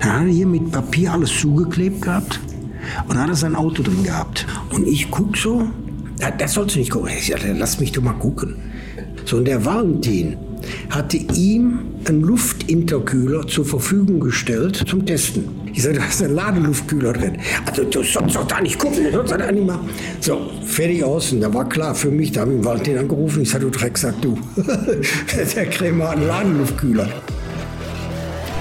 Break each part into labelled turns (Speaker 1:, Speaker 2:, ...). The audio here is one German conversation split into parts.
Speaker 1: Dann hat er hier mit Papier alles zugeklebt gehabt und hat er sein Auto drin gehabt. Und ich guck so, das sollst du nicht gucken. Ich sagte, lass mich doch mal gucken. So, und der Valentin hatte ihm einen Luftinterkühler zur Verfügung gestellt zum Testen. Ich sagte, da ist ein Ladeluftkühler drin. Also du sollst doch da nicht gucken, du sollst da nicht mal. So, fertig aus. Und da war klar für mich, da habe ich den Valentin angerufen. Ich sagte, du Dreck, sag du. der Krämer hat einen Ladeluftkühler.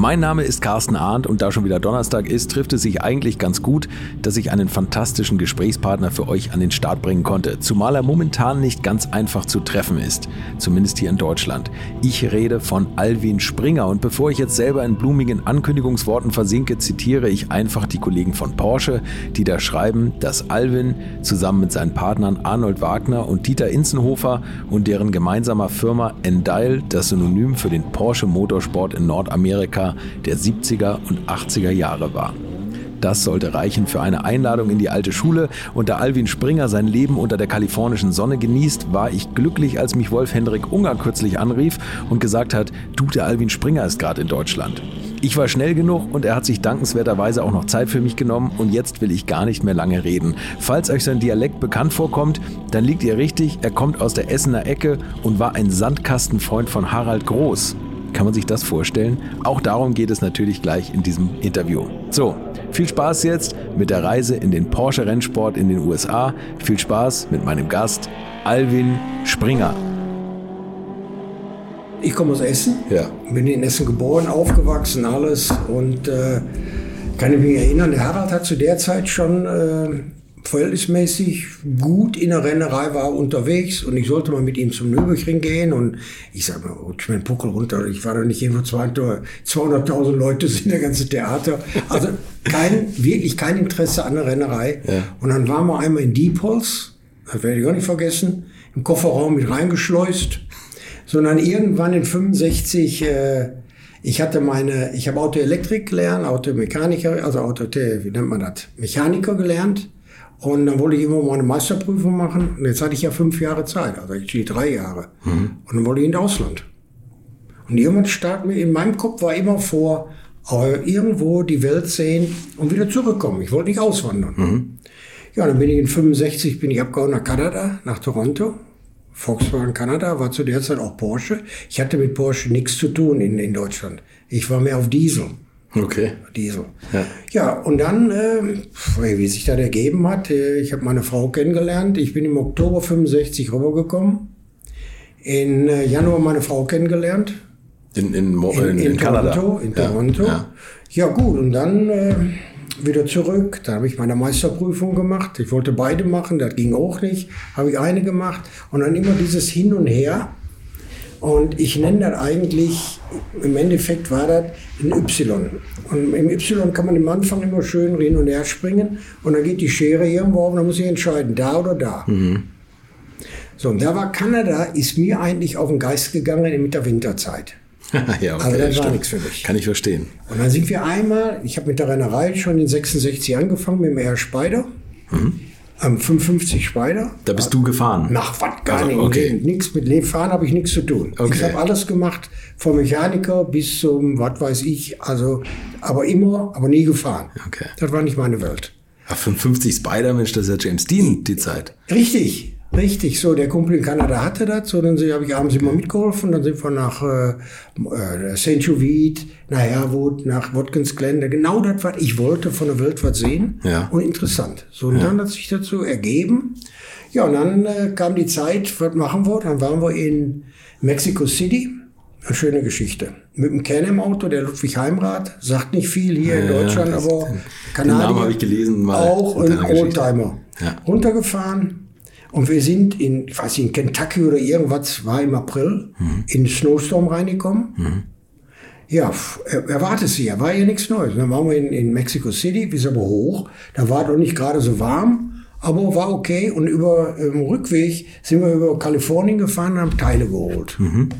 Speaker 2: Mein Name ist Carsten Arndt und da schon wieder Donnerstag ist, trifft es sich eigentlich ganz gut, dass ich einen fantastischen Gesprächspartner für euch an den Start bringen konnte. Zumal er momentan nicht ganz einfach zu treffen ist, zumindest hier in Deutschland. Ich rede von Alwin Springer und bevor ich jetzt selber in blumigen Ankündigungsworten versinke, zitiere ich einfach die Kollegen von Porsche, die da schreiben, dass Alwin zusammen mit seinen Partnern Arnold Wagner und Dieter Inzenhofer und deren gemeinsamer Firma Endial das Synonym für den Porsche Motorsport in Nordamerika der 70er und 80er Jahre war. Das sollte reichen für eine Einladung in die alte Schule. Und da Alwin Springer sein Leben unter der kalifornischen Sonne genießt, war ich glücklich, als mich Wolf-Hendrik Unger kürzlich anrief und gesagt hat, du, der Alwin Springer ist gerade in Deutschland. Ich war schnell genug und er hat sich dankenswerterweise auch noch Zeit für mich genommen und jetzt will ich gar nicht mehr lange reden. Falls euch sein Dialekt bekannt vorkommt, dann liegt ihr richtig, er kommt aus der Essener Ecke und war ein Sandkastenfreund von Harald Groß. Kann man sich das vorstellen? Auch darum geht es natürlich gleich in diesem Interview. So, viel Spaß jetzt mit der Reise in den Porsche Rennsport in den USA. Viel Spaß mit meinem Gast Alvin Springer.
Speaker 1: Ich komme aus Essen.
Speaker 2: Ja.
Speaker 1: Bin in Essen geboren, aufgewachsen, alles. Und äh, kann ich mich erinnern, der Harald hat zu der Zeit schon äh, verhältnismäßig gut in der Rennerei war unterwegs und ich sollte mal mit ihm zum Nürburgring gehen und ich sag mal, mir den Puckel runter. Ich war da nicht irgendwo 200.000 Leute sind der ganze Theater. Also kein, wirklich kein Interesse an der Rennerei. Ja. Und dann waren wir einmal in Diepholz, das werde ich auch nicht vergessen, im Kofferraum mit reingeschleust, sondern irgendwann in 65, äh, ich hatte meine, ich habe Autoelektrik gelernt, Automechaniker, also Auto, wie nennt man das? Mechaniker gelernt und dann wollte ich immer mal eine Meisterprüfung machen. Und jetzt hatte ich ja fünf Jahre Zeit, also ich drei Jahre. Mhm. Und dann wollte ich ins Ausland. Und irgendwann stark mir in meinem Kopf war immer vor, äh, irgendwo die Welt sehen und wieder zurückkommen. Ich wollte nicht auswandern. Mhm. Ja, dann bin ich in 65 bin ich abgehauen nach Kanada, nach Toronto. Volkswagen Kanada war zu der Zeit auch Porsche. Ich hatte mit Porsche nichts zu tun in, in Deutschland. Ich war mehr auf Diesel.
Speaker 2: Okay.
Speaker 1: Diesel. Ja, ja und dann, äh, wie sich das ergeben hat, äh, ich habe meine Frau kennengelernt. Ich bin im Oktober 65 rübergekommen. In äh, Januar meine Frau kennengelernt.
Speaker 2: In, in, in, in, in
Speaker 1: Kanada. Toronto. In ja. Toronto. Ja. ja. gut, und dann äh, wieder zurück. Da habe ich meine Meisterprüfung gemacht. Ich wollte beide machen, das ging auch nicht. Habe ich eine gemacht. Und dann immer dieses Hin und Her. Und ich nenne das eigentlich, im Endeffekt war das ein Y. Und im Y kann man am Anfang immer schön hin und her springen und dann geht die Schere irgendwo auf und dann muss ich entscheiden, da oder da. Mhm. So, und da war Kanada, ist mir eigentlich auf den Geist gegangen mit der Winterzeit.
Speaker 2: ja, okay, also das war nichts für mich. Kann ich verstehen.
Speaker 1: Und dann sind wir einmal, ich habe mit der Rennerei schon in 66 angefangen mit dem Air Spider. Mhm am 55 Spider.
Speaker 2: Da bist du gefahren?
Speaker 1: Nach was gar also, nicht. Okay. Nichts mit Fahren habe ich nichts zu tun. Okay. Ich habe alles gemacht, vom Mechaniker bis zum, was weiß ich, also, aber immer, aber nie gefahren. Okay. Das war nicht meine Welt.
Speaker 2: Ja, 55 Spider, Mensch, das ist ja James Dean, die Zeit.
Speaker 1: Richtig. Richtig, so der Kumpel in Kanada hatte das, so dann habe ich abends immer mitgeholfen, dann sind wir nach äh, äh St. Jovit, nach Herwood, nach Watkins Glen, genau das, was ich wollte, von der Welt was sehen ja. und interessant. So, und ja. dann hat sich dazu ergeben. Ja, und dann äh, kam die Zeit, was machen wir? Dann waren wir in Mexico City, eine schöne Geschichte. Mit dem Can Auto, der Ludwig Heimrat, sagt nicht viel hier ja, in Deutschland, aber
Speaker 2: Kanadier. Den Namen habe ich gelesen.
Speaker 1: Mal auch ein Oldtimer. Ja. Runtergefahren, und wir sind in, ich weiß nicht, in Kentucky oder irgendwas, war im April, mhm. in den Snowstorm reingekommen. Mhm. Ja, erwartet sie ja, war ja nichts Neues. Dann waren wir in, in Mexico City, bis aber hoch. Da war doch nicht gerade so warm, aber war okay. Und über im Rückweg sind wir über Kalifornien gefahren und haben Teile geholt. Mhm.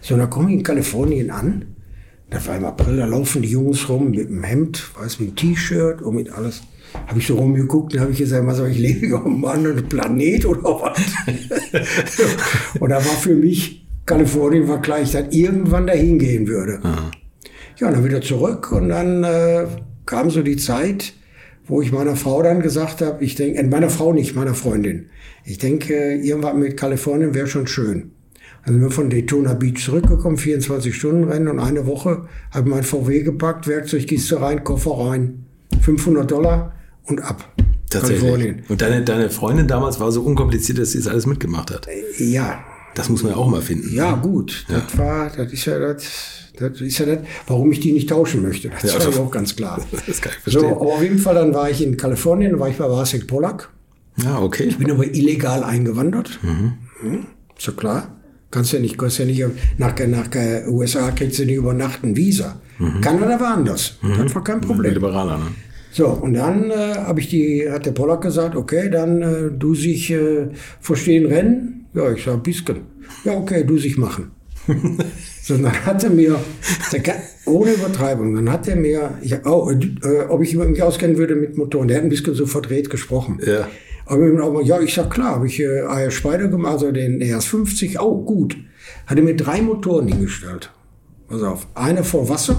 Speaker 1: So, dann komme ich in Kalifornien an. Das war im April, da laufen die Jungs rum mit dem Hemd, weiß mit dem T-Shirt und mit alles. Habe ich so rumgeguckt und habe ich gesagt, was soll ich leben auf einem anderen Planet oder was? und da war für mich, Kalifornien war klar, ich dann irgendwann dahin gehen würde. Aha. Ja, dann wieder zurück und dann äh, kam so die Zeit, wo ich meiner Frau dann gesagt habe, ich denke, äh, meiner Frau nicht, meiner Freundin, ich denke, irgendwann mit Kalifornien wäre schon schön. Dann sind wir von Daytona Beach zurückgekommen, 24 Stunden Rennen und eine Woche habe mein VW gepackt, Werkzeugkiste rein, Koffer rein, 500 Dollar und ab.
Speaker 2: Tatsächlich. Und deine, deine Freundin damals war so unkompliziert, dass sie das alles mitgemacht hat.
Speaker 1: Ja.
Speaker 2: Das muss man ja auch mal finden.
Speaker 1: Ja, ne? gut. Ja. Das war, das ist ja das, das ist ja das, warum ich die nicht tauschen möchte. Das ja, war ja auch ganz klar. Das kann ich verstehen. So, aber auf jeden Fall, dann war ich in Kalifornien, war ich bei Vasek Polak.
Speaker 2: Ja, okay.
Speaker 1: Ich bin aber illegal eingewandert. Mhm. Hm, so klar. Kannst ja nicht, kannst ja nicht nach, nach USA kriegst du nicht über Nacht ein Visa. Mhm. Kanada war anders. Mhm. Das war kein Problem.
Speaker 2: Liberaler, ne?
Speaker 1: So, und dann äh, habe ich die, hat der Pollack gesagt, okay, dann äh, du sich äh, verstehen Rennen. Ja, ich sage, bisschen. Ja, okay, du sich machen. so, dann hat er mir, ohne Übertreibung, dann hat er mir, ich, oh, äh, ob ich mich auskennen würde mit Motoren. Der hat ein bisschen so verdreht gesprochen.
Speaker 2: Ja.
Speaker 1: Aber ja, ich sag klar, habe ich äh, AR Spider gemacht, also den ES50, oh gut. Hat er mir drei Motoren hingestellt. Pass auf, eine vor Wasser,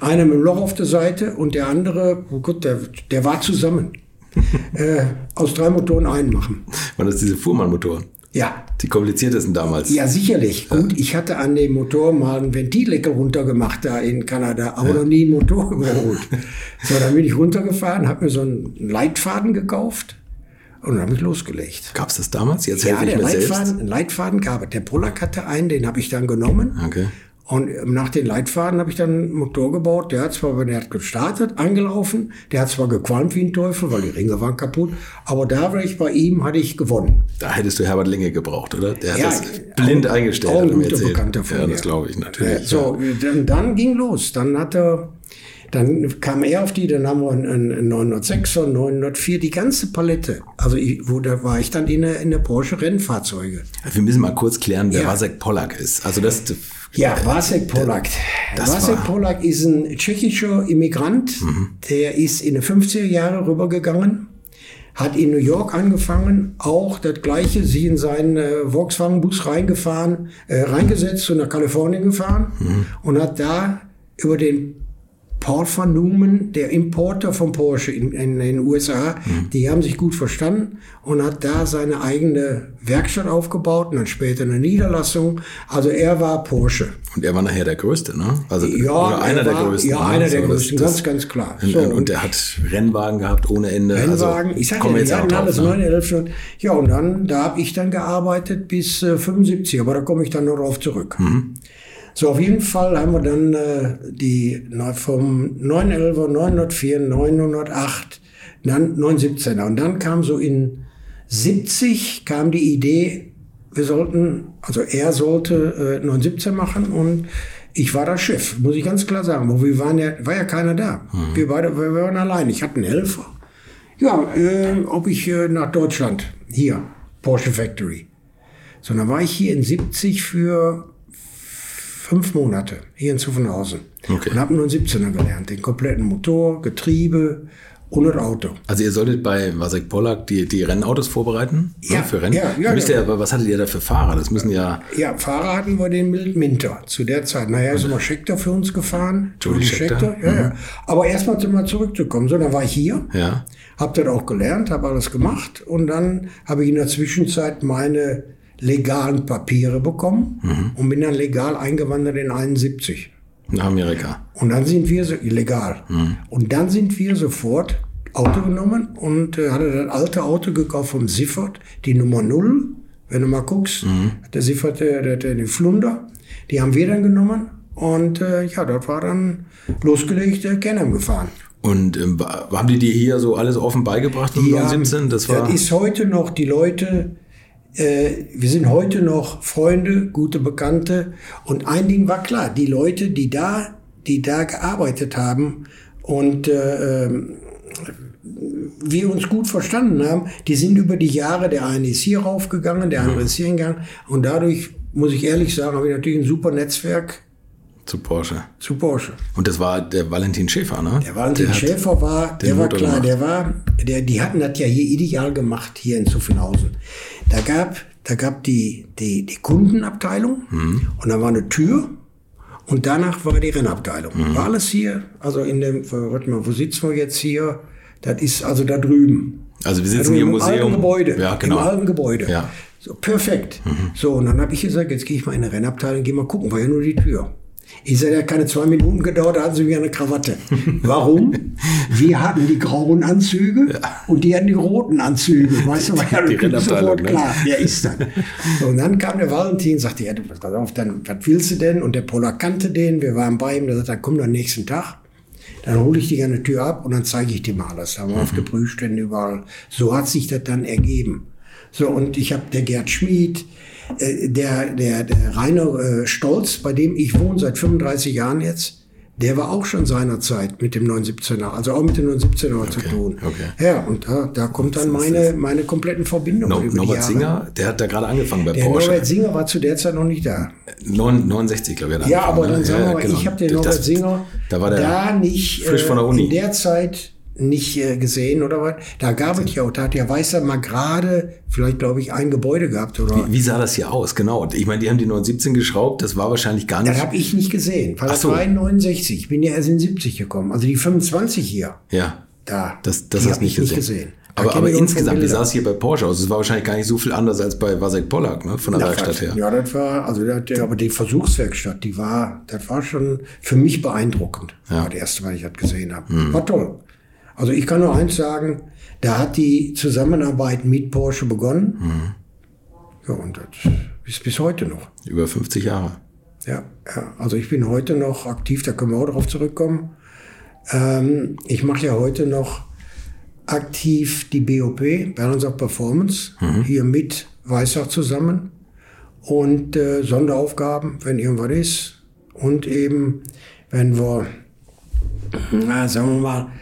Speaker 1: eine mit dem Loch auf der Seite und der andere, oh Gott, der, der war zusammen. äh, aus drei Motoren einen machen.
Speaker 2: Waren das diese Fuhrmann-Motoren?
Speaker 1: Ja.
Speaker 2: Die kompliziertesten damals.
Speaker 1: Ja, sicherlich. Ja. Gut, ich hatte an dem Motor mal einen Ventildeckel runtergemacht da in Kanada, aber ja. noch nie einen Motor überholt. so, dann bin ich runtergefahren, habe mir so einen Leitfaden gekauft und dann habe ich losgelegt.
Speaker 2: Gab es das damals?
Speaker 1: Jetzt ja, der Leitfaden, einen Leitfaden gab es. Der Pollack hatte einen, den habe ich dann genommen.
Speaker 2: Okay.
Speaker 1: Und nach den Leitfaden habe ich dann einen Motor gebaut. Der hat zwar, der hat gestartet, angelaufen. Der hat zwar gequalmt wie ein Teufel, weil die Ringe waren kaputt. Aber da war ich bei ihm, hatte ich gewonnen.
Speaker 2: Da hättest du Herbert Linge gebraucht, oder? Der hat ja, das blind auch, eingestellt. Auch
Speaker 1: ein guter Bekannter von
Speaker 2: Ja, das glaube ich natürlich.
Speaker 1: Ja, so, dann, dann ging los. Dann hat er, dann kam er auf die, dann haben wir einen, 906er, 904, die ganze Palette. Also ich, wo da war ich dann in der, in der Porsche Rennfahrzeuge.
Speaker 2: Wir müssen mal kurz klären, wer ja. Wasek Pollack ist. Also das
Speaker 1: ja, Wasek Pollack. Wasek Pollack ist ein tschechischer Immigrant, mhm. der ist in den 50er Jahren rübergegangen, hat in New York angefangen, auch das gleiche, sie in seinen äh, Volkswagen-Bus reingefahren, äh, reingesetzt und nach Kalifornien gefahren mhm. und hat da über den Paul van Newman, der Importer von Porsche in, in, in den USA, mhm. die haben sich gut verstanden und hat da seine eigene Werkstatt aufgebaut und dann später eine Niederlassung. Also er war Porsche.
Speaker 2: Und er war nachher der Größte, ne?
Speaker 1: Also ja, einer war, der Größten. Ja, einer der so, Größten, das, ganz, ganz klar.
Speaker 2: So, und, und, der hat Rennwagen gehabt ohne Ende.
Speaker 1: Also Rennwagen, also, ich sag ja, die hatten alles ne? 9, 11 Stunden. Ja, und dann, da habe ich dann gearbeitet bis äh, 75, aber da komme ich dann noch drauf zurück. Mhm. So, auf jeden Fall haben wir dann äh, die vom 911er, 904, 908, dann 917er. Und dann kam so in 70 kam die Idee, wir sollten, also er sollte äh, 917 machen und ich war das Chef, muss ich ganz klar sagen. Wir waren ja, war ja keiner da. Mhm. Wir beide wir waren allein. Ich hatte einen Helfer. Ja, äh, ob ich äh, nach Deutschland, hier, Porsche Factory. So, dann war ich hier in 70 für fünf Monate hier in Zuffenhausen. Okay. Und habe nur einen 17er gelernt. Den kompletten Motor, Getriebe und das Auto.
Speaker 2: Also ihr solltet bei Wasek Pollack die, die Rennautos vorbereiten?
Speaker 1: Ja,
Speaker 2: für Rennen?
Speaker 1: Ja, ja,
Speaker 2: ja. Ihr, was hattet ihr da für Fahrer? Das müssen ja...
Speaker 1: Ja, Fahrer hatten wir den Minter zu der Zeit. Naja, ist immer Scheckter für uns gefahren.
Speaker 2: Jody Scheckter?
Speaker 1: Ja, mhm. ja. Aber erstmal mal zurückzukommen. So, dann war ich hier.
Speaker 2: Ja.
Speaker 1: Hab das auch gelernt, habe alles gemacht. Und dann habe ich in der Zwischenzeit meine legalen Papiere bekommen mhm. und bin dann legal eingewandert in 71.
Speaker 2: Nach Amerika.
Speaker 1: Und dann sind wir so illegal. Mhm. Und dann sind wir sofort Auto genommen und äh, hatte das alte Auto gekauft vom Siffert, die Nummer 0. Wenn du mal guckst, mhm. der Siffert, der, der, der, die Flunder, die haben wir dann genommen. Und äh, ja, dort war dann losgelegt, äh, Canem gefahren.
Speaker 2: Und ähm, haben die dir hier so alles offen beigebracht
Speaker 1: im 17? Das, war das ist heute noch die Leute, äh, wir sind heute noch Freunde, gute Bekannte. Und ein Ding war klar, die Leute, die da, die da gearbeitet haben und äh, ähm, wir uns gut verstanden haben, die sind über die Jahre, der eine ist hier raufgegangen, der andere ist hier hingegangen. Und dadurch, muss ich ehrlich sagen, habe ich natürlich ein super Netzwerk
Speaker 2: Zu Porsche.
Speaker 1: Zu Porsche.
Speaker 2: Und das war der Valentin Schäfer, ne?
Speaker 1: Der Valentin der Schäfer war, der war klar, gemacht. der war, der, die hatten das ja hier ideal gemacht, hier in Zuffenhausen. Da gab, da gab die, die, die Kundenabteilung mhm. und da war eine Tür und danach war die Rennabteilung. Mhm. War alles hier, also in dem, warte mal, wo sitzen wir jetzt hier? Das ist also da drüben.
Speaker 2: Also wir sitzen also hier im Museum.
Speaker 1: Alten Gebäude.
Speaker 2: Ja, genau.
Speaker 1: Im alten Gebäude.
Speaker 2: Ja.
Speaker 1: So, perfekt. Mhm. So, und dann habe ich gesagt, jetzt gehe ich mal in eine Rennabteilung, gehe mal gucken, war ja nur die Tür. Ich sage, hat keine zwei Minuten gedauert, da hatten sie mir eine Krawatte. Warum? Wir hatten die grauen Anzüge ja. und die hatten die roten Anzüge. Weißt du, ja die sofort ne? klar, wer ist das? So, und dann kam der Valentin, sagte, ja, du, pass auf, dann, was willst du denn? Und der Poller kannte den, wir waren bei ihm, der sagte, dann komm am nächsten Tag. Dann hole ich dich an der Tür ab und dann zeige ich dir mal alles. Da haben wir mhm. auf der Prüfstände überall. So hat sich das dann ergeben. So, und ich habe der Gerd Schmid, äh, der, der, der Rainer äh, Stolz, bei dem ich wohne seit 35 Jahren jetzt, der war auch schon seinerzeit mit dem 917er, also auch mit dem 917er okay, zu tun. Okay. Ja, und da, da kommt dann meine, meine kompletten Verbindungen.
Speaker 2: No, Norbert Singer, der hat da gerade angefangen bei der Porsche.
Speaker 1: Norbert Singer war zu der Zeit noch nicht da.
Speaker 2: 69, glaube ich.
Speaker 1: Ja, aber dann ne? sagen wir mal, genau. ich habe den Norbert das, Singer da, war der da nicht
Speaker 2: frisch von der Uni.
Speaker 1: in der Zeit nicht äh, gesehen oder was. Da gab es ja auch, da hat der Weißer mal gerade vielleicht, glaube ich, ein Gebäude gehabt. Oder?
Speaker 2: Wie, wie sah das hier aus? Genau. Ich meine, die haben die 917 geschraubt, das war wahrscheinlich gar nicht.
Speaker 1: Das habe ich nicht gesehen, weil Ach das so. war in 69. Ich bin ja erst in 70 gekommen. Also die 25 hier.
Speaker 2: Ja.
Speaker 1: Da.
Speaker 2: Das, das hast du nicht gesehen. Nicht gesehen. Aber, aber insgesamt, wie sah es hier bei Porsche aus? Es war wahrscheinlich gar nicht so viel anders als bei Wasek Pollack, ne? von der Na, Werkstatt her.
Speaker 1: Ja, das war, also das, aber die Versuchswerkstatt, die war, das war schon für mich beeindruckend. Ja. War das erste Mal, ich das gesehen habe. Hm. War toll. Also ich kann nur eins sagen, da hat die Zusammenarbeit mit Porsche begonnen. Mhm. Ja, und das ist bis heute noch.
Speaker 2: Über 50 Jahre.
Speaker 1: Ja, ja, also ich bin heute noch aktiv, da können wir auch darauf zurückkommen. Ähm, ich mache ja heute noch aktiv die BOP, Balance of Performance, mhm. hier mit Weissach zusammen. Und äh, Sonderaufgaben, wenn irgendwas ist. Und eben, wenn wir, na, sagen wir mal,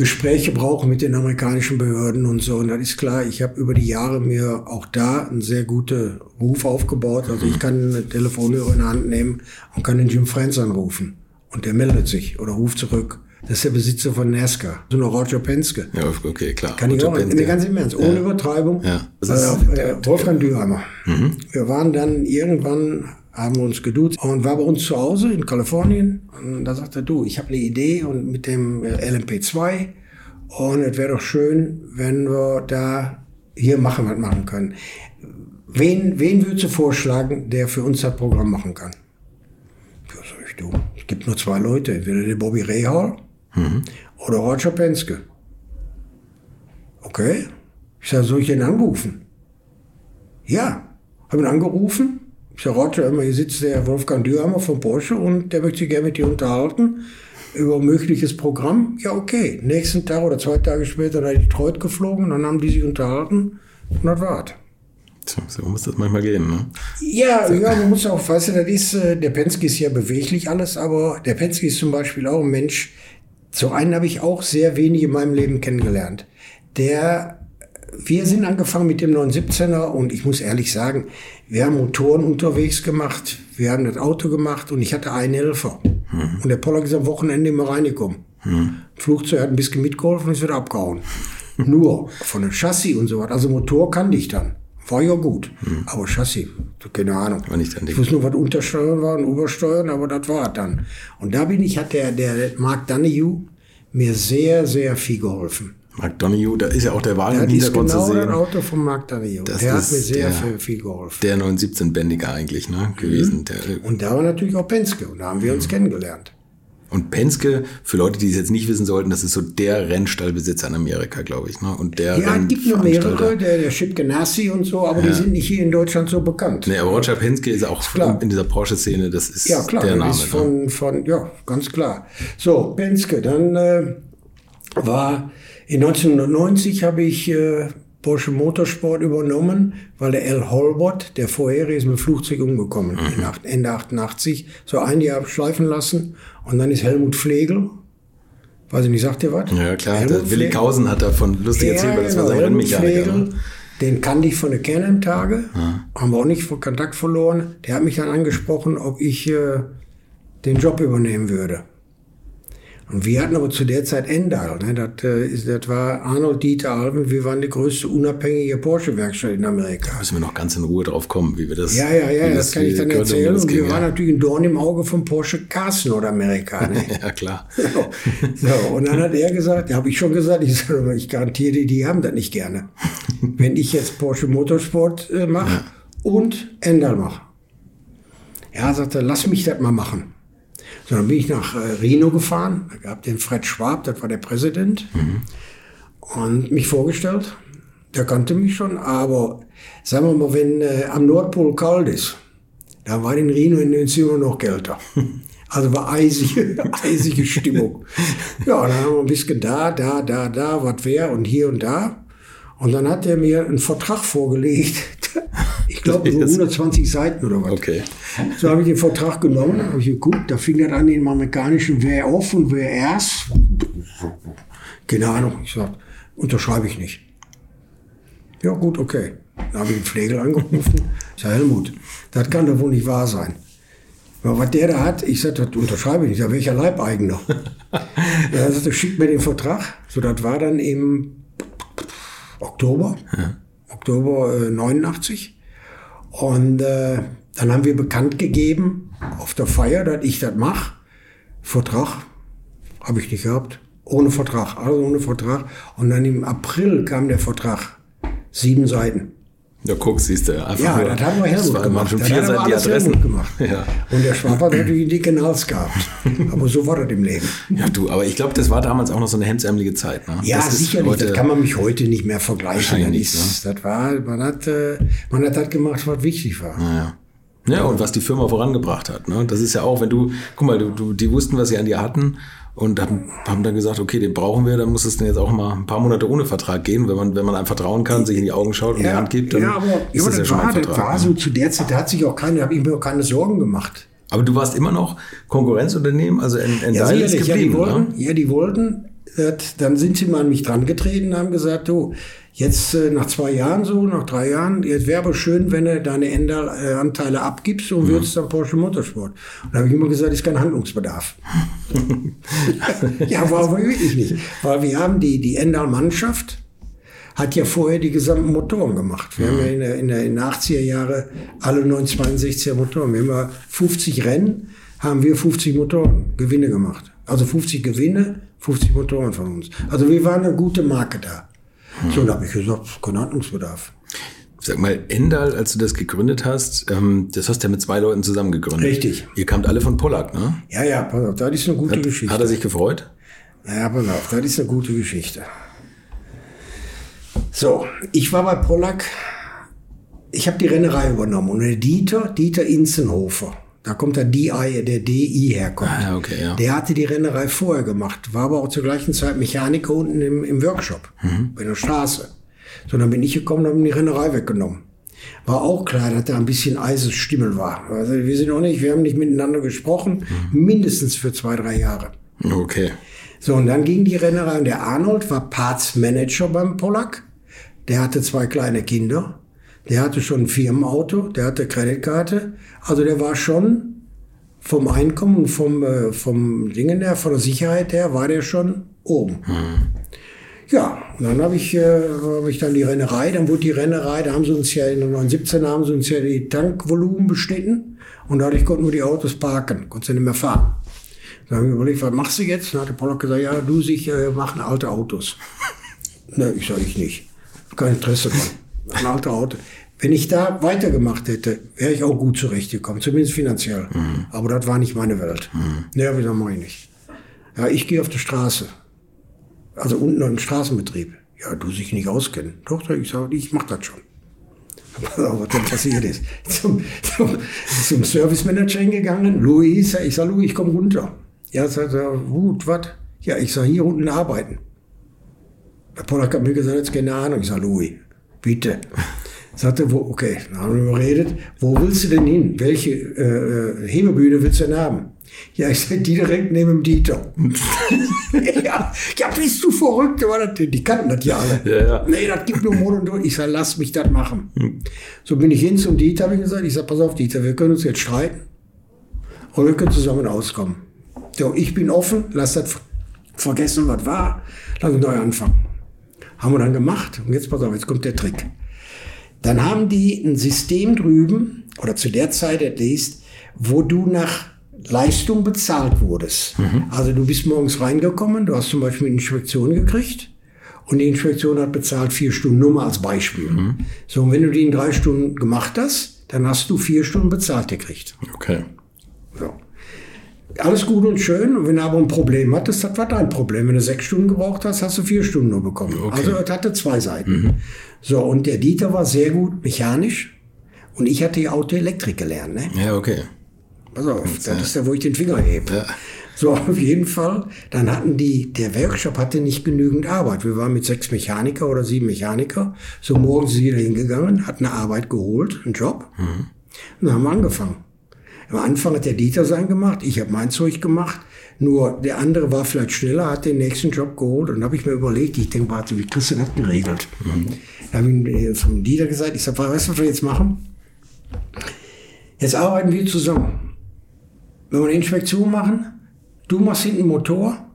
Speaker 1: Gespräche brauchen mit den amerikanischen Behörden und so. Und das ist klar, ich habe über die Jahre mir auch da einen sehr guten Ruf aufgebaut. Also ich kann eine Telefonhörer in der Hand nehmen und kann den Jim Franz anrufen. Und der meldet sich oder ruft zurück. Das ist der Besitzer von NASCAR. So eine Roger Penske.
Speaker 2: Ja, okay, klar.
Speaker 1: Kann Roger ich auch, Penske. ganz im Ernst, ohne ja. Übertreibung.
Speaker 2: Ja.
Speaker 1: Das ist äh, Wolfgang Düheimer. Mhm. Wir waren dann irgendwann haben wir uns geduzt und war bei uns zu Hause in Kalifornien. Und da sagte er, du, ich habe eine Idee und mit dem äh, LMP2 und es wäre doch schön, wenn wir da hier machen, was machen können. Wen, wen würdest du vorschlagen, der für uns das Programm machen kann? Ja, sag ich, du, es gibt nur zwei Leute, entweder der Bobby Rahal mhm. oder Roger Penske. Okay. Ich sage, soll ich den anrufen? Ja. Habe ihn angerufen sage, Roger, hier sitzt der Wolfgang Dürhammer von Porsche und der möchte sich gerne mit dir unterhalten über ein mögliches Programm. Ja, okay. Nächsten Tag oder zwei Tage später da Detroit geflogen, dann haben die sich unterhalten und das war's.
Speaker 2: So muss das manchmal gehen, ne?
Speaker 1: Ja, ja, man muss auch, weißt du, das ist, äh, der Penske ist ja beweglich alles, aber der Penske ist zum Beispiel auch ein Mensch, so einen habe ich auch sehr wenig in meinem Leben kennengelernt. Der wir sind angefangen mit dem 917er und ich muss ehrlich sagen, wir haben Motoren unterwegs gemacht, wir haben das Auto gemacht und ich hatte einen Helfer. Mhm. Und der Pollack ist am Wochenende immer reingekommen. Mhm. Flugzeug hat ein bisschen mitgeholfen und ist wieder abgehauen. Nur von dem Chassis und so was. Also Motor kannte ich dann. War ja gut. Mhm. Aber Chassis, keine Ahnung.
Speaker 2: War nicht
Speaker 1: ich wusste nur, was Untersteuern war und Obersteuern, aber das war dann. Und da bin ich, hat der, der Mark Donahue mir sehr, sehr viel geholfen.
Speaker 2: Mark Donoghue, da ist ja auch der Wagen ja, im Hintergrund
Speaker 1: genau
Speaker 2: zu sehen.
Speaker 1: Das Auto von Mark Donoghue. Das der hat mir sehr der, viel geholfen.
Speaker 2: Der 917-Bändiger eigentlich ne, gewesen. Mhm. Der,
Speaker 1: und da war natürlich auch Penske und da haben wir uns mhm. kennengelernt.
Speaker 2: Und Penske, für Leute, die es jetzt nicht wissen sollten, das ist so der Rennstallbesitzer in Amerika, glaube ich. Ne? Und der
Speaker 1: ja, es gibt nur mehrere, der, der Chip Ganassi und so, aber ja. die sind nicht hier in Deutschland so bekannt.
Speaker 2: Nee, aber Roger Penske ist auch klar. in dieser Porsche-Szene, das ist
Speaker 1: ja, klar,
Speaker 2: der Name.
Speaker 1: Ist von, ne? von, ja, ganz klar. So, Penske, dann äh, war in 1990 habe ich äh, Porsche Motorsport übernommen, weil der L. Holbert, der vorherige, ist mit dem Flugzeug umgekommen, mhm. Ende 88, so ein Jahr schleifen lassen. Und dann ist Helmut Pflegel, weiß ich nicht, sagt ihr was?
Speaker 2: Ja, klar, der Willi Kausen hat davon lustig ja, erzählt, weil das genau, war sein Rennmechaniker. Ne?
Speaker 1: Den kannte ich von der Kernheim-Tage, ja. haben wir auch nicht von Kontakt verloren. Der hat mich dann angesprochen, ob ich äh, den Job übernehmen würde. Und wir hatten aber zu der Zeit Endal. Ne? Das, äh, das war Arnold Dieter Alben. Wir waren die größte unabhängige Porsche-Werkstatt in Amerika.
Speaker 2: Da müssen wir noch ganz in Ruhe drauf kommen, wie wir das.
Speaker 1: Ja, ja, ja, das, das kann ich dann erzählen. Und wir
Speaker 2: ging,
Speaker 1: waren
Speaker 2: ja.
Speaker 1: natürlich ein Dorn im Auge von Porsche Cars Nordamerika. Ne?
Speaker 2: ja, klar.
Speaker 1: So. so, und dann hat er gesagt, ja, habe ich schon gesagt, ich, sag, ich garantiere dir, die haben das nicht gerne. Wenn ich jetzt Porsche Motorsport äh, mache
Speaker 2: Ja.
Speaker 1: und Endal mache. Ja, sagte, lass mich das mal machen. Dann bin ich nach äh, Reno gefahren, da gab den Fred Schwab, das war der Präsident, und mich vorgestellt. Der kannte mich schon, aber sagen wir mal, wenn äh, am Nordpol kalt ist, da war in Reno in den Zimmern noch kälter. Also war eisige, eisige Stimmung. Ja, dann haben wir ein bisschen da, da, da, da, was wer und hier und da. Und dann hat er mir einen Vertrag vorgelegt. Ich glaube, so 120 Seiten oder was.
Speaker 2: Okay.
Speaker 1: So habe ich den Vertrag genommen, habe ich geguckt, da fing das an den amerikanischen Wer off und wer erst. Keine Ahnung, ich sag, unterschreibe ich nicht. Ja, gut, okay. Dann habe ich den Pflegel angerufen. Ich sage, Helmut, das kann doch wohl nicht wahr sein. Ja, was der da hat, ich sage, das unterschreibe ich nicht. Ich sage, welcher Leibeigener? er sagte, schickt mir den Vertrag. So, das war dann im Oktober. Oktober äh, 89. Und äh, dann haben wir bekannt gegeben auf der Feier, dass ich das mache. Vertrag habe ich nicht gehabt. Ohne Vertrag, also ohne Vertrag. Und dann im April kam der Vertrag. Sieben Seiten.
Speaker 2: Ja, guck, siehst du. Einfach
Speaker 1: Ja,
Speaker 2: nur-
Speaker 1: das haben wir
Speaker 2: das
Speaker 1: Helmut
Speaker 2: waren
Speaker 1: gemacht.
Speaker 2: schon
Speaker 1: Das hat aber
Speaker 2: Seiten die
Speaker 1: alles
Speaker 2: Adressen.
Speaker 1: Helmut gemacht.
Speaker 2: Ja.
Speaker 1: Und der Schwab hat natürlich einen dicken Hals gehabt. Aber so war das im Leben.
Speaker 2: ja, du, aber ich glaube, das war damals auch noch so eine hemdsärmelige Zeit. Ne?
Speaker 1: Ja,
Speaker 2: das
Speaker 1: sicherlich.
Speaker 2: heute-
Speaker 1: das kann man mich heute nicht mehr vergleichen. Das,
Speaker 2: nicht,
Speaker 1: ist, das war, man hat, äh, man hat das gemacht, was wichtig war.
Speaker 2: Ja. Ja, und was die Firma vorangebracht hat. Ne? Das ist ja auch, wenn du, guck mal, du, du, die wussten, was sie an dir hatten und haben, haben dann gesagt, okay, den brauchen wir, dann muss es denn jetzt auch mal ein paar Monate ohne Vertrag gehen. Wenn man, wenn man einem vertrauen kann, sich in die Augen schaut und die Hand gibt, dann
Speaker 1: ja, aber
Speaker 2: ist
Speaker 1: ja,
Speaker 2: das ja
Speaker 1: das,
Speaker 2: schon
Speaker 1: war,
Speaker 2: ein
Speaker 1: das
Speaker 2: Vertrag.
Speaker 1: war
Speaker 2: ne?
Speaker 1: so zu der Zeit, da hat sich auch keine, da habe ich mir auch keine Sorgen gemacht.
Speaker 2: Aber du warst immer noch Konkurrenzunternehmen, also in, in
Speaker 1: Ja, sicherlich, ja, die
Speaker 2: geblieben.
Speaker 1: wollten,
Speaker 2: ne?
Speaker 1: ja, die wollten, das, dann sind sie mal an mich dran getreten und haben gesagt, du, jetzt äh, nach zwei Jahren so, nach drei Jahren, jetzt wäre aber schön, wenn du deine Ender-Anteile abgibst
Speaker 2: Mhm.
Speaker 1: und würdest dann Porsche Motorsport. Und da habe ich immer gesagt, ist kein Handlungsbedarf. ja, war aber wirklich nicht. Weil wir haben die, die Endal-Mannschaft, hat ja vorher die gesamten Motoren gemacht. Wir haben ja in der, in der in den 80er Jahre alle 962er Motoren. Wir haben ja 50 Rennen, haben wir 50 Motoren, Gewinne gemacht. Also 50 Gewinne, 50 Motoren von uns. Also wir waren eine gute Marke da. So, da habe ich gesagt, kein Handlungsbedarf.
Speaker 2: Sag mal, Endal, als du das gegründet hast, ähm, das hast du ja mit zwei Leuten zusammen gegründet.
Speaker 1: Richtig.
Speaker 2: Ihr kamt alle von Pollack, ne?
Speaker 1: Ja, ja, pass auf, das ist eine gute
Speaker 2: Hat,
Speaker 1: Geschichte.
Speaker 2: hat er sich gefreut?
Speaker 1: Ja, pass auf, das ist eine gute Geschichte. So, ich war bei Pollack, ich habe die Rennerei übernommen und der Dieter, Dieter Inzenhofer, da kommt der DI, der DI herkommt.
Speaker 2: Ah, okay, ja.
Speaker 1: Der hatte die Rennerei vorher gemacht, war aber auch zur gleichen Zeit Mechaniker unten im, im Workshop,
Speaker 2: Mhm.
Speaker 1: bei der Straße. So, dann bin ich gekommen und habe die Rennerei weggenommen. War auch klar, dass da ein bisschen eises Stimmel war. Also wir sind auch nicht, wir haben nicht miteinander gesprochen,
Speaker 2: Mhm.
Speaker 1: mindestens für zwei, drei Jahre.
Speaker 2: Okay.
Speaker 1: So, und dann ging die Rennerei und der Arnold war Parts Manager beim Pollack. Der hatte zwei kleine Kinder. Der hatte schon ein Firmenauto, der hatte Kreditkarte. Also der war schon vom Einkommen und vom, äh, vom Dingen her, von der Sicherheit her, war der schon oben. Ja, und dann habe ich, äh, hab ich dann die Rennerei, dann wurde die Rennerei, da haben sie uns ja in den 1917 haben sie uns ja die Tankvolumen beschnitten und dadurch konnten wir die Autos parken, konnten sie nicht mehr fahren. Dann habe ich überlegt, was machst du jetzt? Dann hat der Pollock gesagt, ja, du, sich äh, machen alte Autos. ne, ich sage ich nicht. Kein Interesse dran. Ein alter Auto. Wenn ich da weitergemacht hätte, wäre ich auch gut zurechtgekommen, zumindest finanziell. Aber das war nicht meine Welt. Ne, hab ich gesagt, mach ich nicht. Ja, ich gehe auf die Straße. Also unten im Straßenbetrieb. Ja, du sich nicht auskennen. Doch, ich sage, ich mach das schon. Auf, was dann passiert ist. Zum, zum, zum Service Manager hingegangen. Louis, ich sag, Louis, ich komm runter. Ja, sagt er, gut, was? Ja, ich sag, hier unten arbeiten. Der Pollack hat mir gesagt, jetzt keine Ahnung. Ich sag, Louis, bitte. Sagte, wo, okay, dann haben wir überredet, wo willst du denn hin? Welche äh, äh, Hebebühne willst du denn haben? Ja, ich sag, die direkt neben dem Dieter. ja, ja, bist du verrückt? Die kannten das ja alle.
Speaker 2: Ja, ja.
Speaker 1: Nee, das gibt nur Mond und Tod. Ich sag, lass mich das machen. So bin ich hin zum Dieter, habe ich gesagt. Ich sag, pass auf, Dieter, wir können uns jetzt streiten. und wir können zusammen auskommen. So, ich bin offen, lass das vergessen, was war, lass uns neu anfangen. Haben wir dann gemacht und jetzt pass auf, jetzt kommt der Trick. Dann haben die ein System drüben, oder zu der Zeit at least, wo du nach Leistung bezahlt wurdest. Also du bist morgens reingekommen, du hast zum Beispiel eine Inspektion gekriegt und die Inspektion hat bezahlt vier Stunden, nur mal als Beispiel. So, und wenn du die in drei Stunden gemacht hast, dann hast du vier Stunden bezahlt gekriegt.
Speaker 2: Okay.
Speaker 1: So. Alles gut und schön. Und wenn du aber ein Problem hattest, das war dein Problem. Wenn du sechs Stunden gebraucht hast, hast du vier Stunden nur bekommen. Also das hatte zwei Seiten. So, und der Dieter war sehr gut mechanisch. Und ich hatte ja Autoelektrik gelernt. Ne?
Speaker 2: Ja, okay.
Speaker 1: Pass auf, das ist ja, wo ich den Finger hebe. So, auf jeden Fall. Dann hatten die, der Workshop hatte nicht genügend Arbeit. Wir waren mit sechs Mechaniker oder sieben Mechaniker. So morgens sind wir hingegangen, hatten eine Arbeit geholt, einen Job. Und dann haben wir angefangen. Am Anfang hat der Dieter sein gemacht, ich habe mein Zeug gemacht. Nur der andere war vielleicht schneller, hat den nächsten Job geholt. Und habe ich mir überlegt, ich denke, warte, wie kriegst du das geregelt? Dann habe ich ihm vom Dieter gesagt, ich sage, weißt du, was wir jetzt machen? Jetzt arbeiten wir zusammen. Wenn wir eine Inspektion machen, du machst hinten Motor,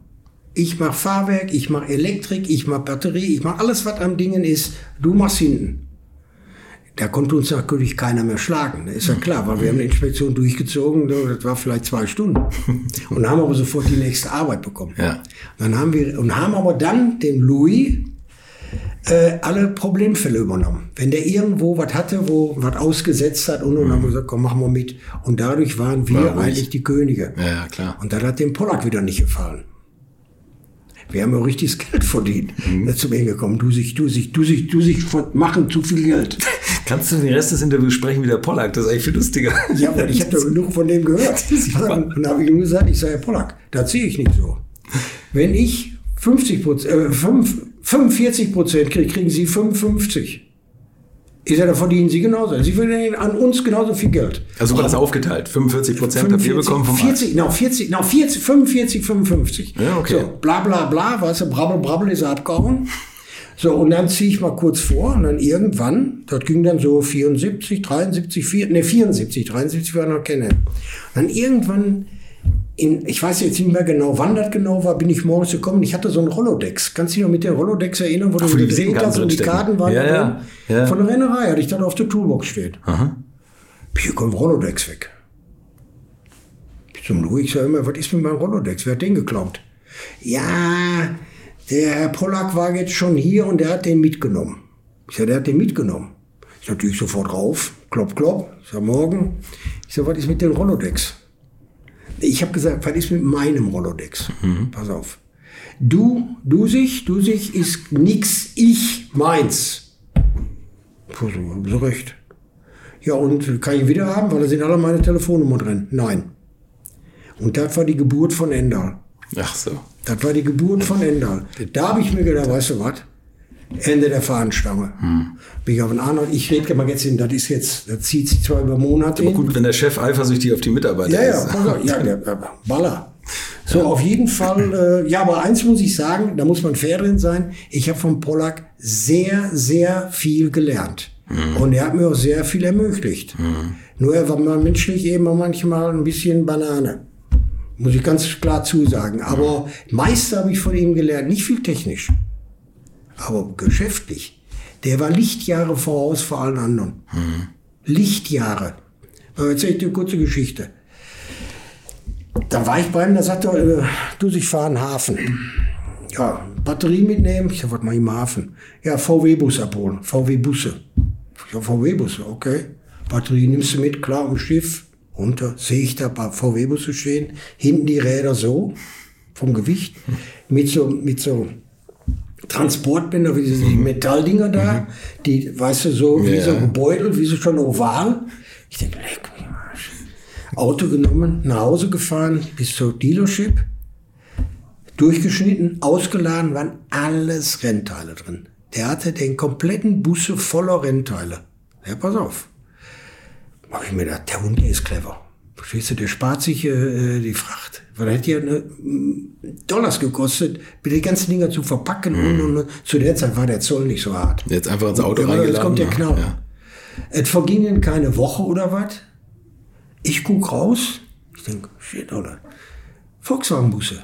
Speaker 1: ich mach Fahrwerk, ich mach Elektrik, ich mach Batterie, ich mach alles, was am Dingen ist, du machst hinten. Da konnte uns natürlich keiner mehr schlagen. Das ist ja klar, weil wir haben eine Inspektion durchgezogen, das war vielleicht zwei Stunden. Und haben aber sofort die nächste Arbeit bekommen.
Speaker 2: Ja.
Speaker 1: Dann haben wir, und haben aber dann den Louis äh, alle Problemfälle übernommen. Wenn der irgendwo was hatte, wo was ausgesetzt hat und, und haben wir gesagt, komm, machen wir mit. Und dadurch waren wir
Speaker 2: War ruhig.
Speaker 1: eigentlich die Könige.
Speaker 2: Ja, klar.
Speaker 1: Und das hat dem Pollack wieder nicht gefallen. Wir haben ja richtiges Geld verdient.
Speaker 2: Mhm.
Speaker 1: Zu mir gekommen, du sich, du sich, du sich, du sich machen zu viel Geld.
Speaker 2: Kannst du den Rest des Interviews sprechen wie der Pollack? Das ist eigentlich viel lustiger.
Speaker 1: Ja, weil ich habe genug von dem gehört. Und dann habe ich ihm gesagt, ich sage, Herr Pollack, da ziehe ich nicht so. Wenn ich 50 Prozent, äh, 5, 45 Prozent kriege, kriegen Sie 55. Ich sage, da verdienen Sie genauso. Sie verdienen an uns genauso viel Geld.
Speaker 2: Also war das aufgeteilt. 45 Prozent habt ihr bekommen vom
Speaker 1: 40, genau, 40, genau, 40, 45, 55.
Speaker 2: Ja, okay.
Speaker 1: So, bla bla bla, weißt du, brabbel, brabbel ist er abgehauen. So, und dann ziehe ich mal kurz vor und dann irgendwann, das ging dann so 74, 73, 4, ne, 74, 73 war noch kennen. Dann irgendwann, in, ich weiß jetzt nicht mehr genau, wann das genau war, bin ich morgens gekommen. Ich hatte so ein Rolodex. Kannst du dich noch mit der Rolodex erinnern, wo du
Speaker 2: die
Speaker 1: gedreht
Speaker 2: Visitenkarten
Speaker 1: hast und die. Karten waren
Speaker 2: Ja,
Speaker 1: da
Speaker 2: ja,
Speaker 1: drin?
Speaker 2: ja.
Speaker 1: Von der Rennerei hatte ich das auf der Toolbox steht. Hier kommt Rolodex weg. Ich zum Louis, ich sag immer, was ist mit meinem Rolodex? Wer hat den geklaut? Ja, der Herr Pollack war jetzt schon hier und der hat den mitgenommen. Ich sag, der hat den mitgenommen. Ich natürlich sofort rauf, klopp, klopp. Ich sag, morgen. Ich sag, was ist mit dem Rolodex? Ich habe gesagt, was ist mit meinem Rolodex? Pass auf. Du, du sich, du sich ist nix, ich meins. Puh, so, recht. Ja, und kann ich wieder haben, weil da sind alle meine Telefonnummern drin. Nein. Und das war die Geburt von Endal.
Speaker 2: Ach so.
Speaker 1: Das war die Geburt von Endal. Da habe ich mir gedacht, weißt du was? Ende der Fahnenstange. Bin ich auf einen anderen, ich rede mal jetzt hin, das ist jetzt, das zieht sich zwar über Monate hin.
Speaker 2: Gut, wenn der Chef eifersüchtig auf die Mitarbeiter
Speaker 1: Ja, ja,
Speaker 2: ist.
Speaker 1: auf, ja, der, der Baller. So, auf jeden Fall, äh, ja, aber eins muss ich sagen, da muss man fair drin sein. Ich habe von Pollack sehr, sehr viel gelernt. Und er hat mir auch sehr viel ermöglicht. Nur er war mal menschlich eben manchmal ein bisschen Banane. Muss ich ganz klar zusagen. Aber meist habe ich von ihm gelernt, nicht viel technisch, aber geschäftlich. Der war Lichtjahre voraus vor allen anderen. Lichtjahre. Aber erzähl ich dir eine kurze Geschichte. Da war ich bei ihm, da sagte er, äh, du, ich fahre in den Hafen. Ja, Batterie mitnehmen. Ich sag, was mach ich im Hafen? Ja, VW-Bus abholen. VW-Busse. Ja, VW-Busse, okay. Batterie nimmst du mit, klar, am Schiff. Runter, sehe ich da ein paar VW-Busse stehen. Hinten die Räder so, vom Gewicht. Mit so, mit so Transportbänder, wie diese Metalldinger da. Die, weißt du, so, wie
Speaker 2: Ja.
Speaker 1: so gebeutelt, wie so schon oval. Ich denke, leck mich Arsch. Auto genommen, nach Hause gefahren, bis zur Dealership, durchgeschnitten, ausgeladen, waren alles Rennteile drin. Der hatte den kompletten Busse voller Rennteile. Ja, pass auf. Mach ich mir gedacht, der Hund, der ist clever. Verstehst du, der spart sich äh, die Fracht. Weil das hätte ja eine, mm, Dollars gekostet, die ganzen Dinger zu verpacken. Und, und, und. Zu der Zeit war der Zoll nicht so hart.
Speaker 2: Jetzt einfach ins Auto
Speaker 1: Ja,
Speaker 2: reingeladen.
Speaker 1: Jetzt kommt der
Speaker 2: ja.
Speaker 1: Knall.
Speaker 2: Ja.
Speaker 1: Es vergingen keine Woche oder was. Ich guck raus. Ich denke, shit, oder? Volkswagenbusse.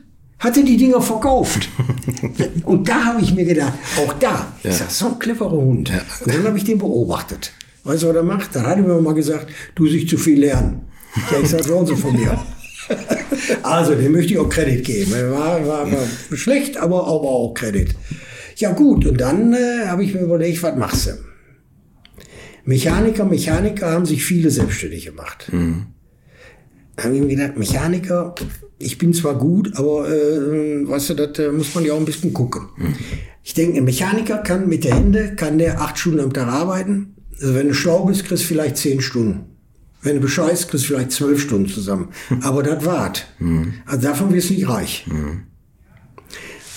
Speaker 1: hatte die Dinger verkauft. und da habe ich mir gedacht, auch da ja. ist das so ein cleverer Hund. Ja. Und dann habe ich den beobachtet. Weißt du, was er macht? Dann hat er mir mal gesagt, du sich zu viel lernen. Ja, ich sage, so von mir. also, dem möchte ich auch Kredit geben. War, war, war schlecht, aber, aber auch Kredit. Ja gut, und dann äh, habe ich mir überlegt, was machst du? Mechaniker, Mechaniker haben sich viele selbstständig gemacht. Mhm. Haben ich mir gedacht, Mechaniker, ich bin zwar gut, aber äh, weißt du, das äh, muss man ja auch ein bisschen gucken. Mhm. Ich denke, ein Mechaniker kann mit der Hände, kann der acht Stunden am Tag arbeiten. Also wenn du schlau bist, kriegst du vielleicht zehn Stunden. Wenn du bescheißt, kriegst du vielleicht zwölf Stunden zusammen. Aber das wart. Mhm. Also davon wirst du nicht reich. Mhm.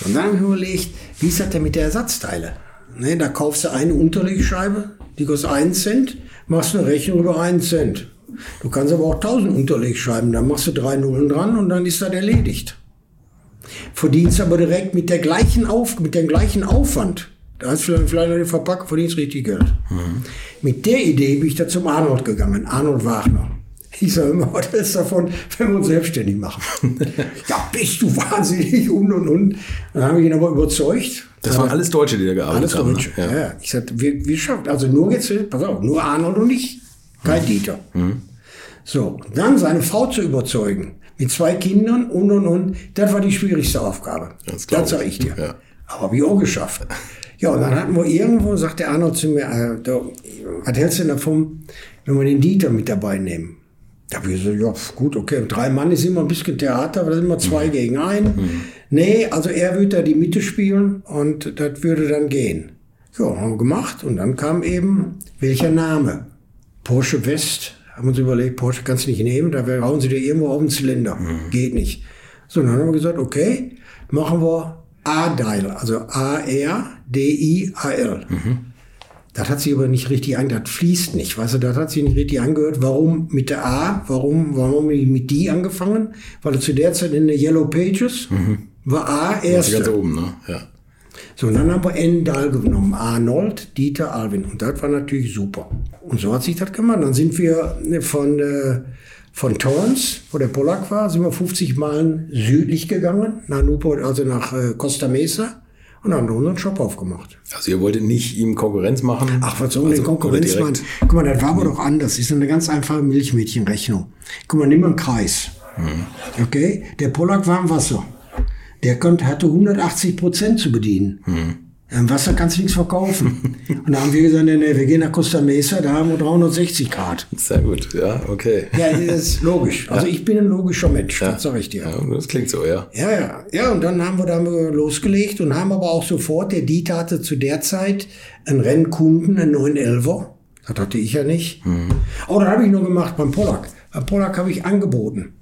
Speaker 1: Und dann habe ich mir überlegt, wie ist das denn mit der Ersatzteile? Ne, da kaufst du eine Unterlegscheibe, die kostet einen Cent, machst eine Rechnung über einen Cent. Du kannst aber auch 1000 Unterlegscheiben, dann machst du drei Nullen dran und dann ist das erledigt. Verdienst aber direkt mit der gleichen Auf, mit dem gleichen Aufwand. Da hast du vielleicht eine Verpackung, verdienst richtig Geld. Mhm. Mit der Idee bin ich da zum Arnold gegangen, Arnold Wagner. Ich sage immer, was ist davon, wenn wir uns selbstständig machen? ja, bist du wahnsinnig und und und. Dann habe ich ihn aber überzeugt.
Speaker 2: Das waren alles Deutsche, die da gearbeitet
Speaker 1: haben. Alles Deutsche, ne? ja. ja. Ich sagte, wir, wir schaffen, also nur jetzt, pass auf, nur Arnold und ich. Kein mhm. Dieter. Mhm. So, dann seine Frau zu überzeugen, mit zwei Kindern und und und, das war die schwierigste Aufgabe. Das, das sage ich dir. Ja. Aber ich auch geschafft. Ja, und dann hatten wir irgendwo, sagt der Arnold zu mir, äh, da, was hältst du denn davon, wenn wir den Dieter mit dabei nehmen? Da habe ich gesagt, ja, gut, okay, drei Mann ist immer ein bisschen Theater, aber da sind wir zwei mhm. gegen einen. Mhm. Nee, also er würde da die Mitte spielen und das würde dann gehen. Ja, haben wir gemacht und dann kam eben, welcher Name? Porsche West, haben uns überlegt, Porsche kannst du nicht nehmen, da hauen sie dir irgendwo auf den Zylinder. Mhm. Geht nicht. So, dann haben wir gesagt, okay, machen wir A-Dial, also A-R-D-I-A-L. Mhm. Das hat sich aber nicht richtig angehört, das fließt nicht, weißt du, das hat sich nicht richtig angehört. Warum mit der A, warum, warum mit die angefangen? Weil zu der Zeit in der Yellow Pages mhm. war A erste.
Speaker 2: Ganz oben, ne? Ja.
Speaker 1: So, und dann haben wir Endal genommen. Arnold, Dieter, Alvin. Und das war natürlich super. Und so hat sich das gemacht. Dann sind wir von, äh, von Torrance, wo der Polak war, sind wir 50 Meilen südlich gegangen, nach Newport, also nach äh, Costa Mesa. Und haben unseren Shop aufgemacht.
Speaker 2: Also ihr wolltet nicht ihm Konkurrenz machen?
Speaker 1: Ach, was soll also, denn Konkurrenz machen? Guck mal, das war aber doch anders. Das ist eine ganz einfache Milchmädchenrechnung. Guck mal, nimm mal einen Kreis. Mhm. Okay? Der Polak war im Wasser. Der konnte, hatte 180 Prozent zu bedienen. Im Wasser kannst du nichts verkaufen. Und da haben wir gesagt, nee, nee, wir gehen nach Costa Mesa, da haben wir 360 Grad.
Speaker 2: Sehr gut, ja, okay.
Speaker 1: Ja, das ist logisch. Also ich bin ein logischer Mensch,
Speaker 2: Ja.
Speaker 1: das sag ich dir.
Speaker 2: Ja, das klingt so, ja.
Speaker 1: Ja, ja. Ja, und dann haben wir, da losgelegt und haben aber auch sofort, der Dieter hatte zu der Zeit einen Rennkunden, einen 911er. Das hatte ich ja nicht. Oh, das habe ich nur gemacht beim Pollack. Beim Pollack habe ich angeboten.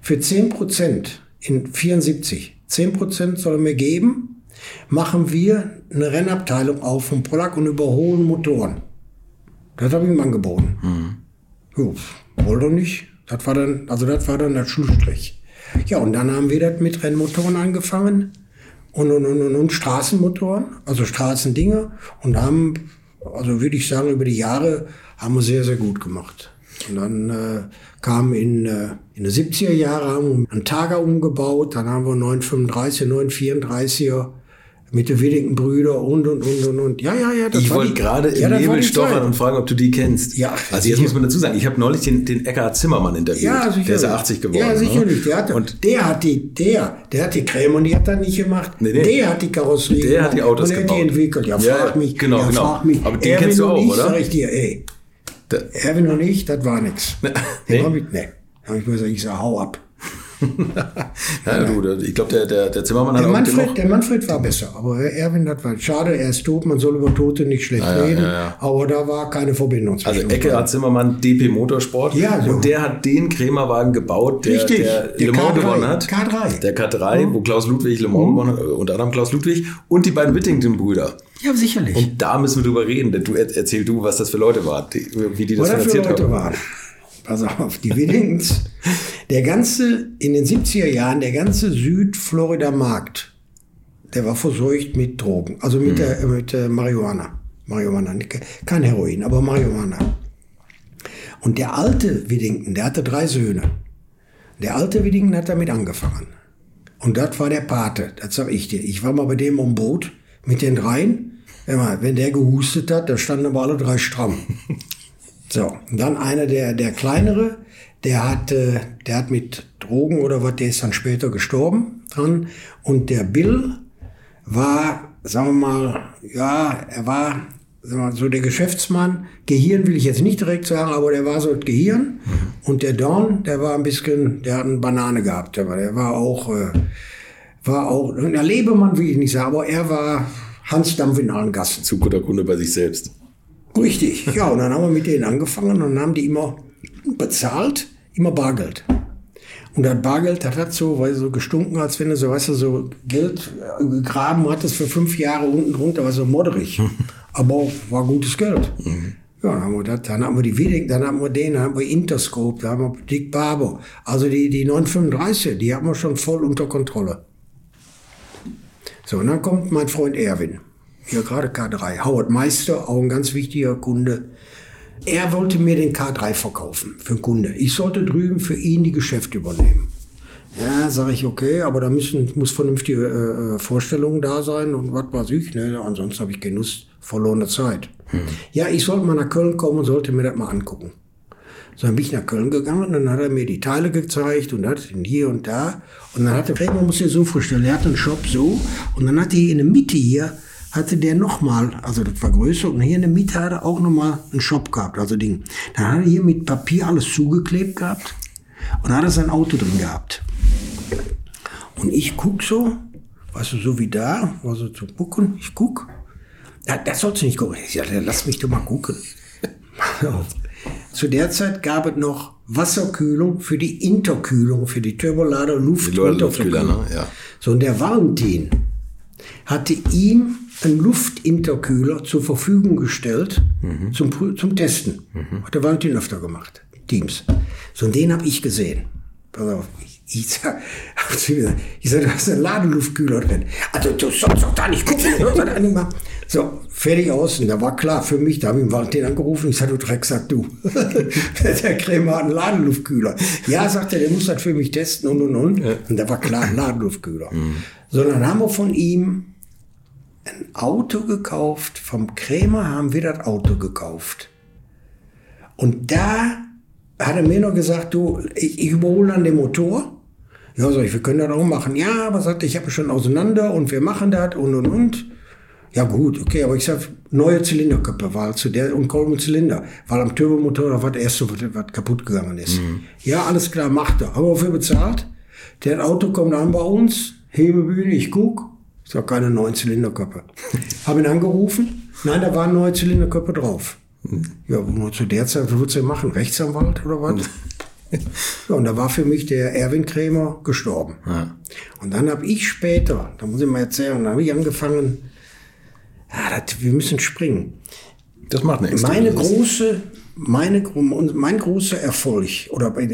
Speaker 1: Für 10 Prozent in 74. 10 Prozent soll er mir geben. Machen wir eine Rennabteilung auf vom Pollack und überholen Motoren. Das habe ich ihm angeboten. Jo, wollte er nicht. Das war dann, also das war dann der Schlussstrich. Ja, und dann haben wir das mit Rennmotoren angefangen und, und, und, und, und Straßenmotoren, also Straßendinger und haben, also würde ich sagen, über die Jahre haben wir sehr, sehr gut gemacht. Und dann äh, kam in, äh, in den 70er Jahren haben wir einen Tager umgebaut, dann haben wir 935, 934er mit den Willingen Brüder und, und, und, und, und. Ja, ja, ja. das
Speaker 2: Ich wollte gerade im
Speaker 1: ja, war
Speaker 2: Nebel stochern und fragen, ob du die kennst.
Speaker 1: Ja,
Speaker 2: Also jetzt muss man dazu sagen, ich habe neulich den, den Eckhard Zimmermann interviewt.
Speaker 1: Ja, sicherlich.
Speaker 2: Der ist ja 80 geworden.
Speaker 1: Ja, sicherlich. Der,
Speaker 2: Ne?
Speaker 1: hat,
Speaker 2: Und
Speaker 1: der hat die, der, der hat die Krämer, die hat er nicht gemacht.
Speaker 2: Nee, nee.
Speaker 1: Der hat die Karosserie
Speaker 2: Der hat die
Speaker 1: gemacht
Speaker 2: Autos
Speaker 1: und der hat
Speaker 2: gebaut.
Speaker 1: die entwickelt. Ja,
Speaker 2: Ja,
Speaker 1: frag mich.
Speaker 2: genau,
Speaker 1: ja,
Speaker 2: genau.
Speaker 1: Frag mich.
Speaker 2: Aber den
Speaker 1: Erwin
Speaker 2: kennst du
Speaker 1: und
Speaker 2: auch,
Speaker 1: ich,
Speaker 2: oder?
Speaker 1: Sag ich dir, ey.
Speaker 2: Der-
Speaker 1: Erwin und ich, das war nix.
Speaker 2: Nee.
Speaker 1: Den hab ich, nee. Hab ich gesagt, ich sag, hau ab.
Speaker 2: Ja, du, ich glaube, der, der, der Zimmermann hat
Speaker 1: Der
Speaker 2: dem
Speaker 1: Manfred,
Speaker 2: auch,
Speaker 1: der Manfred war besser, aber Erwin, das war schade, er ist tot, man soll über Tote nicht schlecht
Speaker 2: ja,
Speaker 1: reden,
Speaker 2: ja,
Speaker 1: aber da war keine Verbindung zwischen
Speaker 2: also Eckhard
Speaker 1: beiden.
Speaker 2: Zimmermann, DP Motorsport.
Speaker 1: Ja, so.
Speaker 2: Und der hat den Krämerwagen gebaut, der,
Speaker 1: Richtig,
Speaker 2: der,
Speaker 1: der
Speaker 2: Le Mans
Speaker 1: K3,
Speaker 2: gewonnen hat.
Speaker 1: K3.
Speaker 2: Der K3, wo Klaus Ludwig Le Mans gewonnen hat, äh, unter anderem Klaus Ludwig und die beiden Whittington-Brüder.
Speaker 1: Ja, sicherlich.
Speaker 2: Und da müssen wir drüber reden, denn du er- erzähl du, was das für Leute waren, die, wie die das
Speaker 1: für
Speaker 2: finanziert
Speaker 1: Leute
Speaker 2: haben.
Speaker 1: waren. Pass auf, die Willings. Der ganze, in den 70er Jahren, der ganze Südflorida-Markt, der war verseucht mit Drogen. Also mit, der, mit äh, Marihuana. Marihuana, kein Heroin, aber Marihuana. Und der alte Widdington, der hatte drei Söhne. Der alte Widdington hat damit angefangen. Und das war der Pate, das sag ich dir. Ich war mal bei dem am Boot mit den dreien. Wenn der gehustet hat, da standen aber alle drei stramm. So, und dann einer der, der kleinere, der hat, äh, der hat mit Drogen oder was, der ist dann später gestorben dran. Und der Bill war, sagen wir mal, ja, er war sagen wir mal, so der Geschäftsmann. Gehirn will ich jetzt nicht direkt sagen, aber der war so das Gehirn. Und der Don, der war ein bisschen, der hat eine Banane gehabt, aber der war auch, äh, war auch, ein Lebemann will ich nicht sagen, aber er war Hans Dampf in allen Gassen.
Speaker 2: Zu guter Kunde bei sich selbst.
Speaker 1: Richtig, ja, und dann haben wir mit denen angefangen und haben die immer bezahlt, immer Bargeld. Und das Bargeld, das hat so, weil so gestunken, als wenn du so, weißt du, so Geld äh, gegraben hattest für fünf Jahre unten drunter, war so modderig. Aber war gutes Geld. Ja, dann haben wir, das, dann haben wir die Wedding, dann haben wir den, dann haben wir Interscope, dann haben wir Dick Barber. Also die, die 935, die haben wir schon voll unter Kontrolle. So, und dann kommt mein Freund Erwin. Hier gerade K3. Howard Meister, auch ein ganz wichtiger Kunde. Er wollte mir den K3 verkaufen für einen Kunde. Ich sollte drüben für ihn die Geschäfte übernehmen. Ja, sage ich, okay, aber da müssen, muss vernünftige äh, äh, Vorstellungen da sein und was weiß ich. Ne? Ansonsten habe ich Lust, verlorene Zeit. Ja, ich sollte mal nach Köln kommen und sollte mir das mal angucken. So, dann bin ich nach Köln gegangen und dann hat er mir die Teile gezeigt und hat ihn hier und da. Und dann hatte, man muss sich so vorstellen, er hatte einen Shop so und dann hatte er in der Mitte hier, hatte der nochmal, also das war größer und hier in der Mitte hat er auch nochmal einen Shop gehabt, also Ding. Dann hat er hier mit Papier alles zugeklebt gehabt und hat er sein Auto drin gehabt. Und ich guck so, weißt du, so wie da, also zu gucken, ich guck. Ja, das sollst du nicht gucken. Ich sagte, lass mich doch mal gucken. Zu der Zeit gab es noch Wasserkühlung für die Interkühlung, für die Turbolader Luft
Speaker 2: Luftkühler, ne? Ja.
Speaker 1: So, und der Valentin hatte ihm einen Luftinterkühler zur Verfügung gestellt zum, Prü- zum Testen. Hat der Valentin öfter gemacht. Teams. So, und den habe ich gesehen. Pass auf. Ich, ich sag, hab zu ihm gesagt, ich sag, du hast einen Ladeluftkühler drin. Also, du sollst doch da nicht gucken. So, fertig aus. Und da war klar für mich, da habe ich den Valentin angerufen. Ich sag, du Drecksack, du. der Krämer hat einen Ladenluftkühler. Ja, sagt er, der muss das für mich testen und und und. Und da war klar, ein Ladenluftkühler. So, dann haben wir von ihm ein Auto gekauft. Vom Krämer haben wir das Auto gekauft. Und da hat er mir noch gesagt, du, ich, ich überhole dann den Motor. Ja, sag ich, wir können das auch machen. Ja, aber sagte ich, habe schon auseinander und wir machen das und und und. Ja gut, okay, aber ich sag, neue Zylinderköpfe war zu der und kaum Zylinder, weil am Turbomotor da war das erste, was, kaputt gegangen ist. Ja, alles klar, macht er. Aber wofür bezahlt? Der Auto kommt an bei uns, Hebebühne, ich guck, ich sag keine neuen Zylinderköpfe. Habe ihn angerufen, nein, da waren neue Zylinderköpfe drauf. Ja, nur zu der Zeit, was würdest du machen? Rechtsanwalt oder was? Ja, und da war für mich der Erwin Krämer gestorben. Und dann habe ich später, da muss ich mal erzählen, da habe ich angefangen, ja, das, wir müssen springen.
Speaker 2: Das macht nichts.
Speaker 1: Meine große, meine, mein großer Erfolg oder bei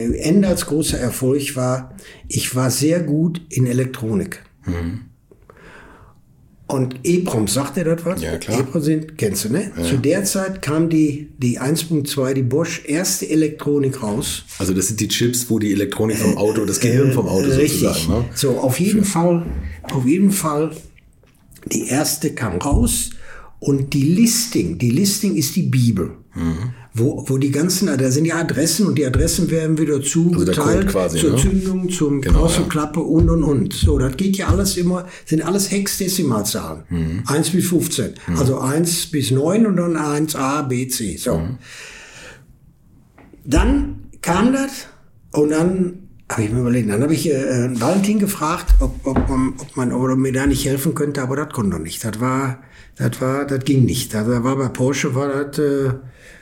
Speaker 1: als großer Erfolg war, ich war sehr gut in Elektronik. Und EPROM, sagt ihr das was?
Speaker 2: Ja, klar.
Speaker 1: EPROM sind, kennst du, ne? Zu der Zeit kam die, die 1.2, die Bosch erste Elektronik raus.
Speaker 2: Also das sind die Chips, wo die Elektronik vom Auto, das Gehirn vom Auto
Speaker 1: Richtig.
Speaker 2: sozusagen. Ne?
Speaker 1: So, auf jeden Fall, auf jeden Fall, die erste kam raus und die Listing, die Listing ist die Bibel.
Speaker 2: Mhm.
Speaker 1: Wo, wo die ganzen, da sind ja Adressen und die Adressen werden wieder
Speaker 2: Also
Speaker 1: zugeteilt
Speaker 2: Code quasi,
Speaker 1: zur
Speaker 2: ne?
Speaker 1: Zündung, zum
Speaker 2: Genau,
Speaker 1: Außenklappe und und und. So, das geht ja alles immer, sind alles Hexdezimalzahlen.
Speaker 2: Mhm.
Speaker 1: 1 bis 15. Also 1 bis 9 und dann 1a, b, c. So.
Speaker 2: Mhm.
Speaker 1: Dann kam das und dann habe ich mir überlegt, dann habe ich äh, äh, Valentin gefragt, ob, ob, man, ob man ob er mir da nicht helfen könnte, aber das konnte er nicht. Das war, das war, das ging nicht. Da war bei Porsche war das äh,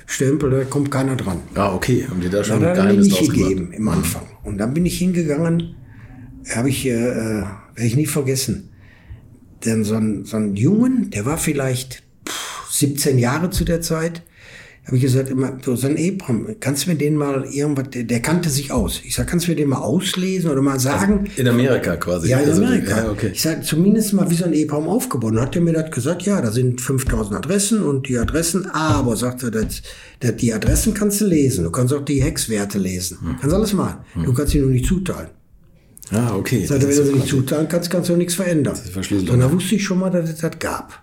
Speaker 1: Stempel, da kommt keiner dran.
Speaker 2: Ah, okay. Haben die da schon ein Geheimnis
Speaker 1: nicht
Speaker 2: gemacht?
Speaker 1: gegeben im Anfang. Und dann bin ich hingegangen, habe ich, äh, äh, werde ich nie vergessen. Denn so ein, so ein Jungen, der war vielleicht pff, 17 Jahre zu der Zeit, habe ich gesagt, immer, so, so ein Ebram, kannst du mir den mal irgendwas, der, der kannte sich aus. Ich sag, kannst du mir den mal auslesen oder mal sagen?
Speaker 2: In Amerika quasi.
Speaker 1: Ja, in
Speaker 2: Also,
Speaker 1: Amerika.
Speaker 2: Ja, okay.
Speaker 1: Ich sag, zumindest mal wie so ein EPROM aufgebaut. Und hat er mir das gesagt, ja, da sind 5000 Adressen und die Adressen, aber, sagt er, das, das, die Adressen kannst du lesen. Du kannst auch die Hexwerte lesen.
Speaker 2: Hm.
Speaker 1: Kannst alles machen. Du kannst sie nur nicht zuteilen.
Speaker 2: Ah, okay.
Speaker 1: Sagt er, wenn du sie nicht zuteilen kannst, kannst du auch nichts verändern.
Speaker 2: ist Verschlüsselung.
Speaker 1: Und da wusste ich schon mal, dass es das gab.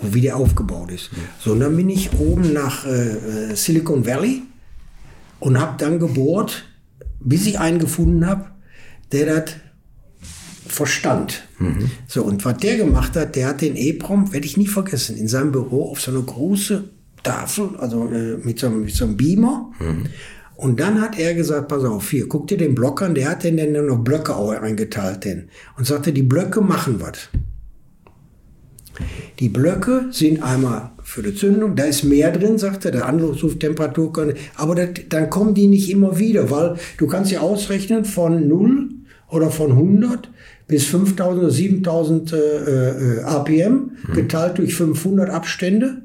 Speaker 1: Wie der aufgebaut ist. So, und dann bin ich oben nach äh, äh, Silicon Valley und habe dann gebohrt, bis ich einen gefunden habe, der das verstand. So, und was der gemacht hat, der hat den EPROM, werde ich nie vergessen, in seinem Büro auf so eine große Tafel, also äh, mit, so, einem- mit so einem Beamer. Und dann hat er gesagt, pass auf, hier, guck dir den Block an, der hat den dann noch Blöcke eingeteilt. Den. Und sagte, die Blöcke machen was. Die Blöcke sind einmal für die Zündung, da ist mehr drin, sagt er, der Anlufttemperatur, kann- aber das, dann kommen die nicht immer wieder, weil du kannst ja ausrechnen von 0 oder von 100 bis 5000 oder 7000 äh, äh, APM geteilt durch 500 Abstände.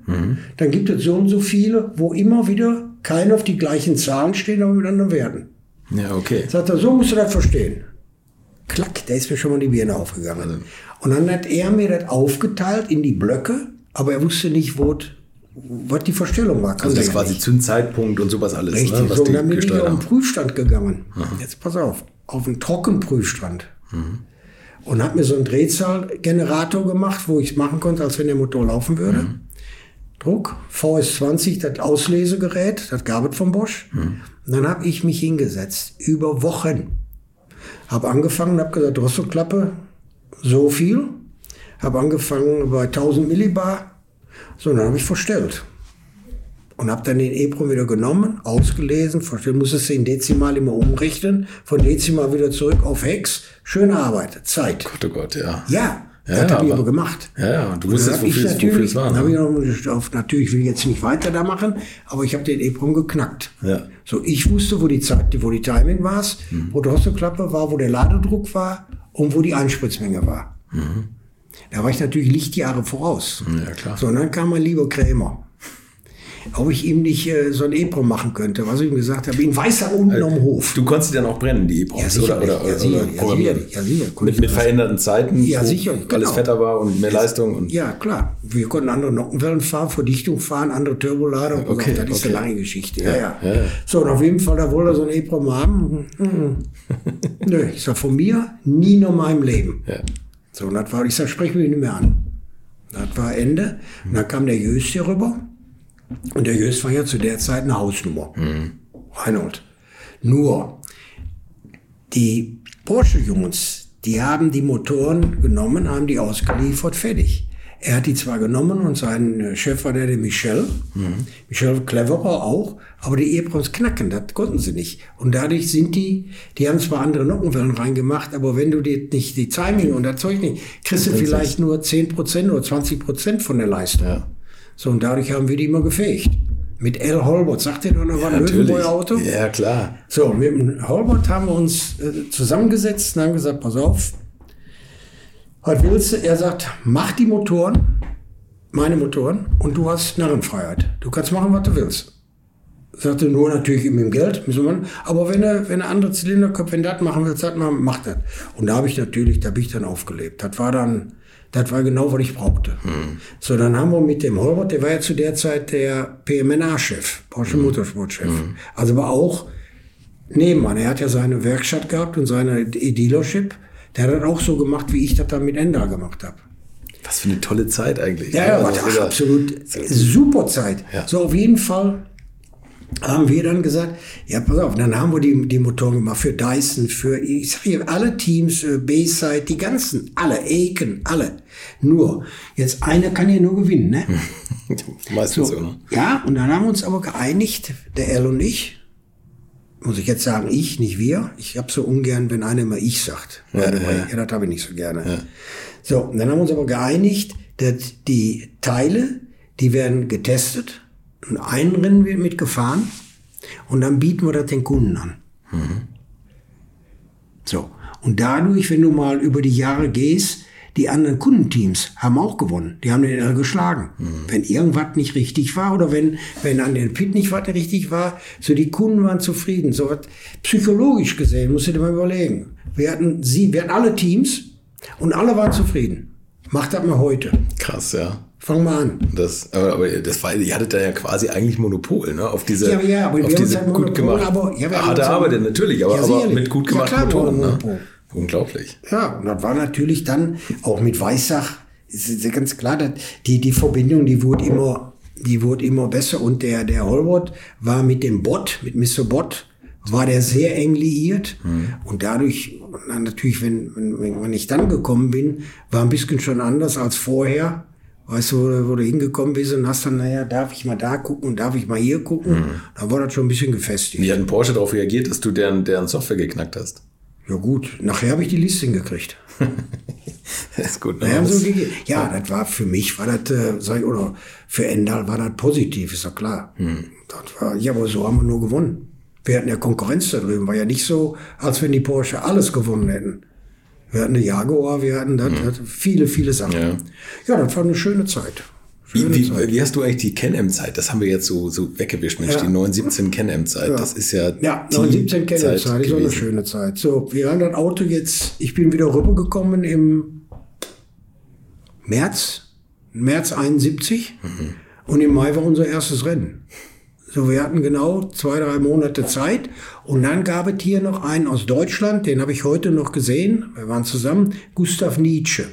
Speaker 1: Dann gibt es so und so viele, wo immer wieder keine auf die gleichen Zahlen stehen, aber miteinander werden.
Speaker 2: Ja, okay.
Speaker 1: Sagt er, so musst du das verstehen. Klack, da ist mir schon mal die Birne aufgegangen. Und dann hat er mir das aufgeteilt in die Blöcke, aber er wusste nicht, wo was die Verstellung war.
Speaker 2: Also das ist quasi
Speaker 1: nicht.
Speaker 2: Zündzeitpunkt und sowas alles,
Speaker 1: Richtig,
Speaker 2: ne, was
Speaker 1: so, und dann bin ich auf den. Prüfstand gegangen. Jetzt pass auf, auf einen Trockenprüfstand. Und habe mir so einen Drehzahlgenerator gemacht, wo ich es machen konnte, als wenn der Motor laufen würde. Druck, VS20, das Auslesegerät, das gab es von Bosch. Und dann habe ich mich hingesetzt, über Wochen. Habe angefangen, habe gesagt, Drosselklappe, so viel. Habe angefangen bei 1000 Millibar. So, dann habe ich verstellt. Und habe dann den EPROM wieder genommen, ausgelesen, verstellt, muss es in Dezimal immer umrichten, von Dezimal wieder zurück auf Hex. Schöne Arbeit, Zeit.
Speaker 2: Gott, oh Gott, ja.
Speaker 1: Ja,
Speaker 2: Ja,
Speaker 1: das habe ich
Speaker 2: aber-
Speaker 1: gemacht.
Speaker 2: Ja, ja, du wusstest, wofür es- wofür
Speaker 1: natürlich,
Speaker 2: es war, ne?
Speaker 1: habe ich noch auf, natürlich will ich jetzt nicht weiter da machen, aber ich habe den EPROM geknackt.
Speaker 2: Ja.
Speaker 1: So, ich wusste, wo die Zeit, wo die Timing war,
Speaker 2: Mhm.
Speaker 1: wo die Drosselklappe war, wo der Ladedruck war und wo die Einspritzmenge war. Da war ich natürlich Lichtjahre voraus.
Speaker 2: Mhm. Ja, klar.
Speaker 1: So, und dann kam mein lieber Krämer. Ob ich ihm nicht äh, so ein EPROM machen könnte, was ich ihm gesagt habe, in Weißer unten am Hof.
Speaker 2: Du konntest dann auch brennen, die E-Proms,
Speaker 1: Ja, sicher,
Speaker 2: oder, oder,
Speaker 1: ja, sicher,
Speaker 2: oder
Speaker 1: ja, sicher, sicher.
Speaker 2: Mit, mit veränderten Zeiten,
Speaker 1: Ja,
Speaker 2: wo
Speaker 1: sicher,
Speaker 2: alles
Speaker 1: genau.
Speaker 2: fetter war und mehr Leistung. Und
Speaker 1: Ja, klar. Wir konnten andere Nockenwellen fahren, Verdichtung fahren, andere Turbolader. und
Speaker 2: Okay,
Speaker 1: so. Das ist
Speaker 2: okay.
Speaker 1: eine lange Geschichte. Ja, ja. So, und auf jeden Fall, da wollte er so ein EPROM haben. Mhm. Nö, ich sag, von mir nie noch mal im Leben. So, und das war, ich sag, sprech mich nicht mehr an. Das war Ende. Und dann kam der Jöst hier rüber. Und der Jöst war ja zu der Zeit eine Hausnummer. Reinhold. Nur, die Porsche-Jungs, die haben die Motoren genommen, haben die ausgeliefert, fertig. Er hat die zwar genommen und sein äh, Chef war der, der Michel. Mhm. Michel Cleverer auch, aber die Ebrons knacken, das konnten sie nicht. Und dadurch sind die, die haben zwar andere Nockenwellen reingemacht, aber wenn du dir nicht die Timing und das Zeug nicht, kriegst du vielleicht nur 10% oder 20% von der Leistung. Ja. So, und dadurch haben wir die immer gefegt. Mit L. Holbert, sagt ihr doch noch
Speaker 2: ja, ein Löwenboy-Auto? Ja, klar.
Speaker 1: So, mit dem Holbert haben wir uns äh, zusammengesetzt und haben gesagt, pass auf, was willst du? Er sagt, mach die Motoren, meine Motoren, und du hast Narrenfreiheit. Du kannst machen, was du willst. Sagte nur natürlich mit dem Geld, müssen wir, aber wenn er, wenn er andere Zylinderköpfe, wenn das machen will, sagt man, macht das. Und da habe ich natürlich, da bin ich dann aufgelebt. Das war dann, das war genau, was ich brauchte. Hm. So, dann haben wir mit dem Holbert, der war ja zu der Zeit der PMNA-Chef, Porsche hm. Motorsport-Chef. Hm. Also war auch Nebenmann. Er hat ja seine Werkstatt gehabt und seine E-Dealership. Der hat das auch so gemacht, wie ich das dann mit Ender gemacht habe.
Speaker 2: Was für eine tolle Zeit eigentlich.
Speaker 1: Ja, ja, also war absolut super Zeit. Ja. So, auf jeden Fall haben wir dann gesagt, ja, pass auf, dann haben wir die, die Motoren gemacht für Dyson, für, ich sag hier, alle Teams, äh, Bayside, die ganzen, alle, Aiken, alle. Nur, jetzt einer kann ja nur gewinnen, ne?
Speaker 2: Meistens so, so, ne?
Speaker 1: Ja, und dann haben wir uns aber geeinigt, der L und ich, muss ich jetzt sagen, ich, nicht wir. Ich habe so ungern, wenn einer immer ich sagt. Ja, ja, ja. das habe ich nicht so gerne. Ja. So, dann haben wir uns aber geeinigt, dass die Teile, die werden getestet und ein Rennen wird mitgefahren und dann bieten wir das den Kunden an. Mhm. So, und dadurch, wenn du mal über die Jahre gehst, die anderen Kundenteams haben auch gewonnen. Die haben den geschlagen. Mhm. Wenn irgendwas nicht richtig war oder wenn, wenn an den Pit nicht was richtig war, so die Kunden waren zufrieden. So was psychologisch gesehen, musst du dir mal überlegen. Wir hatten sie, wir hatten alle Teams und alle waren zufrieden. Macht das mal heute.
Speaker 2: Krass, ja.
Speaker 1: Fang mal an.
Speaker 2: Das, aber, das war, ihr hattet da ja quasi eigentlich Monopol, ne? Auf diese,
Speaker 1: ja, ja, aber
Speaker 2: auf diese halt gut gemacht.
Speaker 1: Aber, ja,
Speaker 2: Ach, hat er arbeitet natürlich, aber, ja, aber mit gut gemachten ja, klar. Ne? Unglaublich.
Speaker 1: Ja, und das war natürlich dann auch mit Weissach, ist ganz klar, dass die, die Verbindung, die wurde immer, die wurde immer besser. Und der, der Holbert war mit dem Bot, mit Mr. Bot, war der sehr eng liiert. Mhm. Und dadurch, na, natürlich, wenn, wenn, wenn ich dann gekommen bin, war ein bisschen schon anders als vorher. Weißt du, wo du hingekommen bist und hast dann, naja, darf ich mal da gucken und darf ich mal hier gucken? Mhm. Da war das schon ein bisschen gefestigt.
Speaker 2: Wie hat ein Porsche darauf reagiert, dass du deren, deren Software geknackt hast?
Speaker 1: Ja gut, nachher habe ich die Liste hingekriegt.
Speaker 2: das ist gut.
Speaker 1: Ne? So ja, das war für mich, war das, äh, sag ich, oder für Endal war das positiv, ist doch klar. Hm. Das war, ja, aber so haben wir nur gewonnen. Wir hatten ja Konkurrenz da drüben, war ja nicht so, als wenn die Porsche alles gewonnen hätten. Wir hatten eine Jaguar, wir hatten das, hm. viele, viele Sachen. Ja. ja, das war eine schöne Zeit.
Speaker 2: Wie, wie, wie, hast du eigentlich die Ken-M-Zeit? Das haben wir jetzt so, so weggewischt, Mensch, ja. die 917 Ken-M-Zeit. Ja. Das ist ja.
Speaker 1: Ja, 917 Ken-M-Zeit ist auch eine schöne Zeit. So, wir haben das Auto jetzt, ich bin wieder rübergekommen im März, März 71. Mhm. Und im Mai war unser erstes Rennen. So, wir hatten genau zwei, drei Monate Zeit. Und dann gab es hier noch einen aus Deutschland, den habe ich heute noch gesehen. Wir waren zusammen. Gustav Nietzsche.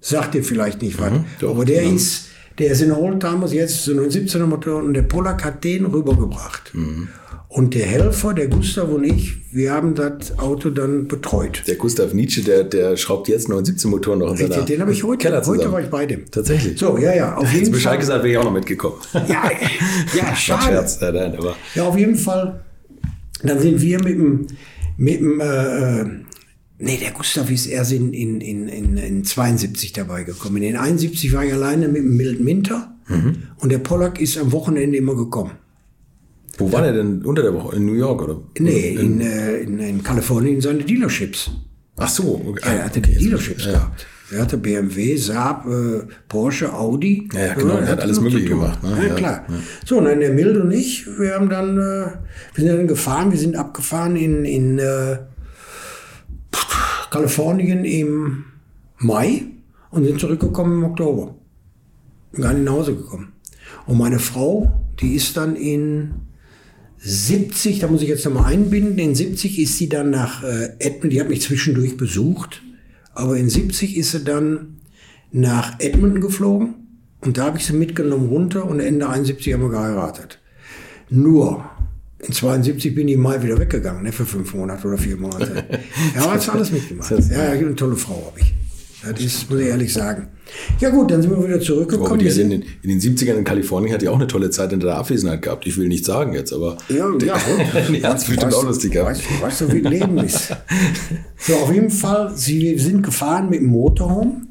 Speaker 1: Sagt ihr vielleicht nicht was. Mhm, doch, aber der ja. ist der ist in Oldtimers jetzt so ein 17er Motor und der Pollack hat den rübergebracht. Mhm. Und der Helfer, der Gustav und ich, wir haben das Auto dann betreut.
Speaker 2: Der Gustav Nietzsche, der, der schraubt jetzt 917 Motoren noch in
Speaker 1: Richtig,
Speaker 2: seiner
Speaker 1: Den habe ich heute,
Speaker 2: Keller zusammen.
Speaker 1: heute war ich bei dem.
Speaker 2: Tatsächlich?
Speaker 1: So, ja, ja.
Speaker 2: Auf jeden Bescheid Fall. gesagt, wäre ich auch noch mitgekommen.
Speaker 1: Ja, ja schade. Scherz, ja, nein, aber. ja, auf jeden Fall. Dann sind wir mit dem, mit dem äh, Nee, der Gustav ist erst in, in, in, in, in 72 dabei gekommen. In 71 war ich alleine mit dem Milton Minter mhm. und der Pollack ist am Wochenende immer gekommen.
Speaker 2: Wo war der denn unter der Woche? In New York oder?
Speaker 1: Nee, in, in, äh, in, in Kalifornien seine Dealerships.
Speaker 2: Ach so.
Speaker 1: Okay. Ja, er hatte okay. Dealerships ja. gehabt. Er hatte BMW, Saab, äh, Porsche, Audi.
Speaker 2: Ja, ja genau. er hat alles Mögliche gemacht. Ne?
Speaker 1: Ja, ja, klar. Ja. So, und dann der Mild und ich, wir haben dann, äh, wir sind dann gefahren, wir sind abgefahren in, in äh, Kalifornien im Mai und sind zurückgekommen im Oktober. Gar nicht nach Hause gekommen. Und meine Frau, die ist dann in 70, da muss ich jetzt nochmal einbinden, in 70 ist sie dann nach äh, Edmund, die hat mich zwischendurch besucht, aber in 70 ist sie dann nach Edmonton geflogen und da habe ich sie mitgenommen runter und Ende 71 haben wir geheiratet. Nur, In 72 bin ich Mai wieder weggegangen, ne, für fünf Monate oder vier Monate. ja, hast alles mitgemacht. Ja, eine tolle Frau habe ich. Das ist, muss ich ehrlich sagen. Ja gut, dann sind wir wieder zurückgekommen.
Speaker 2: Aber die hat in, den, in den 70ern in Kalifornien hat die auch eine tolle Zeit in der Abwesenheit gehabt. Ich will nicht sagen jetzt, aber
Speaker 1: Ja, ja.
Speaker 2: die hat es bestimmt auch lustig gehabt.
Speaker 1: Weißt, du, weißt du, wie Leben ist. So, auf jeden Fall, sie sind gefahren mit dem Motorhome.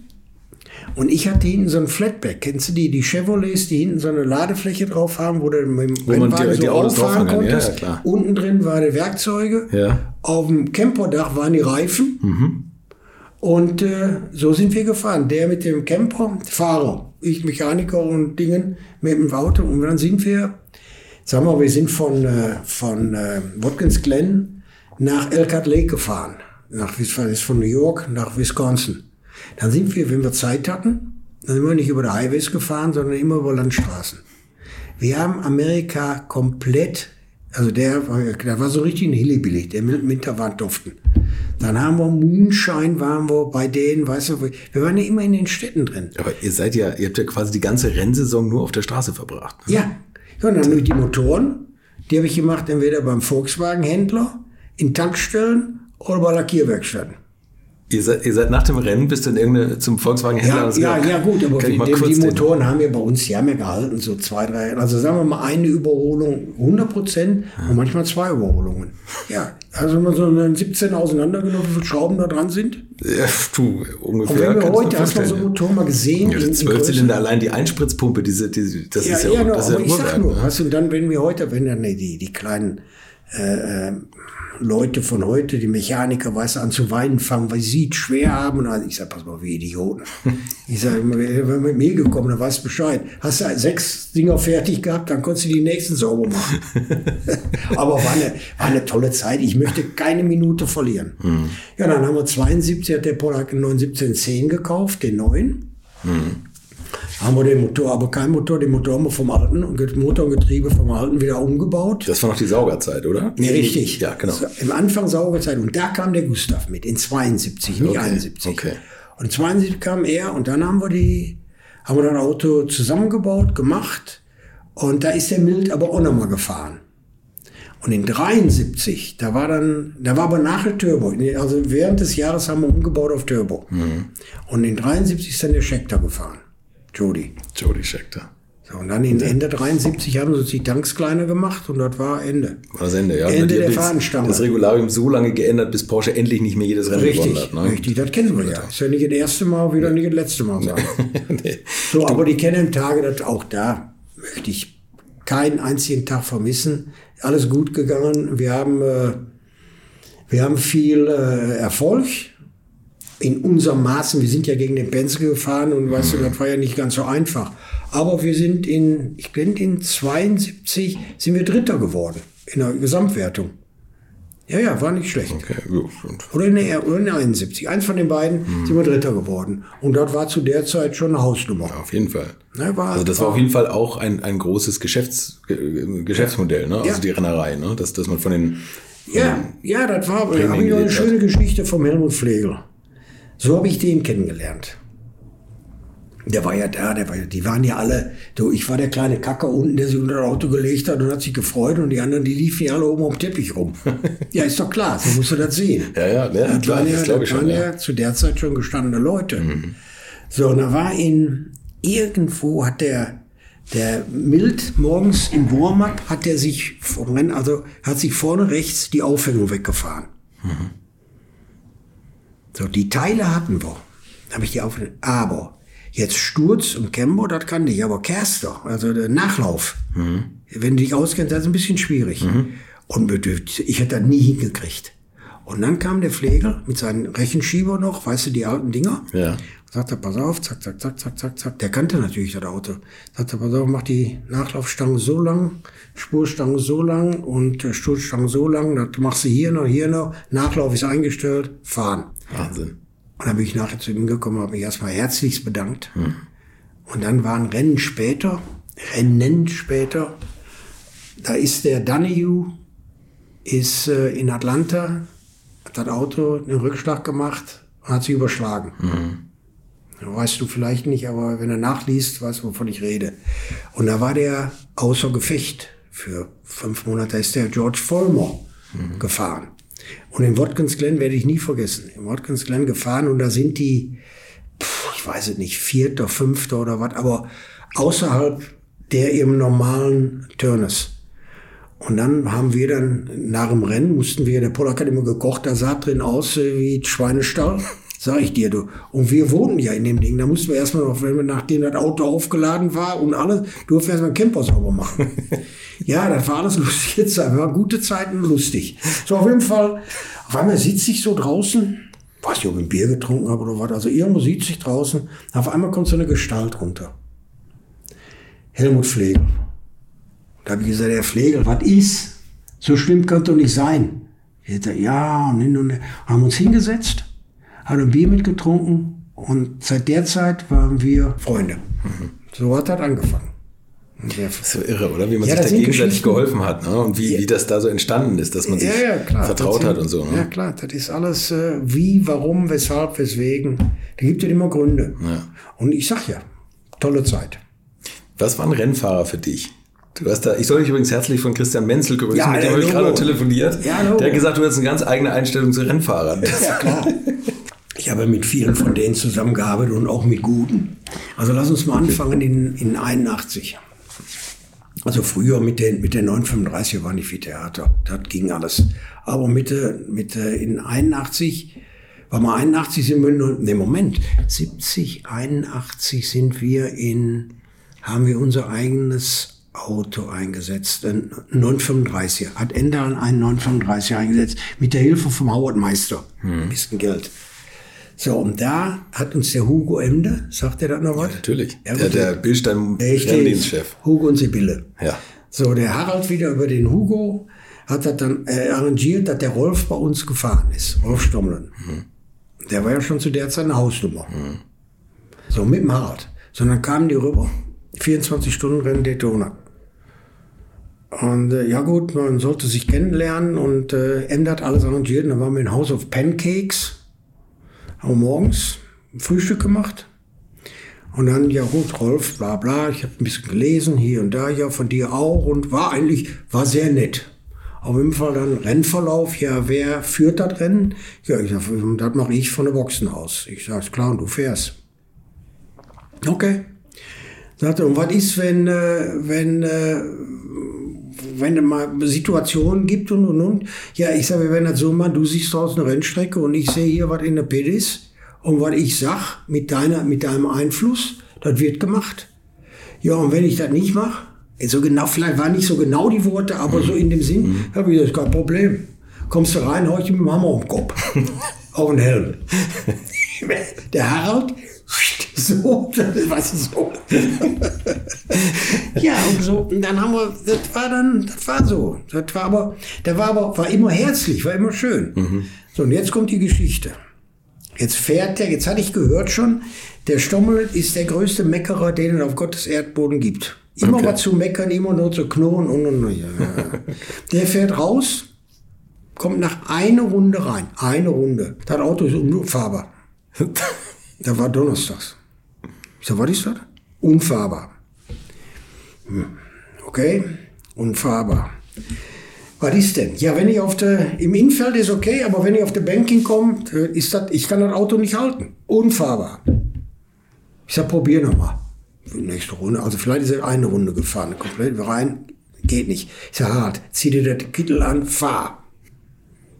Speaker 1: Und ich hatte hinten so ein Flatback. Kennst du die? Die Chevrolets, die hinten so eine Ladefläche drauf haben, wo du mit dem
Speaker 2: Wo
Speaker 1: Rennwagen
Speaker 2: die- die Autos
Speaker 1: auffahren
Speaker 2: drauffahren
Speaker 1: konntest.
Speaker 2: ja, klar.
Speaker 1: Unten drin waren die Werkzeuge.
Speaker 2: Ja.
Speaker 1: Auf dem Camperdach waren die Reifen.
Speaker 2: Mhm.
Speaker 1: Und äh, so sind wir gefahren. Der mit dem Camper, Fahrer, ich Mechaniker und Dingen mit dem Auto. Und dann sind wir, sagen wir, wir sind von, äh, von äh, Watkins Glen nach Elkhart Lake gefahren. Nach, ist von New York nach Wisconsin. Dann sind wir, wenn wir Zeit hatten, dann sind wir nicht über die Highways gefahren, sondern immer über Landstraßen. Wir haben Amerika komplett, also der, war- der war so richtig ein Hillbilly, der mit dem Winter war duften. Dann haben wir Moonshine, waren wir bei denen, weißt du, wir waren ja immer in den Städten drin.
Speaker 2: Aber ihr seid ja, ihr habt ja quasi die ganze Rennsaison nur auf der Straße verbracht.
Speaker 1: Ja, ja und dann habe ich die Motoren, die habe ich gemacht entweder beim Volkswagen-Händler, in Tankstellen oder bei Lackierwerkstätten.
Speaker 2: Ihr seid, ihr seid nach dem Rennen bis dann irgendeine zum Volkswagen-Händler
Speaker 1: Ja,
Speaker 2: und
Speaker 1: ja,
Speaker 2: gesagt,
Speaker 1: ja, gut, aber die, die,
Speaker 2: den-
Speaker 1: Motoren haben ja bei uns, die haben ja gehalten, so zwei, drei, also sagen wir mal eine Überholung 100 Prozent und manchmal zwei Überholungen. Ja, also wenn man so einen 17 auseinandergenommen, wie viele Schrauben da dran sind.
Speaker 2: Ja, du,
Speaker 1: Und
Speaker 2: ungefähr.
Speaker 1: wenn wir heute, hast du so einen Motor mal gesehen?
Speaker 2: ja.
Speaker 1: in-
Speaker 2: ja,
Speaker 1: in
Speaker 2: Zwölf
Speaker 1: Größe?
Speaker 2: Zylinder allein, die Einspritzpumpe, diese, diese, das
Speaker 1: Ja,
Speaker 2: ist ja,
Speaker 1: ja, no,
Speaker 2: das ist ja
Speaker 1: aber ich sag nur,
Speaker 2: ne?
Speaker 1: weißt du, und dann, wenn wir heute, wenn dann die, die kleinen äh, äh, Leute von heute, die Mechaniker, weißt du, an zu weinen fangen, weil sie es schwer haben. Und also ich sag, pass mal, wie Idioten. Ich sag, immer, wenn wir mit mir gekommen, dann weißt du Bescheid. Hast du sechs Dinger fertig gehabt, dann konntest du die nächsten sauber machen. Aber war eine, war eine tolle Zeit. Ich möchte keine Minute verlieren. Ja, dann haben wir 72, hat der Pollack einen 91710 gekauft, den neuen haben wir den Motor, aber kein Motor, den Motor haben wir vom alten, und Motor und Getriebe vom alten wieder umgebaut.
Speaker 2: Das war noch die Saugerzeit, oder?
Speaker 1: Ja, richtig.
Speaker 2: Ja, genau.
Speaker 1: So, Im Anfang Saugerzeit. Und da kam der Gustav mit, in 72, nicht
Speaker 2: Okay,
Speaker 1: 71.
Speaker 2: okay.
Speaker 1: Und 72 kam er und dann haben wir die, haben wir das Auto zusammengebaut, gemacht. Und da ist der Mild aber auch nochmal gefahren. Und in 73, da war dann, da war aber nachher Turbo. Also während des Jahres haben wir umgebaut auf Turbo.
Speaker 2: Mhm.
Speaker 1: Und in 73 ist dann der Schecter gefahren. Jody.
Speaker 2: Jody Scheckter.
Speaker 1: So, und dann in Ende 73 haben sie uns die Tanks kleiner gemacht und das war Ende.
Speaker 2: War das Ende, ja.
Speaker 1: Ende der Fahnenstange.
Speaker 2: Das Regularium so lange geändert, bis Porsche endlich nicht mehr jedes Rennen gewonnen
Speaker 1: Richtig,
Speaker 2: hat. Ne?
Speaker 1: richtig, das kennen wir ja. Ist ja nicht das erste Mal, wieder nicht das letzte Mal sagen.
Speaker 2: nee.
Speaker 1: So, aber die kennen Tage, das auch da möchte ich keinen einzigen Tag vermissen. Alles gut gegangen. Wir haben, äh, wir haben viel äh, Erfolg in unserem Maßen. Wir sind ja gegen den Penske gefahren und weißt du, das war ja nicht ganz so einfach. Aber wir sind in, ich glaube in 72 sind wir Dritter geworden in der Gesamtwertung. Ja, ja, war nicht schlecht.
Speaker 2: Okay, gut.
Speaker 1: Oder in, der, oder in der 71. Eins von den beiden
Speaker 2: Mhm.
Speaker 1: sind wir Dritter geworden. Und das war zu der Zeit schon eine Hausnummer.
Speaker 2: auf jeden Fall.
Speaker 1: Ne, war,
Speaker 2: Also das war auf jeden Fall auch ein, ein großes Geschäfts, Ge- Geschäftsmodell, ne? Also
Speaker 1: Ja.
Speaker 2: die Rennerei, ne? Dass, dass man von den
Speaker 1: Ja, ja, das war da
Speaker 2: Prämien
Speaker 1: habe ich eine schöne Geschichte vom Helmut Pflegel. So habe ich den kennengelernt. Der war ja da, der war, ja- die waren ja alle, du, ich war der kleine Kacker unten, der sich unter das Auto gelegt hat und hat sich gefreut und die anderen, die liefen ja alle oben am Teppich rum. ja, ist doch klar, so musst du das sehen.
Speaker 2: Ja, ja, ja
Speaker 1: Das
Speaker 2: klar,
Speaker 1: waren ja,
Speaker 2: das glaube ich
Speaker 1: das
Speaker 2: schon.
Speaker 1: waren
Speaker 2: Ja. Mhm.
Speaker 1: ja zu der Zeit schon gestandene Leute. So, und da war in, irgendwo hat der, der Mild morgens im Warm-up hat er sich also hat sich vorne rechts die Aufhängung weggefahren.
Speaker 2: Mhm.
Speaker 1: So, die Teile hatten wir. Habe ich die Aufhängung. Aber jetzt Sturz und Camber, das kann ich, aber Kerster, also der Nachlauf,
Speaker 2: Mhm.
Speaker 1: wenn du dich auskennst, das ist ein bisschen schwierig. Und mit- ich hätte das nie hingekriegt. Und dann kam der Pfleger mit seinen Rechenschieber noch, weißt du, die alten Dinger.
Speaker 2: Ja.
Speaker 1: Sagte, pass auf, zack, zack, zack, zack, zack, zack. Der kannte natürlich das Auto. Sagte, pass auf, mach die Nachlaufstange so lang, Spurstange so lang und äh, Sturzstange so lang. Das machst du hier noch, hier noch. Nachlauf ist eingestellt, fahren.
Speaker 2: Wahnsinn.
Speaker 1: Und dann bin ich nachher zu ihm gekommen, habe mich erstmal herzlichst bedankt. Und dann war ein Rennen später, Rennen später, da ist der Donahue, ist äh, in Atlanta, hat das Auto einen Rückschlag gemacht und hat sich überschlagen. Weißt du vielleicht nicht, aber wenn du nachliest, weißt du, wovon ich rede. Und da war der außer Gefecht für fünf Monate ist der George Vollmer mhm. gefahren. Und in Watkins Glen werde ich nie vergessen. In Watkins Glen gefahren und da sind die, ich weiß es nicht, vierter, fünfter oder was, aber außerhalb der im normalen Turnus. Und dann haben wir dann nach dem Rennen mussten wir, der Pollack hat immer gekocht, da sah drin aus wie Schweinestall. Sag ich dir, du. Und wir wohnten ja in dem Ding. Da mussten wir erstmal noch, wenn wir, nachdem das Auto aufgeladen war und alles, durften wir erstmal einen Camper sauber machen. ja, das war alles lustig. Jetzt war gute Zeiten lustig. So, auf jeden Fall, auf einmal sitze ich so draußen, weiß nicht, ob ich ein Bier getrunken habe oder was, also irgendwo sitze ich draußen, auf einmal kommt so eine Gestalt runter. Helmut Pflegel. Da habe ich gesagt, Herr Pflegel, was ist? So schlimm kann doch nicht sein. Ich ja, und und her. Haben uns hingesetzt hat ein Bier mitgetrunken und seit der Zeit waren wir Freunde. Mhm. So hat das angefangen.
Speaker 2: Das ist so irre, oder? Wie man ja, sich da gegenseitig geholfen hat ne? und wie, ja. wie das da so entstanden ist, dass man sich ja, vertraut sind, hat und so. Ne?
Speaker 1: Ja, klar, das ist alles äh, wie, warum, weshalb, weswegen. Da gibt es immer Gründe. Und ich sag ja, tolle Zeit.
Speaker 2: Was war ein Rennfahrer für dich? Du hast da, ich soll dich übrigens herzlich von Christian Menzel grüßen, ja, mit dem habe ich gerade noch telefoniert. Ja, der hat gesagt, du hast eine ganz eigene Einstellung zu Rennfahrern. Ja, klar.
Speaker 1: Ich habe mit vielen von denen zusammengearbeitet und auch mit guten. Also lass uns mal anfangen in, in 81. Also früher mit den, mit den 935 war nicht wie Theater. Das ging alles. Aber Mitte, Mitte in 81, war mal 81 sind wir ne Moment, 70, 81 sind wir in, haben wir unser eigenes Auto eingesetzt, ein 935 hat Endal einen 935 eingesetzt, mit der Hilfe vom Howard Meister. Hm. Ein bisschen Geld. So, und da hat uns der Hugo Emde, sagt er da noch was?
Speaker 2: Ja, natürlich. Ja, der, der bildstein
Speaker 1: chef Hugo und Sibylle. Ja. So, der Harald wieder über den Hugo hat das dann äh, arrangiert, dass der Rolf bei uns gefahren ist. Rolf Stommeln. Mhm. Der war ja schon zu der Zeit eine Hausnummer. Mhm. So, mit dem Harald. So, dann kamen die rüber. 24 Stunden Rennen Daytona. Und äh, ja gut, man sollte sich kennenlernen und äh, Emde hat alles arrangiert. Und dann waren wir in House of Pancakes haben morgens Frühstück gemacht. Und dann, ja gut, Rolf, bla bla, ich habe ein bisschen gelesen, hier und da, ja, von dir auch. Und war eigentlich, war sehr nett. Auf jeden Fall dann Rennverlauf, ja, wer führt das Rennen? Ja, ich sag, das mache ich von der Boxen aus. Ich sage, klar, und du fährst. Okay. Sagte, und was ist, wenn, äh, wenn, äh, wenn es mal Situationen gibt und und und. Ja, ich sage, wir werden das so machen, du siehst draußen eine Rennstrecke und ich sehe hier, was in der Pit ist. Und was ich sag, mit, deiner, mit deinem Einfluss, das wird gemacht. Ja, und wenn ich das nicht mache, so genau, vielleicht waren nicht so genau die Worte, aber so in dem Sinn, mhm. habe ich das kein Problem. Kommst du rein, hau ich mit dem Hammer um den Kopf. Auf den Helm. Der Harald, so, was so. ja, und so, und dann haben wir, das war dann, das war so. Das war aber, der war aber, war immer herzlich, war immer schön. Mhm. So, und jetzt kommt die Geschichte. Jetzt fährt der, jetzt hatte ich gehört schon, der Stommel ist der größte Meckerer, den es auf Gottes Erdboden gibt. Immer okay. was zu meckern, immer nur zu knurren und und und. Ja. der fährt raus, kommt nach einer Runde rein. Eine Runde. Das Auto ist unfahrbar. da war donnerstags. Ich sag, was ist das? Unfahrbar. Hm. Okay, unfahrbar. Was ist denn? Ja, wenn ich auf der, im Infeld ist okay, aber wenn ich auf der Banking komme, ist das, ich kann das Auto nicht halten. Unfahrbar. Ich sag, probier nochmal. Nächste Runde, also vielleicht ist er eine Runde gefahren, komplett rein, geht nicht. Ich sag, hart, zieh dir den Kittel an, fahr.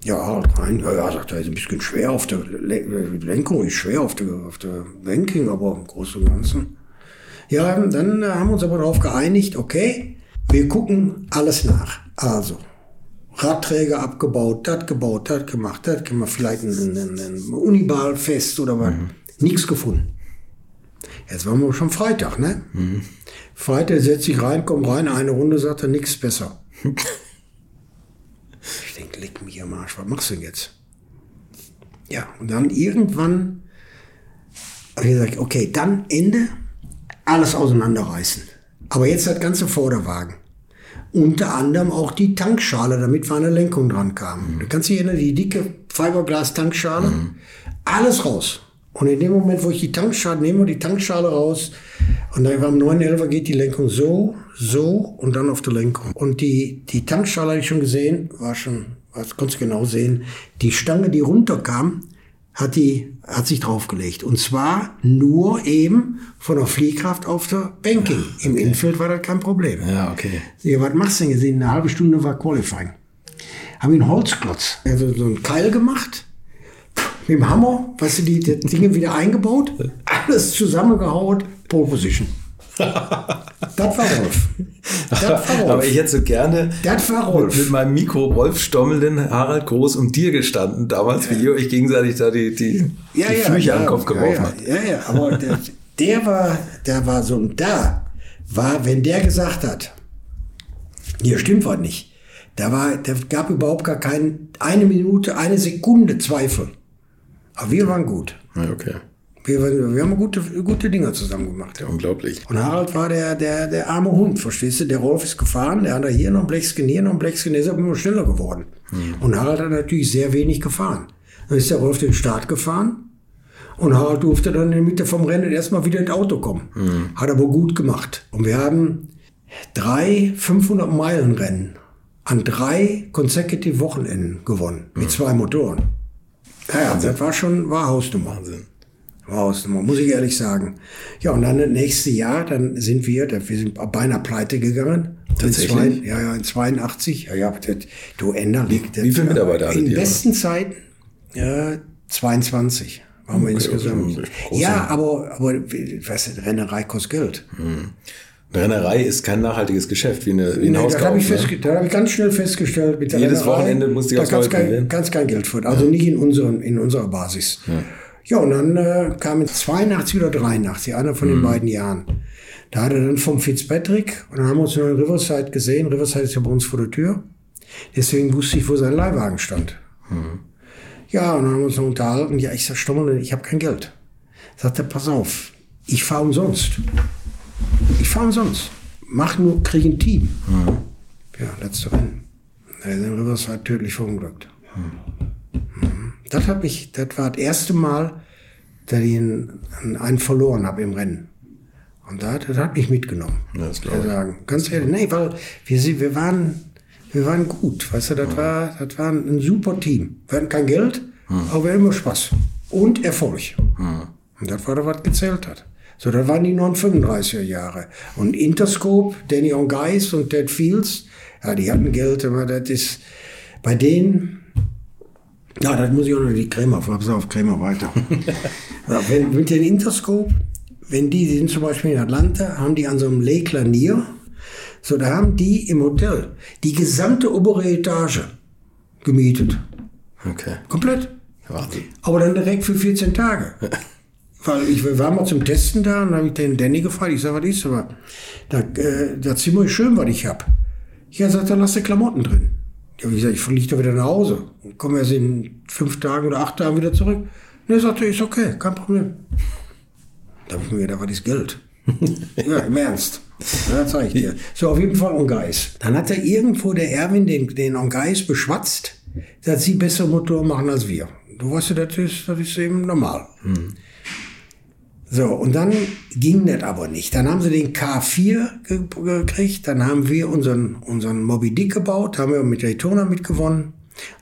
Speaker 1: Ja, halt rein. Ja, ja, sagt er, ist ein bisschen schwer auf der Lenkung, ist schwer auf der, auf der Banking, aber im Großen und Ganzen. Ja, dann äh, haben wir uns aber darauf geeinigt, okay, wir gucken alles nach. Also, Radträger abgebaut, das gebaut, das gemacht, das gemacht, vielleicht ein, ein, ein Uniball fest oder was. Mhm. Nichts gefunden. Jetzt waren wir schon Freitag, ne? Mhm. Freitag setze ich rein, komm rein, eine Runde, sagt er, nichts besser. Ich denke, leck mich am Arsch, was machst du jetzt? Ja, und dann irgendwann habe ich gesagt, okay, dann Ende, alles auseinanderreißen. Aber jetzt das ganze Vorderwagen. Unter anderem auch die Tankschale, damit wir an der Lenkung dran kamen. Mhm. Du kannst dich erinnern, die dicke Fiberglas-Tankschale. Mhm. Alles raus. Und in dem Moment, wo ich die Tankschale, nehmen wir die Tankschale raus und dann beim 911 geht die Lenkung so, so und dann auf die Lenkung. Und die, die Tankschale hatte ich schon gesehen, war schon, das konntest du genau sehen, die Stange, die runterkam, hat die, hat sich draufgelegt. Und zwar nur eben von der Fliehkraft auf der Banking. Im Infield war das kein Problem.
Speaker 2: Ja, okay.
Speaker 1: Ja, was machst du denn gesehen? Eine halbe Stunde war Qualifying. Habe ich einen Holzklotz, also so einen Keil gemacht, mit dem Hammer, weißt du, die, die Dinge wieder eingebaut, alles zusammengehaut, Pole Position. das war Rolf. Das war Rolf.
Speaker 2: Aber ich hätte so gerne
Speaker 1: das war
Speaker 2: mit,
Speaker 1: Rolf.
Speaker 2: mit meinem Mikro Rolf Stommeln, Harald Groß und dir gestanden damals, wie ihr euch gegenseitig da die, die, die Flüche an den Kopf geworfen
Speaker 1: ja,
Speaker 2: habt.
Speaker 1: Ja, ja, aber der, der war, der war so, und da war, wenn der gesagt hat, hier stimmt was nicht, da war, da gab überhaupt gar kein, eine Minute, eine Sekunde Zweifel. Aber wir waren gut.
Speaker 2: Ja, okay.
Speaker 1: Wir, wir haben gute, gute Dinge zusammen gemacht. Ja.
Speaker 2: Unglaublich.
Speaker 1: Und Harald war der, der, der arme Hund, verstehst du? Der Rolf ist gefahren, der hat da hier noch ein Blechskin, hier noch ein Blechskin, der ist aber immer schneller geworden. Und Harald hat natürlich sehr wenig gefahren. Dann ist der Rolf den Start gefahren und Harald durfte dann in der Mitte vom Rennen erstmal wieder ins Auto kommen. Hat aber gut gemacht. Und wir haben drei 500 Meilen Rennen an drei consecutive Wochenenden gewonnen mit zwei Motoren. Ja, ja, das war schon, war Hausnummer.
Speaker 2: Wahnsinn.
Speaker 1: War Hausnummer, muss ich ehrlich sagen. Ja, und dann das nächste Jahr, dann sind wir, wir sind beinahe pleite gegangen.
Speaker 2: Tatsächlich?
Speaker 1: In zwei, ja, ja, in 82. Ja, ja, das, du änderst.
Speaker 2: wie viele Mitarbeiter hattet
Speaker 1: In
Speaker 2: ihr?
Speaker 1: besten Zeiten, ja, 22 waren wir insgesamt.
Speaker 2: also echt große-
Speaker 1: Ja, aber, aber, du, Rennerei kostet Geld.
Speaker 2: Eine Rennerei ist kein nachhaltiges Geschäft, wie, eine, wie ein
Speaker 1: Nee,
Speaker 2: Hauskauf.
Speaker 1: das habe ich,
Speaker 2: ne?
Speaker 1: hab ich ganz schnell festgestellt. Mit der
Speaker 2: Jedes
Speaker 1: Rennerei,
Speaker 2: Wochenende musste ich
Speaker 1: da
Speaker 2: aufs Neue
Speaker 1: kein, kannst kein Geld für. Also nicht in, unseren, in unserer Basis. Ja, und dann äh, kam in 82 oder 83, einer von den
Speaker 2: Mhm.
Speaker 1: beiden Jahren. Da hat er dann vom Fitzpatrick, und dann haben wir uns in Riverside gesehen. Riverside ist ja bei uns vor der Tür. Deswegen wusste ich, wo sein Leihwagen stand.
Speaker 2: Mhm.
Speaker 1: Ja, und dann haben wir uns noch unterhalten. Ja, ich sag, Stommel, ich habe kein Geld. Sagt er, pass auf, ich fahre umsonst. Ich fahre umsonst. Mach nur, krieg ein Team. Ja, letzte Rennen. Da ist in Riverside tödlich verunglückt. Mhm. Das, hab ich, das war das erste Mal, dass ich einen, einen verloren habe im Rennen. Und das, das hat mich mitgenommen.
Speaker 2: Das
Speaker 1: ich sagen. Ganz ehrlich, nee, weil wir, wir, waren, wir waren gut. Weißt du, das, war, das war ein super Team. Wir hatten kein Geld, aber wir hatten immer Spaß. Und Erfolg. Und das war das, was gezählt hat. So, das waren die 935er Jahre. Und Interscope, Danny Ongeis und Ted Fields, ja, die hatten Geld, aber das ist bei denen, ja, das muss ich auch noch die Krämer, pass auf, Krämer weiter. wenn, mit den Interscope, wenn die, die sind zum Beispiel in Atlanta, haben die an so einem Lake Lanier, so, da haben die im Hotel die gesamte obere Etage gemietet.
Speaker 2: Okay.
Speaker 1: Komplett.
Speaker 2: Wahnsinn.
Speaker 1: Aber dann direkt für 14 Tage. Weil ich wir waren mal zum Testen da und habe ich den Danny gefragt, ich sage, was ist aber? Da, äh, das Zimmer ist schön, was ich hab. Ja, sagt er, lass die Klamotten drin. Ja, wie gesagt, ich fliege doch wieder nach Hause und komme erst in fünf Tagen oder acht Tagen wieder zurück. Ne, sagt er, ist okay, kein Problem. Da habe ich mir gedacht, was ist Geld? ja, im Ernst. Ja, das zeige ich dir. So, auf jeden Fall Ongeis. Dann hat er irgendwo der Erwin den, den Ongeis beschwatzt, dass sie bessere Motoren machen als wir. Du weißt ja, das ist, das ist eben normal. So, und dann ging das aber nicht. Dann haben sie den K4 ge gekriegt, dann haben wir unseren, unseren Moby Dick gebaut, haben wir mit Daytona mitgewonnen.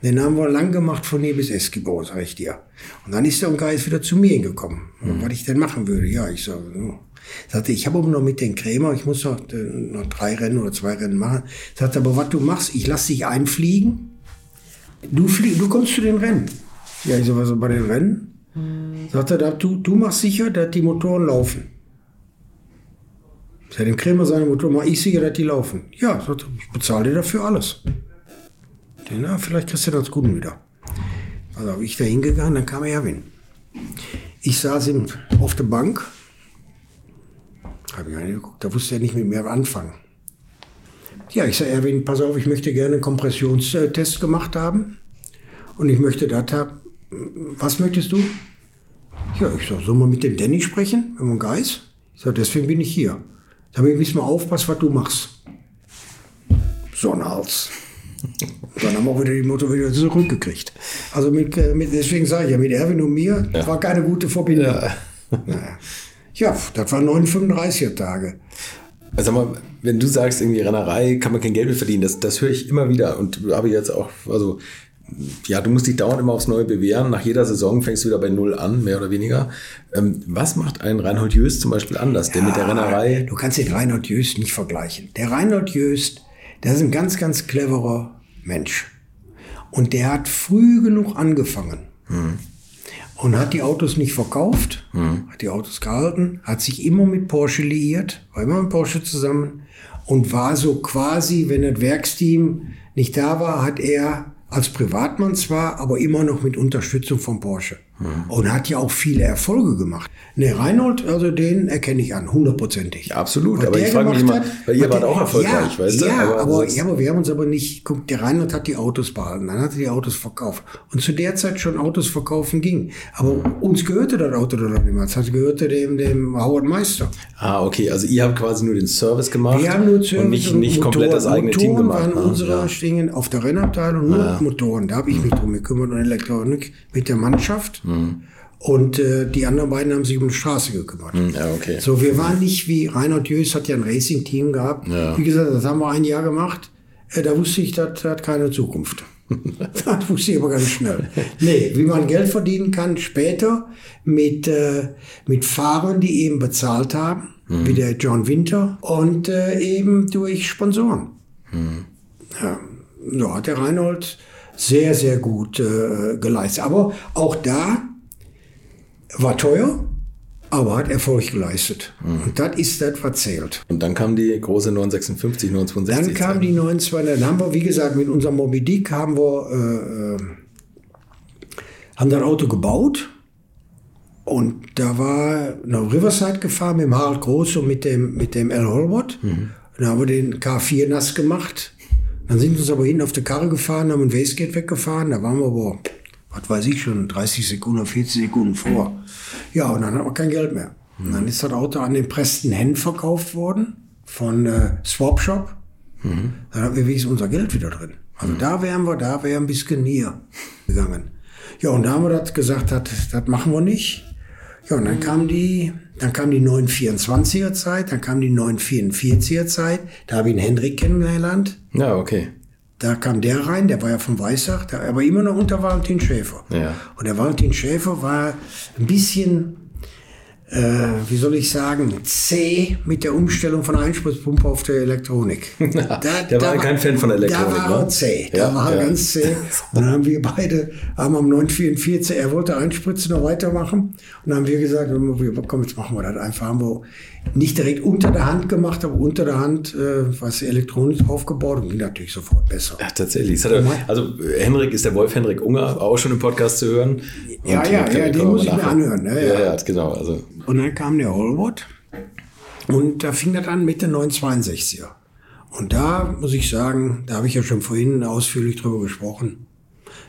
Speaker 1: Den haben wir lang gemacht von hier bis Eskimo, sag ich dir. Und dann ist der Geist wieder zu mir gekommen, was ich denn machen würde. Ja, ich so, so. sagte, ich habe aber noch mit den Krämer, ich muss noch, äh, noch drei Rennen oder zwei Rennen machen. Sagte, aber was du machst, ich lass dich einfliegen, du, flie du kommst zu den Rennen. Ja, ich so, was bei den Rennen? Sagt er, du, du machst sicher, dass die Motoren laufen. Sagt dem Krämer seine Motoren, mach ich sicher, dass die laufen. Ja, sagt er, ich bezahle dir dafür alles. Na, vielleicht kriegst du das gut wieder. Also bin ich da hingegangen, dann kam Erwin. Ich saß ihm auf der Bank, habe ich angeguckt, da wusste er nicht mit mir anfangen. Ja, ich sage, Erwin, pass auf, ich möchte gerne einen Kompressionstest gemacht haben. Und ich möchte das haben. Was möchtest du? Ja, ich sag, sollen wir mit dem Danny sprechen, mit dem Geist? Ich sag, deswegen bin ich hier. Damit wissen wir aufpassen, was du machst. Sonnenhals. Dann haben wir auch wieder die Motor wieder zurückgekriegt. Also mit, äh, mit deswegen sage ich ja, mit Erwin und mir
Speaker 2: Ja.
Speaker 1: war keine gute Verbindung. Ja, ja das waren 935er Tage.
Speaker 2: Also sag mal, wenn du sagst, irgendwie Rennerei kann man kein Geld mehr verdienen, das, das höre ich immer wieder und habe jetzt auch, also ja, du musst dich dauernd immer aufs Neue bewähren. Nach jeder Saison fängst du wieder bei Null an, mehr oder weniger. Ähm, was macht ein Reinhold Jöst zum Beispiel anders, der mit der Rennerei?
Speaker 1: Du kannst den Reinhold Jöst nicht vergleichen. Der Reinhold Jöst, der ist ein ganz, ganz cleverer Mensch. Und der hat früh genug angefangen. Und hat die Autos nicht verkauft, hat die Autos gehalten, hat sich immer mit Porsche liiert, war immer mit Porsche zusammen und war so quasi, wenn das Werksteam nicht da war, hat er als Privatmann zwar, aber immer noch mit Unterstützung von Porsche. Und hat ja auch viele Erfolge gemacht. Ne, Reinhold, also den erkenne ich an, hundertprozentig.
Speaker 2: Ja, absolut,
Speaker 1: Was
Speaker 2: aber ich frage mich immer, weil ihr wart auch erfolgreich,
Speaker 1: ja,
Speaker 2: weißt du?
Speaker 1: Ja,
Speaker 2: Aber
Speaker 1: aber, ja, aber wir haben uns aber nicht, guck, der Reinhold hat die Autos behalten, dann hat er die Autos verkauft. Und zu der Zeit schon Autos verkaufen ging. Aber uns gehörte das Auto doch noch niemals. Das gehörte dem, dem Howard Meister.
Speaker 2: Ah, okay, also ihr habt quasi nur den Service gemacht
Speaker 1: Wir haben nur Service
Speaker 2: und nicht,
Speaker 1: und
Speaker 2: nicht komplett
Speaker 1: Motoren.
Speaker 2: das eigene
Speaker 1: Motoren
Speaker 2: Team gemacht.
Speaker 1: waren
Speaker 2: ne?
Speaker 1: unsere
Speaker 2: ja.
Speaker 1: Stingen auf der Rennabteilung, nur Motoren. Da habe ich mich drum gekümmert und Elektronik mit der Mannschaft.
Speaker 2: Mhm.
Speaker 1: Und äh, die anderen beiden haben sich um die Straße gekümmert.
Speaker 2: Ja, okay.
Speaker 1: So, wir waren nicht wie Reinhard Jös hat ja ein Racing-Team gehabt.
Speaker 2: Ja.
Speaker 1: Wie gesagt, das haben wir ein Jahr gemacht. Äh, da wusste ich, das hat keine Zukunft. das wusste ich aber ganz schnell. Nee, wie man Geld verdienen kann später mit, äh, mit Fahrern, die eben bezahlt haben, wie der John Winter und äh, eben durch Sponsoren. Ja, so hat der Reinhold sehr, sehr gut äh, geleistet. Aber auch da war teuer, aber hat Erfolg geleistet. Und das ist das, was zählt.
Speaker 2: Und dann kam die große 956, 962.
Speaker 1: Dann kam die 92, dann haben wir, wie gesagt, mit unserem Moby Dick haben wir, äh, äh, haben das Auto gebaut. Und da war nach Riverside gefahren mit dem Harald Groß und mit dem, mit dem Al Holbert. Dann haben wir den K4 nass gemacht. Dann sind wir uns aber hinten auf der Karre gefahren, haben ein Wastegate weggefahren. Da waren wir aber, was weiß ich schon, 30 Sekunden, 40 Sekunden vor. Ja, und dann hatten wir kein Geld mehr. Und dann ist das Auto an den Preston Hen verkauft worden von äh, Swap Shop. Dann haben wir wenigstens unser Geld wieder drin. Also da wären wir, da wäre ein bisschen näher gegangen. Ja, und da haben wir das gesagt, das, das machen wir nicht. Ja, und dann kam die, dann kam die 924er Zeit, dann kam die 944er Zeit. Da habe ich einen Hendrik kennengelernt.
Speaker 2: Ja, okay.
Speaker 1: Da kam der rein, der war ja von Weissach, der, aber immer noch unter Valentin Schäfer.
Speaker 2: Ja.
Speaker 1: Und der Valentin Schäfer war ein bisschen, äh, wie soll ich sagen, zäh mit der Umstellung von Einspritzpumpe auf der Elektronik. Da,
Speaker 2: Der war kein Fan von der Elektronik,
Speaker 1: Da war er
Speaker 2: ne?
Speaker 1: zäh, da
Speaker 2: Ja,
Speaker 1: war er
Speaker 2: ja.
Speaker 1: ganz zäh. Und dann haben wir beide, haben am 944, er wollte Einspritzen noch weitermachen. Und dann haben wir gesagt, komm, jetzt machen wir das einfach. Haben wir nicht direkt unter der Hand gemacht, aber unter der Hand äh, was Elektronik aufgebaut und ging natürlich sofort besser.
Speaker 2: Ja, tatsächlich. Er, also Henrik ist der Wolf Henrik Unger, auch schon im Podcast zu hören.
Speaker 1: Ja,
Speaker 2: Und,
Speaker 1: ja,
Speaker 2: äh,
Speaker 1: ja, den muss ich mir anhören, ja,
Speaker 2: ja,
Speaker 1: ja.
Speaker 2: ja, genau. Also,
Speaker 1: Und dann kam der Holwood und da fing das an mit den 962er. Und da muss ich sagen, da habe ich ja schon vorhin ausführlich drüber gesprochen.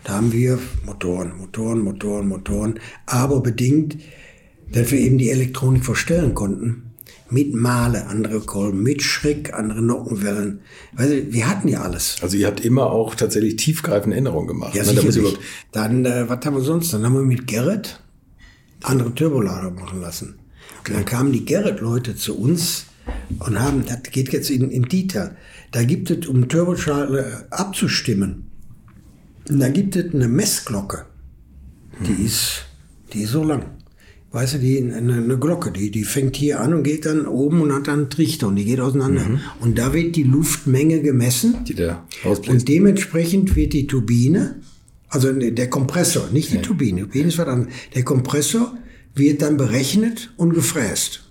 Speaker 1: Da haben wir Motoren, Motoren, Motoren, Motoren, aber bedingt, dass wir eben die Elektronik verstellen konnten. Mit Male, andere Kolben, mit Schreck, andere Nockenwellen. Du, wir hatten ja alles.
Speaker 2: also ihr habt immer auch tatsächlich tiefgreifende Änderungen gemacht.
Speaker 1: Ja,
Speaker 2: ne? Da muss ich
Speaker 1: sicherlich.
Speaker 2: überhaupt-
Speaker 1: Dann, äh, was haben wir sonst? Dann haben wir mit Gerrit andere Turbolader machen lassen. Und dann kamen die Gerrit-Leute zu uns und haben, das geht jetzt in, in Detail, da gibt es, um Turboschale abzustimmen, da gibt es eine Messglocke. Die ist, die ist so lang. Weißt du, die, eine, eine Glocke, die, die fängt hier an und geht dann oben und hat dann einen Trichter und die geht auseinander. Und da wird die Luftmenge gemessen.
Speaker 2: die der ausbläst.
Speaker 1: Und dementsprechend wird die Turbine, also der Kompressor, nicht die Turbine, Turbine ist was anderes. Der Kompressor wird dann berechnet und gefräst.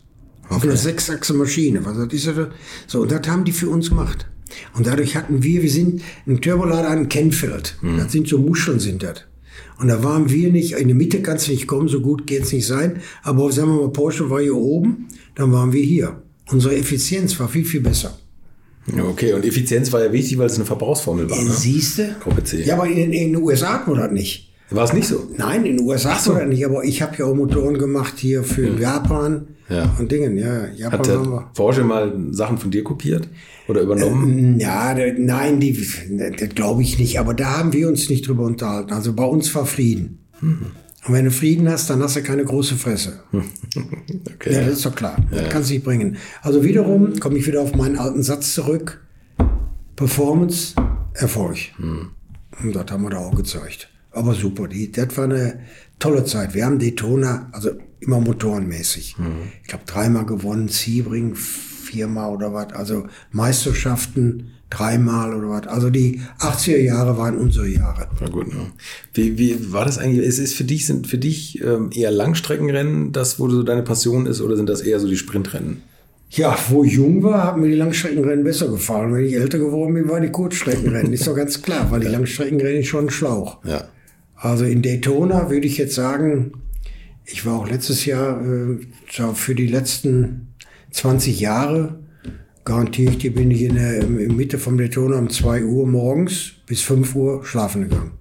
Speaker 1: Auf einer Sechsachse-Maschine. Was das ist das? So, und das haben die für uns gemacht. Und dadurch hatten wir, wir sind ein Turbolader an Kennfeld. Das sind so Muscheln, sind das. Und da waren wir nicht, in der Mitte kannst du nicht kommen, so gut geht's nicht sein. Aber sagen wir mal, Porsche war hier oben, dann waren wir hier. Unsere Effizienz war viel, viel besser.
Speaker 2: Ja, Okay, und Effizienz war ja wichtig, weil es eine Verbrauchsformel war. Ne?
Speaker 1: Siehste?
Speaker 2: Gruppe C.
Speaker 1: Ja, aber in, in den USA hatten wir das nicht.
Speaker 2: War es nicht so?
Speaker 1: Nein, in den USA
Speaker 2: so.
Speaker 1: oder nicht, aber ich habe ja auch Motoren gemacht hier für Japan
Speaker 2: Ja.
Speaker 1: und Dingen. Ja, Japan
Speaker 2: Hat
Speaker 1: haben
Speaker 2: der
Speaker 1: wir.
Speaker 2: Porsche mal Sachen von dir kopiert oder übernommen?
Speaker 1: Ja, da- nein, die, das glaube ich nicht. Aber da haben wir uns nicht drüber unterhalten. Also bei uns war Frieden. Und wenn du Frieden hast, dann hast du keine große Fresse.
Speaker 2: Okay.
Speaker 1: Ja, das ist doch klar. Das kannst du nicht bringen. Also wiederum komme ich wieder auf meinen alten Satz zurück. Performance, Erfolg. Und das haben wir da auch gezeigt. Aber super, die, das war eine tolle Zeit. Wir haben Daytona, also immer motorenmäßig. Ich glaube dreimal gewonnen, Sebring viermal oder was. Also Meisterschaften dreimal oder was. Also die 80er Jahre waren unsere Jahre.
Speaker 2: Na gut, ne? Wie, wie war das eigentlich? Ist es für dich, sind für dich ähm, eher Langstreckenrennen das, wo so deine Passion ist, oder sind das eher so die Sprintrennen?
Speaker 1: Ja, wo ich jung war, haben mir die Langstreckenrennen besser gefallen. Wenn ich älter geworden bin, waren die Kurzstreckenrennen. Ist doch ganz klar, weil die Langstreckenrennen ist schon ein Schlauch.
Speaker 2: Ja.
Speaker 1: Also in Daytona würde ich jetzt sagen, ich war auch letztes Jahr äh, für die letzten 20 Jahre, garantiere ich dir, bin ich in der Mitte vom Daytona um 2 Uhr morgens bis 5 Uhr schlafen gegangen.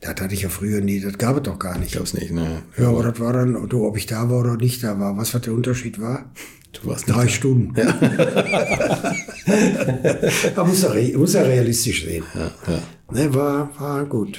Speaker 1: Das hatte ich ja früher nie, das gab es doch gar nicht.
Speaker 2: Ich glaub's nicht, ne?
Speaker 1: Ja, aber das war dann, du, ob ich da war oder nicht da war. Was was der Unterschied war?
Speaker 2: Du warst
Speaker 1: Drei Stunden. Man muss ja, muss ja realistisch sehen. Ne, war, war gut.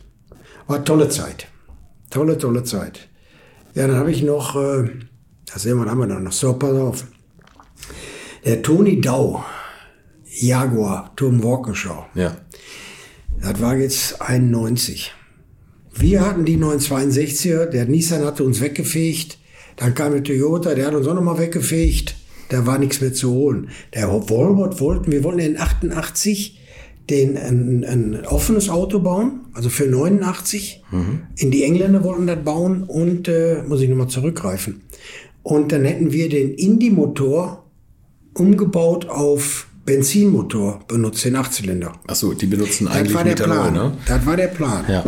Speaker 1: war tolle Zeit. Tolle, tolle Zeit. Ja, dann habe ich noch, äh, da sehen wir, haben wir noch, so, pass auf. Der Toni Dau, Jaguar, Turm Walkenschau.
Speaker 2: Ja.
Speaker 1: Das war jetzt 91. Wir hatten die 962er, der Nissan hatte uns weggefegt. Dann kam der Toyota, der hat uns auch nochmal weggefegt. Da war nichts mehr zu holen. Der Volvo wollten, wir wollten in 88 den, ein, ein offenes Auto bauen, also für 89. In die Engländer wollten das bauen und, äh, muss ich nochmal zurückgreifen. Und dann hätten wir den Indie-Motor umgebaut auf Benzinmotor benutzt, den Achtzylinder.
Speaker 2: Achso, die benutzen
Speaker 1: Das
Speaker 2: eigentlich
Speaker 1: war der
Speaker 2: Methanol,
Speaker 1: Plan.
Speaker 2: ne?
Speaker 1: Das war der Plan.
Speaker 2: Ja.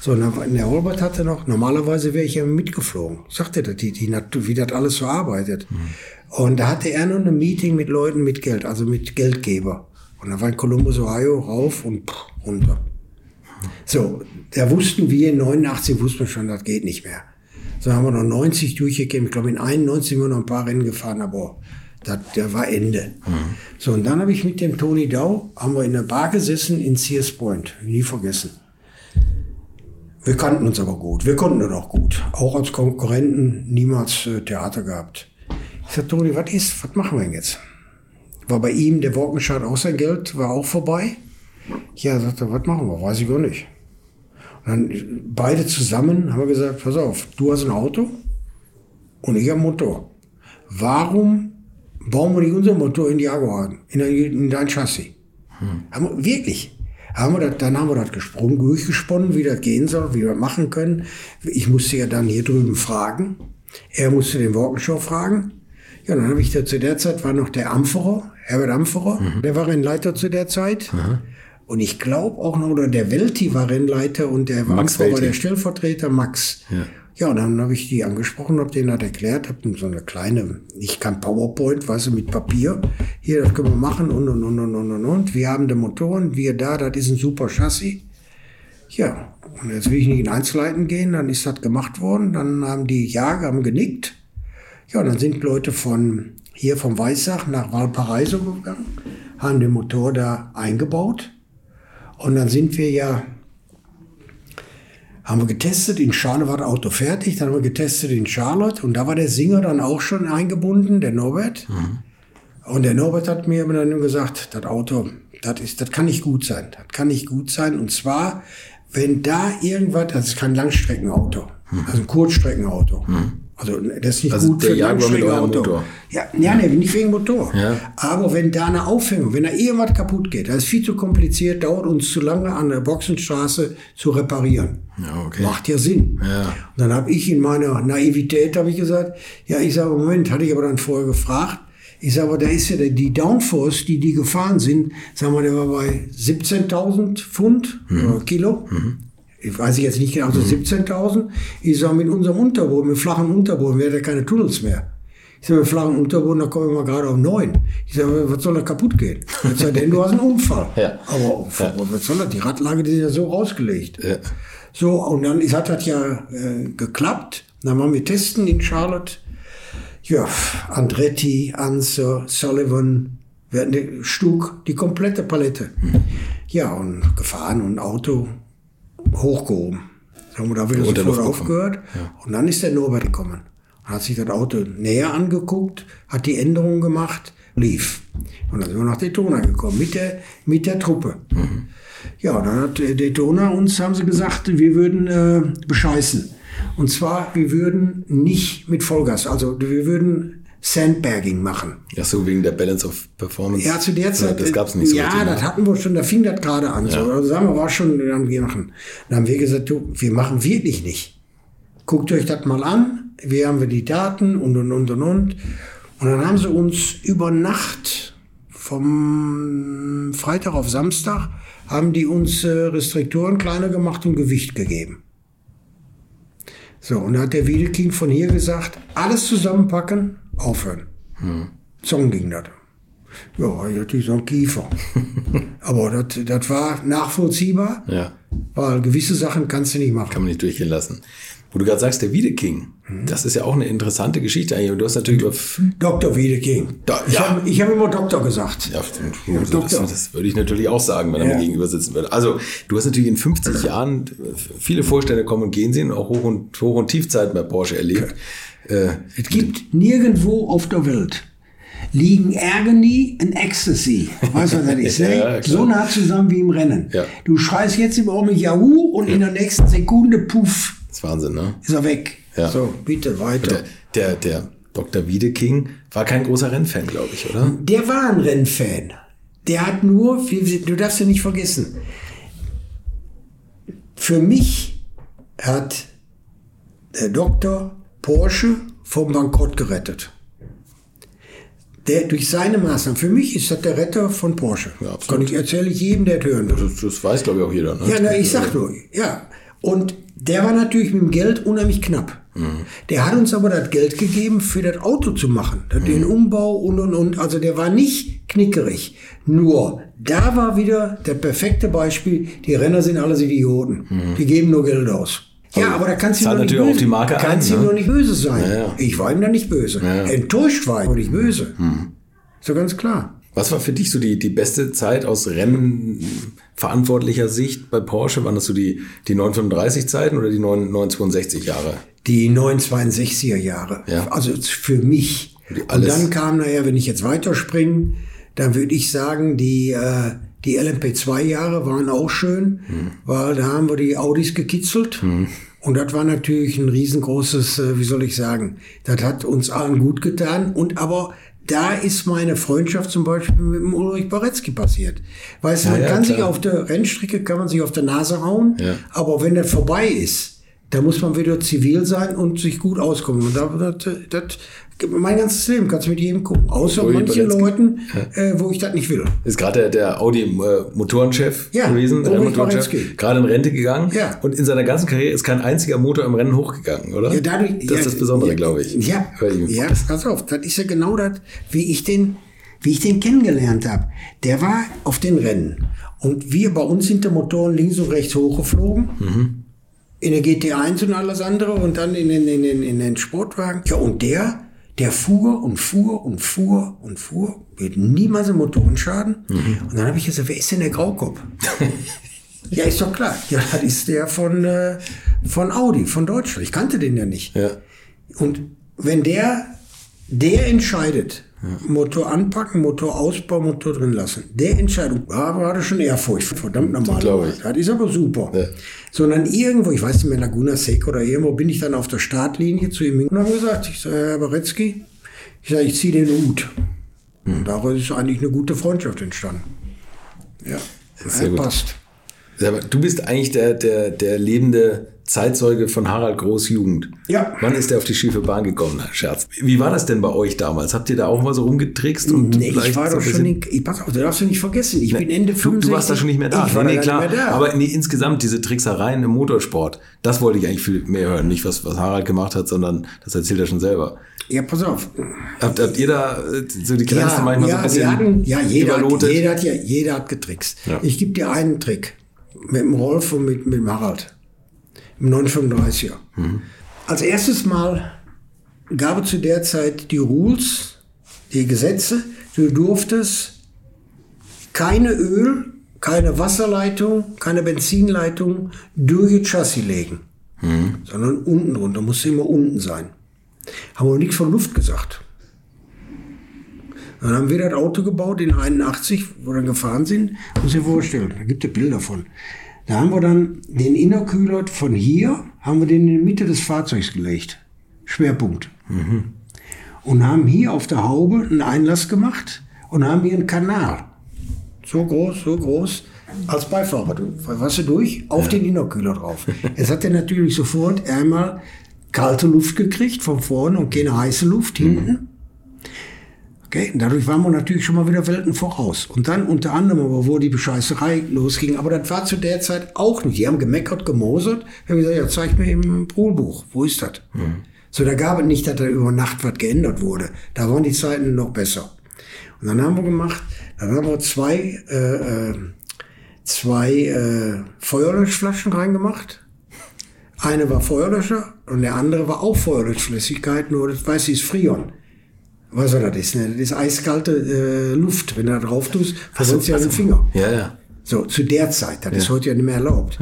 Speaker 1: So, der Holbert hatte noch, normalerweise wäre ich ja mitgeflogen. Sagte das, die, die wie das alles so arbeitet. Und da hatte er noch ein Meeting mit Leuten mit Geld, also mit Geldgeber. Und da war in Columbus, Ohio, rauf und pff, runter. So, da wussten wir, in 89 wussten wir schon, das geht nicht mehr. So haben wir noch 90 durchgegeben. Ich glaube, in 91 sind wir noch ein paar Rennen gefahren, aber das, da war Ende. So, und dann habe ich mit dem Tony Dow, haben wir in der Bar gesessen in Sears Point. Nie vergessen. Wir kannten uns aber gut. Wir konnten das auch gut. Auch als Konkurrenten niemals äh, Theater gehabt. Ich sagte, Toni, was ist? Was machen wir denn jetzt? War bei ihm, der Wolkenschad auch sein Geld, war auch vorbei. Ja, sagte, was machen wir? Weiß ich gar nicht. Und dann beide zusammen haben wir gesagt, pass auf, du hast ein Auto und ich habe Motor. Warum bauen wir nicht unser Motor in die Jaguar, in, in dein Chassis? Hm. Haben wir, wirklich. Haben wir das, dann haben wir das gesprungen, durchgesponnen, wie das gehen soll, wie wir das machen können. Ich musste ja dann hier drüben fragen. Er musste den Walkenshow fragen. Ja, dann habe ich da zu der Zeit war noch der Ampferer, Herbert Ampferer, mhm. der war Rennleiter zu der Zeit. Mhm. Und ich glaube auch noch, oder der Welti war Rennleiter und der Max Ampferer war der Stellvertreter Max. Ja. Ja, und dann habe ich die angesprochen, habe denen das erklärt, habe so eine kleine, ich kann PowerPoint, weißt du, mit Papier. Hier, das können wir machen und, und, und, und, und, und, und. Wir haben den Motoren, wir da, das ist ein super Chassis. Ja, und jetzt will ich nicht in Einzelheiten gehen, dann ist das gemacht worden, dann haben die Jager haben genickt. Ja, und dann sind Leute von hier vom Weissach nach Valparaiso gegangen, haben den Motor da eingebaut. Und dann sind wir ja haben wir getestet, in Charlotte war das Auto fertig, dann haben wir getestet in Charlotte und da war der Singer dann auch schon eingebunden, der Norbert. Mhm. Und der Norbert hat mir dann gesagt, das Auto, das ist, das kann nicht gut sein, das kann nicht gut sein. Und zwar, wenn da irgendwas, das ist kein Langstreckenauto, mhm. also ein Kurzstreckenauto. Mhm. Also das ist nicht also gut für ein Auto. Ja, ja, nee, nicht wegen Motor. Ja. Aber wenn da eine Aufhängung, wenn da irgendwas kaputt geht, das ist viel zu kompliziert, dauert uns zu lange an der Boxenstraße zu reparieren. Ja, okay. Macht ja Sinn. Ja. Und dann habe ich in meiner Naivität habe ich gesagt, ja, ich sage, Moment, hatte ich aber dann vorher gefragt. Ich sage, aber da ist ja die Downforce, die die gefahren sind, sagen wir, der war bei 17.000 Pfund mhm. Kilo. Mhm ich weiß jetzt nicht genau, so 17.000. Mhm. Ich sage, mit unserem Unterboden, mit flachem Unterboden, wäre da keine Tunnels mehr. Ich sage, mit flachem Unterboden, da kommen wir mal gerade auf neun. Ich sage, was soll da kaputt gehen? Es sei denn, du hast einen Unfall. ja. Aber ja. was soll das? Die Radlage, die ist ja so rausgelegt. Ja. So, und dann hat das ja äh, geklappt. Dann waren wir testen in Charlotte. Ja, Andretti, Anser, Sullivan, Stug, die komplette Palette. Mhm. Ja, und gefahren und Auto hochgehoben. Haben wir da wieder sofort aufgehört. Ja. Und dann ist der Norbert gekommen. Hat sich das Auto näher angeguckt, hat die Änderungen gemacht, lief. Und dann sind wir nach Daytona gekommen mit der, mit der Truppe. Mhm. Ja, dann hat Daytona uns, haben sie gesagt, wir würden äh, bescheißen. Und zwar, wir würden nicht mit Vollgas, also wir würden Sandbagging machen.
Speaker 2: Ja, so wegen der Balance of Performance.
Speaker 1: Ja, zu der Zeit. Das gab's nicht so. Ja, das ne? hatten wir schon, da fing das gerade an. Ja. So. Also sagen wir, war schon, dann wir machen. Dann haben wir gesagt, du, wir machen wirklich nicht. Guckt euch das mal an. Wir haben wir die Daten und und und und und. Und dann haben sie uns über Nacht vom Freitag auf Samstag haben die uns äh, Restriktoren kleiner gemacht und Gewicht gegeben. So, und dann hat der Wiedeking von hier gesagt, alles zusammenpacken, aufhören. Hm. Song ging das. Ja, natürlich so ein Kiefer. Aber das, das war nachvollziehbar, ja. weil gewisse Sachen kannst du nicht machen.
Speaker 2: Kann man nicht durchgehen lassen. Wo du gerade sagst, der Wiedeking, mhm. das ist ja auch eine interessante Geschichte eigentlich. Und du hast natürlich über
Speaker 1: Dr. Wiedeking. Da, ich ja. habe hab immer Doktor gesagt. Ja,
Speaker 2: ja Doktor. Das, das, würde ich natürlich auch sagen, wenn er mir gegenüber sitzen würde. Also, du hast natürlich in 50 Jahren viele Vorstände kommen und gehen sehen, auch Hoch- und, Hoch und Tiefzeiten bei Porsche erlebt.
Speaker 1: Äh, es gibt nirgendwo auf der Welt liegen Agony und Ecstasy. Weißt du, was das ist? Ne? ja, so nah zusammen wie im Rennen. Ja. Du schreist jetzt im Augenblick Yahoo und ja. in der nächsten Sekunde, puff.
Speaker 2: Das ist Wahnsinn, ne?
Speaker 1: Ist er weg. So, bitte weiter.
Speaker 2: Der, der, der Dr. Wiedeking war kein großer Rennfan, glaube ich, oder?
Speaker 1: Der war ein Rennfan. Der hat nur, du darfst ja nicht vergessen, für mich hat der Doktor Porsche vom Bankrott gerettet. Der, durch seine Maßnahmen. Für mich ist das der Retter von Porsche. Ja, Kann ich erzähle ich jedem, der hören
Speaker 2: will. Das, das weiß, glaube ich, auch jeder. Ne?
Speaker 1: Ja, na, ich sag nur, ja. Und der war natürlich mit dem Geld unheimlich knapp. Mhm. Der hat uns aber das Geld gegeben, für das Auto zu machen. Mhm. Den Umbau und, und, und. Also der war nicht knickerig. Nur, da war wieder der perfekte Beispiel, die Renner sind alles Idioten. Mhm. Die geben nur Geld aus. Ja, aber da kannst du
Speaker 2: noch
Speaker 1: nicht
Speaker 2: böse,
Speaker 1: da kannst
Speaker 2: ein,
Speaker 1: ne? nicht böse sein. Ja, ja. Ich war ihm da nicht böse. Ja, Enttäuscht war ich, aber nicht böse. Hm. So ganz klar.
Speaker 2: Was war für dich so die, die beste Zeit aus Rennverantwortlicher Sicht bei Porsche? Waren das so die, die 935-Zeiten oder die 962 Jahre?
Speaker 1: Die 962er Jahre.
Speaker 2: Ja.
Speaker 1: Also für mich.
Speaker 2: Die
Speaker 1: Und dann kam, naja, wenn ich jetzt weiterspringe, dann würde ich sagen, die, äh, die LMP2-Jahre waren auch schön, weil da haben wir die Audis gekitzelt. Und das war natürlich ein riesengroßes, äh, wie soll ich sagen, das hat uns allen gut getan. Und aber da ist meine Freundschaft zum Beispiel mit dem Ulrich Baretzky passiert. Weißt du, man
Speaker 2: ja,
Speaker 1: kann sich
Speaker 2: klar.
Speaker 1: auf der Rennstrecke, kann man sich auf der Nase hauen,
Speaker 2: Ja.
Speaker 1: aber wenn das vorbei ist, da muss man wieder zivil sein und sich gut auskommen. Und da, das, das, mein ganzes Leben kannst du mit jedem gucken. Außer
Speaker 2: Uli
Speaker 1: manchen. Leuten, äh, wo ich das nicht will.
Speaker 2: Ist gerade der, der Audi äh, Motorenchef
Speaker 1: Ja,
Speaker 2: gewesen, der
Speaker 1: Baretzky.
Speaker 2: gerade in Rente gegangen.
Speaker 1: Ja.
Speaker 2: Und in seiner ganzen Karriere ist kein einziger Motor im Rennen hochgegangen, oder?
Speaker 1: Ja, dadurch,
Speaker 2: das
Speaker 1: ja,
Speaker 2: ist das Besondere,
Speaker 1: ja,
Speaker 2: glaube ich.
Speaker 1: Ja, ja, pass auf, das ist ja genau das, wie ich den, wie ich den kennengelernt habe. Der war auf den Rennen. Und wir bei uns sind die Motoren links und rechts hochgeflogen.
Speaker 2: Mhm.
Speaker 1: In der GT1 und alles andere und dann in den, in den, in den Sportwagen. Ja, und der, der fuhr und fuhr und fuhr und fuhr. Wird niemals einen Motorenschaden.
Speaker 2: Mhm.
Speaker 1: Und dann habe ich gesagt, wer ist denn der Graukopf? ja, ist doch klar. Ja, das ist der von, äh, von Audi, von Deutschland. Ich kannte den ja nicht.
Speaker 2: Ja.
Speaker 1: Und wenn der, der entscheidet, Motor anpacken, Motor ausbauen, Motor drin lassen, der Entscheidung, war das schon Ehrfurcht, verdammt normal. Das ist aber super.
Speaker 2: Ja.
Speaker 1: Sondern irgendwo, ich weiß nicht mehr, Laguna Seca oder irgendwo, bin ich dann auf der Startlinie zu ihm und habe gesagt, ich sage, Herr Baretzky, ich sage, ich ziehe den Hut.
Speaker 2: Hm.
Speaker 1: Und daraus ist eigentlich eine gute Freundschaft entstanden. Ja,
Speaker 2: Sehr gut. mal, Du bist eigentlich der, der, der lebende Zeitzeuge von Harald Groß Jugend.
Speaker 1: Ja.
Speaker 2: Wann ist er auf die schiefe Bahn gekommen? Scherz. Wie war das denn bei euch damals? Habt ihr da auch mal so rumgetrickst? Und
Speaker 1: Nee, ich war doch schon in, ich, pass auf, du darfst du nicht vergessen, ich bin Ende
Speaker 2: Du,
Speaker 1: 65.
Speaker 2: du warst da schon nicht mehr da.
Speaker 1: Ich war
Speaker 2: nee, nee, klar.
Speaker 1: nicht mehr da.
Speaker 2: Aber nee, insgesamt diese Tricksereien im Motorsport, das wollte ich eigentlich viel mehr hören. Nicht, was, was Harald gemacht hat, sondern das erzählt er schon selber.
Speaker 1: ja, pass auf.
Speaker 2: Habt, habt ihr da äh, so die Grenze manchmal so ein bisschen
Speaker 1: hatten, ja, jeder hat,
Speaker 2: überlotet?
Speaker 1: jeder hat ja, jeder hat getrickst.
Speaker 2: Ja.
Speaker 1: Ich gebe dir einen Trick. Mit dem Rolf und mit, mit dem Harald. Im 935er.
Speaker 2: Mhm.
Speaker 1: Als erstes Mal gab es zu der Zeit die Rules, die Gesetze. Du durftest keine Öl, keine Wasserleitung, keine Benzinleitung durch das Chassis legen.
Speaker 2: Mhm.
Speaker 1: Sondern unten drunter, musste immer unten sein. Haben wir nichts von Luft gesagt. Dann haben wir das Auto gebaut in 81, wo wir dann gefahren sind. Muss ich vorstellen, da gibt es Bilder von. Da haben wir dann den Innerkühler von hier, haben wir den in die Mitte des Fahrzeugs gelegt. Schwerpunkt. Und haben hier auf der Haube einen Einlass gemacht und haben hier einen Kanal. So groß, so groß. Als Beifahrer, du, weißt du, durch, auf den Innerkühler drauf. Jetzt hat er natürlich sofort einmal kalte Luft gekriegt von vorne und keine heiße Luft hinten. Okay, und dadurch waren wir natürlich schon mal wieder Welten voraus. Und dann unter anderem, aber wo die Bescheißerei losging, aber das war zu der Zeit auch nicht. Die haben gemeckert, gemosert. Haben gesagt, ja, zeig mir im Poolbuch, wo ist das? So, da gab es nicht, dass da über Nacht was geändert wurde. Da waren die Zeiten noch besser. Und dann haben wir gemacht, dann haben wir zwei, äh, äh, zwei äh, Feuerlöschflaschen reingemacht. Eine war Feuerlöscher und der andere war auch Feuerlöschflüssigkeit, nur das weiß ich, ist Frion. Was er das ne? Das ist eiskalte äh, Luft. Wenn du da drauf tust, verbrennst du ja den Finger.
Speaker 2: Ja, ja.
Speaker 1: So, zu der Zeit. Das ist heute ja nicht mehr erlaubt.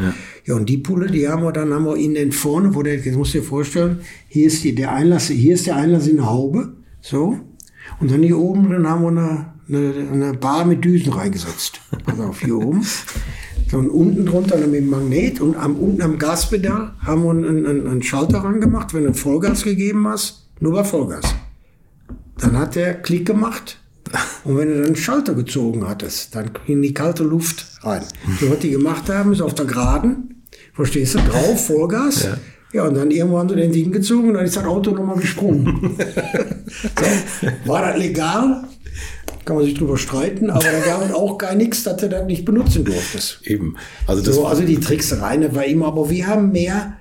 Speaker 1: Ja. und die Pulle, die haben wir dann, haben wir in den vorne, wo der, jetzt musst du dir vorstellen, hier ist die, der Einlass, hier ist der Einlass in der Haube. So. Und dann hier oben drin haben wir eine, eine, eine Bar mit Düsen reingesetzt. Pass auf, hier oben. So, und unten drunter mit dem Magnet und am, unten am Gaspedal haben wir einen, einen, einen Schalter rangemacht, wenn du Vollgas gegeben hast, nur bei Vollgas. Dann hat der Klick gemacht. Und wenn du dann einen Schalter gezogen hattest, dann ging die kalte Luft rein. So was die gemacht haben, ist auf der Geraden, verstehst du, drauf, Vollgas. Ja. ja, und dann irgendwann haben sie den Ding gezogen und dann ist das Auto nochmal gesprungen. so, war das legal? Kann man sich drüber streiten, aber da gab es auch gar nichts, dass du das nicht benutzen durftest.
Speaker 2: Eben. Also das
Speaker 1: So, also die Trickserei das war immer, aber wir haben mehr,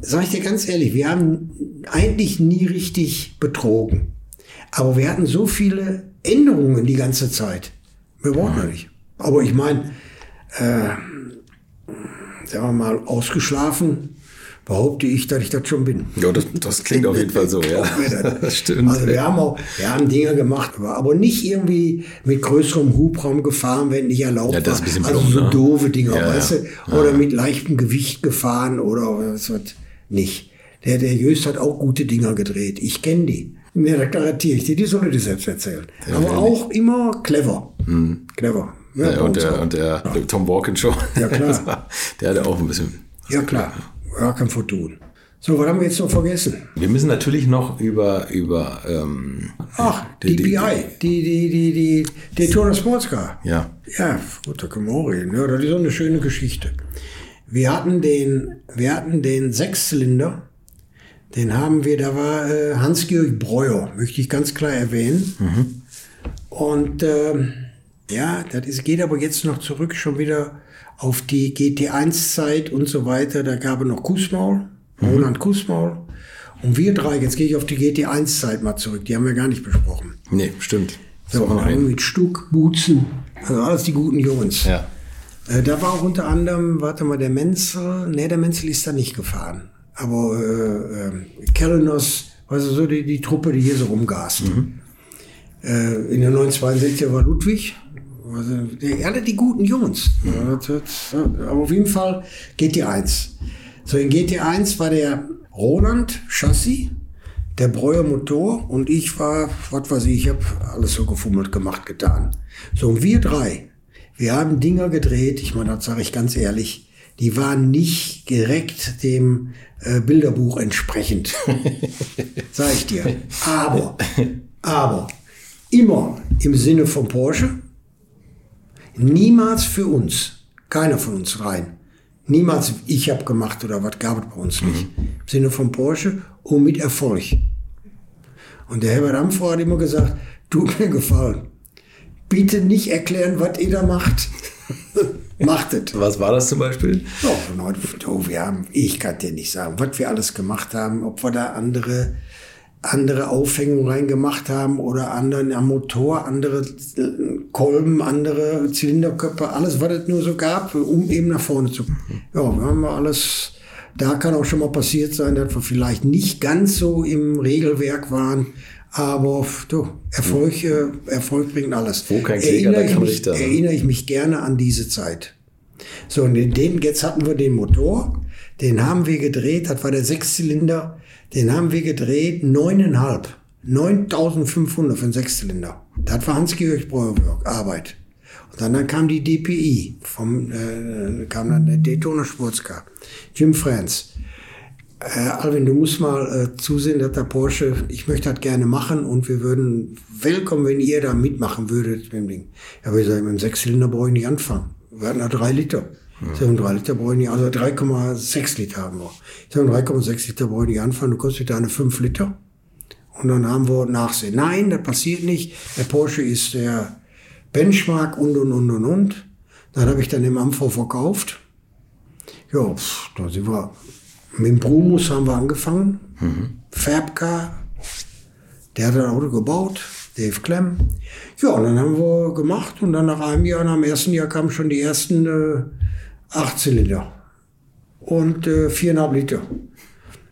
Speaker 1: sag ich dir ganz ehrlich, wir haben eigentlich nie richtig betrogen. Aber wir hatten so viele Änderungen die ganze Zeit. Wir brauchen ja nicht. Aber ich meine, äh, sagen wir mal, ausgeschlafen behaupte ich, dass ich das schon bin.
Speaker 2: Ja, das, das klingt auf jeden Fall so, ja.
Speaker 1: das stimmt. Also wir haben auch, wir haben Dinge gemacht, aber nicht irgendwie mit größerem Hubraum gefahren, wenn nicht erlaubt
Speaker 2: ja, das ist ein
Speaker 1: war.
Speaker 2: bisschen
Speaker 1: Also so
Speaker 2: ne?
Speaker 1: doofe Dinge,
Speaker 2: Ja,
Speaker 1: weißt
Speaker 2: ja.
Speaker 1: du? Oder mit leichtem Gewicht gefahren oder was, was nicht. Der, der Jöst hat auch gute Dinger gedreht. Ich kenne die. Ja, da garantiere ich dir, die soll er dir selbst erzählen. aber
Speaker 2: ehrlich.
Speaker 1: auch immer clever. Clever. Ja,
Speaker 2: Mhm. Ja, und, der, und der Tom Walken Show.
Speaker 1: Ja, klar.
Speaker 2: der hatte auch ein bisschen.
Speaker 1: ja klar. Ja, kann vertun. So, was haben wir jetzt noch vergessen?
Speaker 2: Wir müssen natürlich noch über, über ähm,
Speaker 1: Ach, DPI, die, die, die, die Daytona Sportscar.
Speaker 2: Ja.
Speaker 1: Ja, gut, da können wir auch reden. Ja, das ist so eine schöne Geschichte. Wir hatten den, wir hatten den Sechszylinder, den haben wir, da war äh, Hans-Georg Breuer, möchte ich ganz klar erwähnen. Und ähm, ja, das ist, geht aber jetzt noch zurück schon wieder auf die GT1-Zeit und so weiter. Da gab es noch Kussmaul, Roland Kussmaul. Und wir drei, jetzt gehe ich auf die GT1-Zeit mal zurück, die haben wir gar nicht besprochen.
Speaker 2: Nee, stimmt.
Speaker 1: So, mit Stuck, Butzen, also alles die guten Jungs.
Speaker 2: Ja.
Speaker 1: Äh, da war auch unter anderem, warte mal, der Menzel, nee, der Menzel ist da nicht gefahren. Aber äh, äh, Kellenos, also so die, die Truppe, die hier so rumgast. Äh, in der 962 war Ludwig. Also, die, alle die guten Jungs. Das, aber auf jeden Fall GT1. So, in GT1 war der Roland Chassis, der Breuer Motor und ich war, was weiß ich, ich habe alles so gefummelt gemacht, getan. So, und wir drei, wir haben Dinger gedreht, ich meine, das sage ich ganz ehrlich, die waren nicht direkt dem äh, Bilderbuch entsprechend. sag ich dir. Aber, aber, immer im Sinne von Porsche, niemals für uns, keiner von uns rein. Niemals, ich habe gemacht oder was gab es bei uns nicht. Im Sinne von Porsche und mit Erfolg. Und der Herbert Amfor hat immer gesagt, tut mir gefallen. Bitte nicht erklären, was ihr da macht. Macht es.
Speaker 2: Was war das zum Beispiel?
Speaker 1: Heute, oh, wir haben, ich kann dir nicht sagen, was wir alles gemacht haben, ob wir da andere, andere Aufhängungen reingemacht haben oder anderen am Motor, andere Kolben, andere Zylinderköpfe, alles, was es nur so gab, um eben nach vorne zu. Ja, wir haben alles, da kann auch schon mal passiert sein, dass wir vielleicht nicht ganz so im Regelwerk waren, aber du, Erfolg, äh, Erfolg bringt alles.
Speaker 2: Wo kein da
Speaker 1: Erinnere ich mich-
Speaker 2: ne?
Speaker 1: Erinnere ich mich gerne an diese Zeit. So, und den, den, jetzt hatten wir den Motor, den haben wir gedreht, das war der Sechszylinder, den haben wir gedreht, neuneinhalb, 9500 für einen Sechszylinder. Das war Hans-Georg Breuerwerk, Arbeit. Und dann, dann kam die DPI, vom, äh, kam dann der Daytona Sportscar, Jim France. Äh, Alvin, du musst mal äh, zusehen, dass der Porsche, ich möchte das gerne machen und wir würden willkommen, wenn ihr da mitmachen würdet mit dem Ding. Ja, aber ich sage, mit dem Sechszylinder brauche ich nicht anfangen. Wir hatten da drei Liter. Ich sage, drei Liter brauche ich nicht, also 3,6 Liter haben wir. Ich sage, 3,6 Liter brauche ich nicht anfangen, du kostet deine 5 Liter. Und dann haben wir Nachsehen. Nein, das passiert nicht. Der Porsche ist der Benchmark und, und, und, und, und. Dann habe ich dann im Amphor verkauft. Ja, da sind wir. Mit dem Brumus haben wir angefangen. Fabka, der hat das Auto gebaut. Dave Klemm. Ja, und dann haben wir gemacht und dann nach einem Jahr, nach dem ersten Jahr kamen schon die ersten äh, Achtzylinder. Und äh, viereinhalb Liter.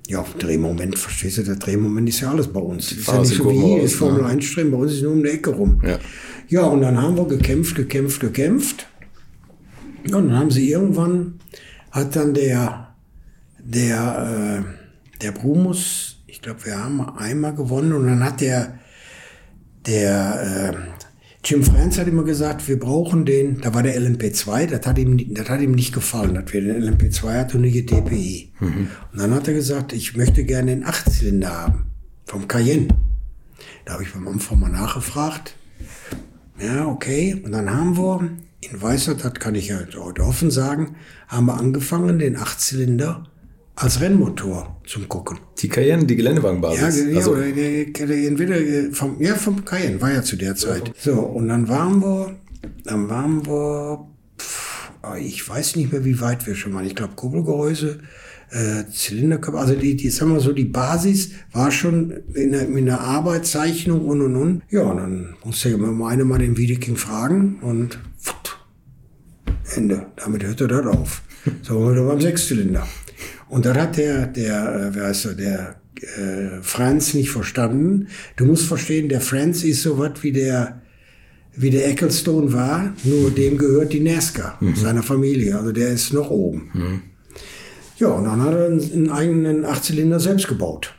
Speaker 1: Ja, Drehmoment, verstehst du, der Drehmoment ist ja alles bei uns. Ist ja nicht so wie hier, ist Formel
Speaker 2: ne?
Speaker 1: 1 Stream, bei uns ist nur um die Ecke rum.
Speaker 2: Ja.
Speaker 1: Ja, und dann haben wir gekämpft, gekämpft, gekämpft. Und dann haben sie irgendwann, hat dann der, der, äh, der Brumus, ich glaube, wir haben einmal gewonnen und dann hat der, der, äh, Jim Franz hat immer gesagt, wir brauchen den, da war der LMP2, das hat ihm, das hat ihm nicht gefallen, dass wir den LMP2 hatten und die DPI. Und dann hat er gesagt, ich möchte gerne den Achtzylinder haben, vom Cayenne. Da habe ich beim Anfang mal nachgefragt. Ja, okay. Und dann haben wir in Weißert, das kann ich ja heute offen sagen, haben wir angefangen, den Achtzylinder als Rennmotor zum Gucken.
Speaker 2: Die Cayenne, die Geländewagenbasis.
Speaker 1: Ja, ja
Speaker 2: also,
Speaker 1: oder der, der, entweder äh, vom, ja, vom Cayenne war ja zu der Zeit. So, und dann waren wir, dann waren wir, pff, ich weiß nicht mehr, wie weit wir schon waren. Ich glaube, Kurbelgehäuse, äh, Zylinderkörper, also die, die, sagen wir so, die Basis war schon in der, in der Arbeitszeichnung und und und. Ja, und dann musste ich mal eine mal den Wiedeking fragen und pft, Ende. Damit hörte das auf. So, wir waren beim Sechszylinder. Und dann hat der, der, äh, wer heißt er, der äh, Franz nicht verstanden. Du musst verstehen, der Franz ist so was wie der, wie der Ecclestone war, nur dem gehört die NASCAR, mhm. seiner Familie. Also der ist noch oben. Mhm. Ja, und dann hat er einen eigenen Achtzylinder selbst gebaut.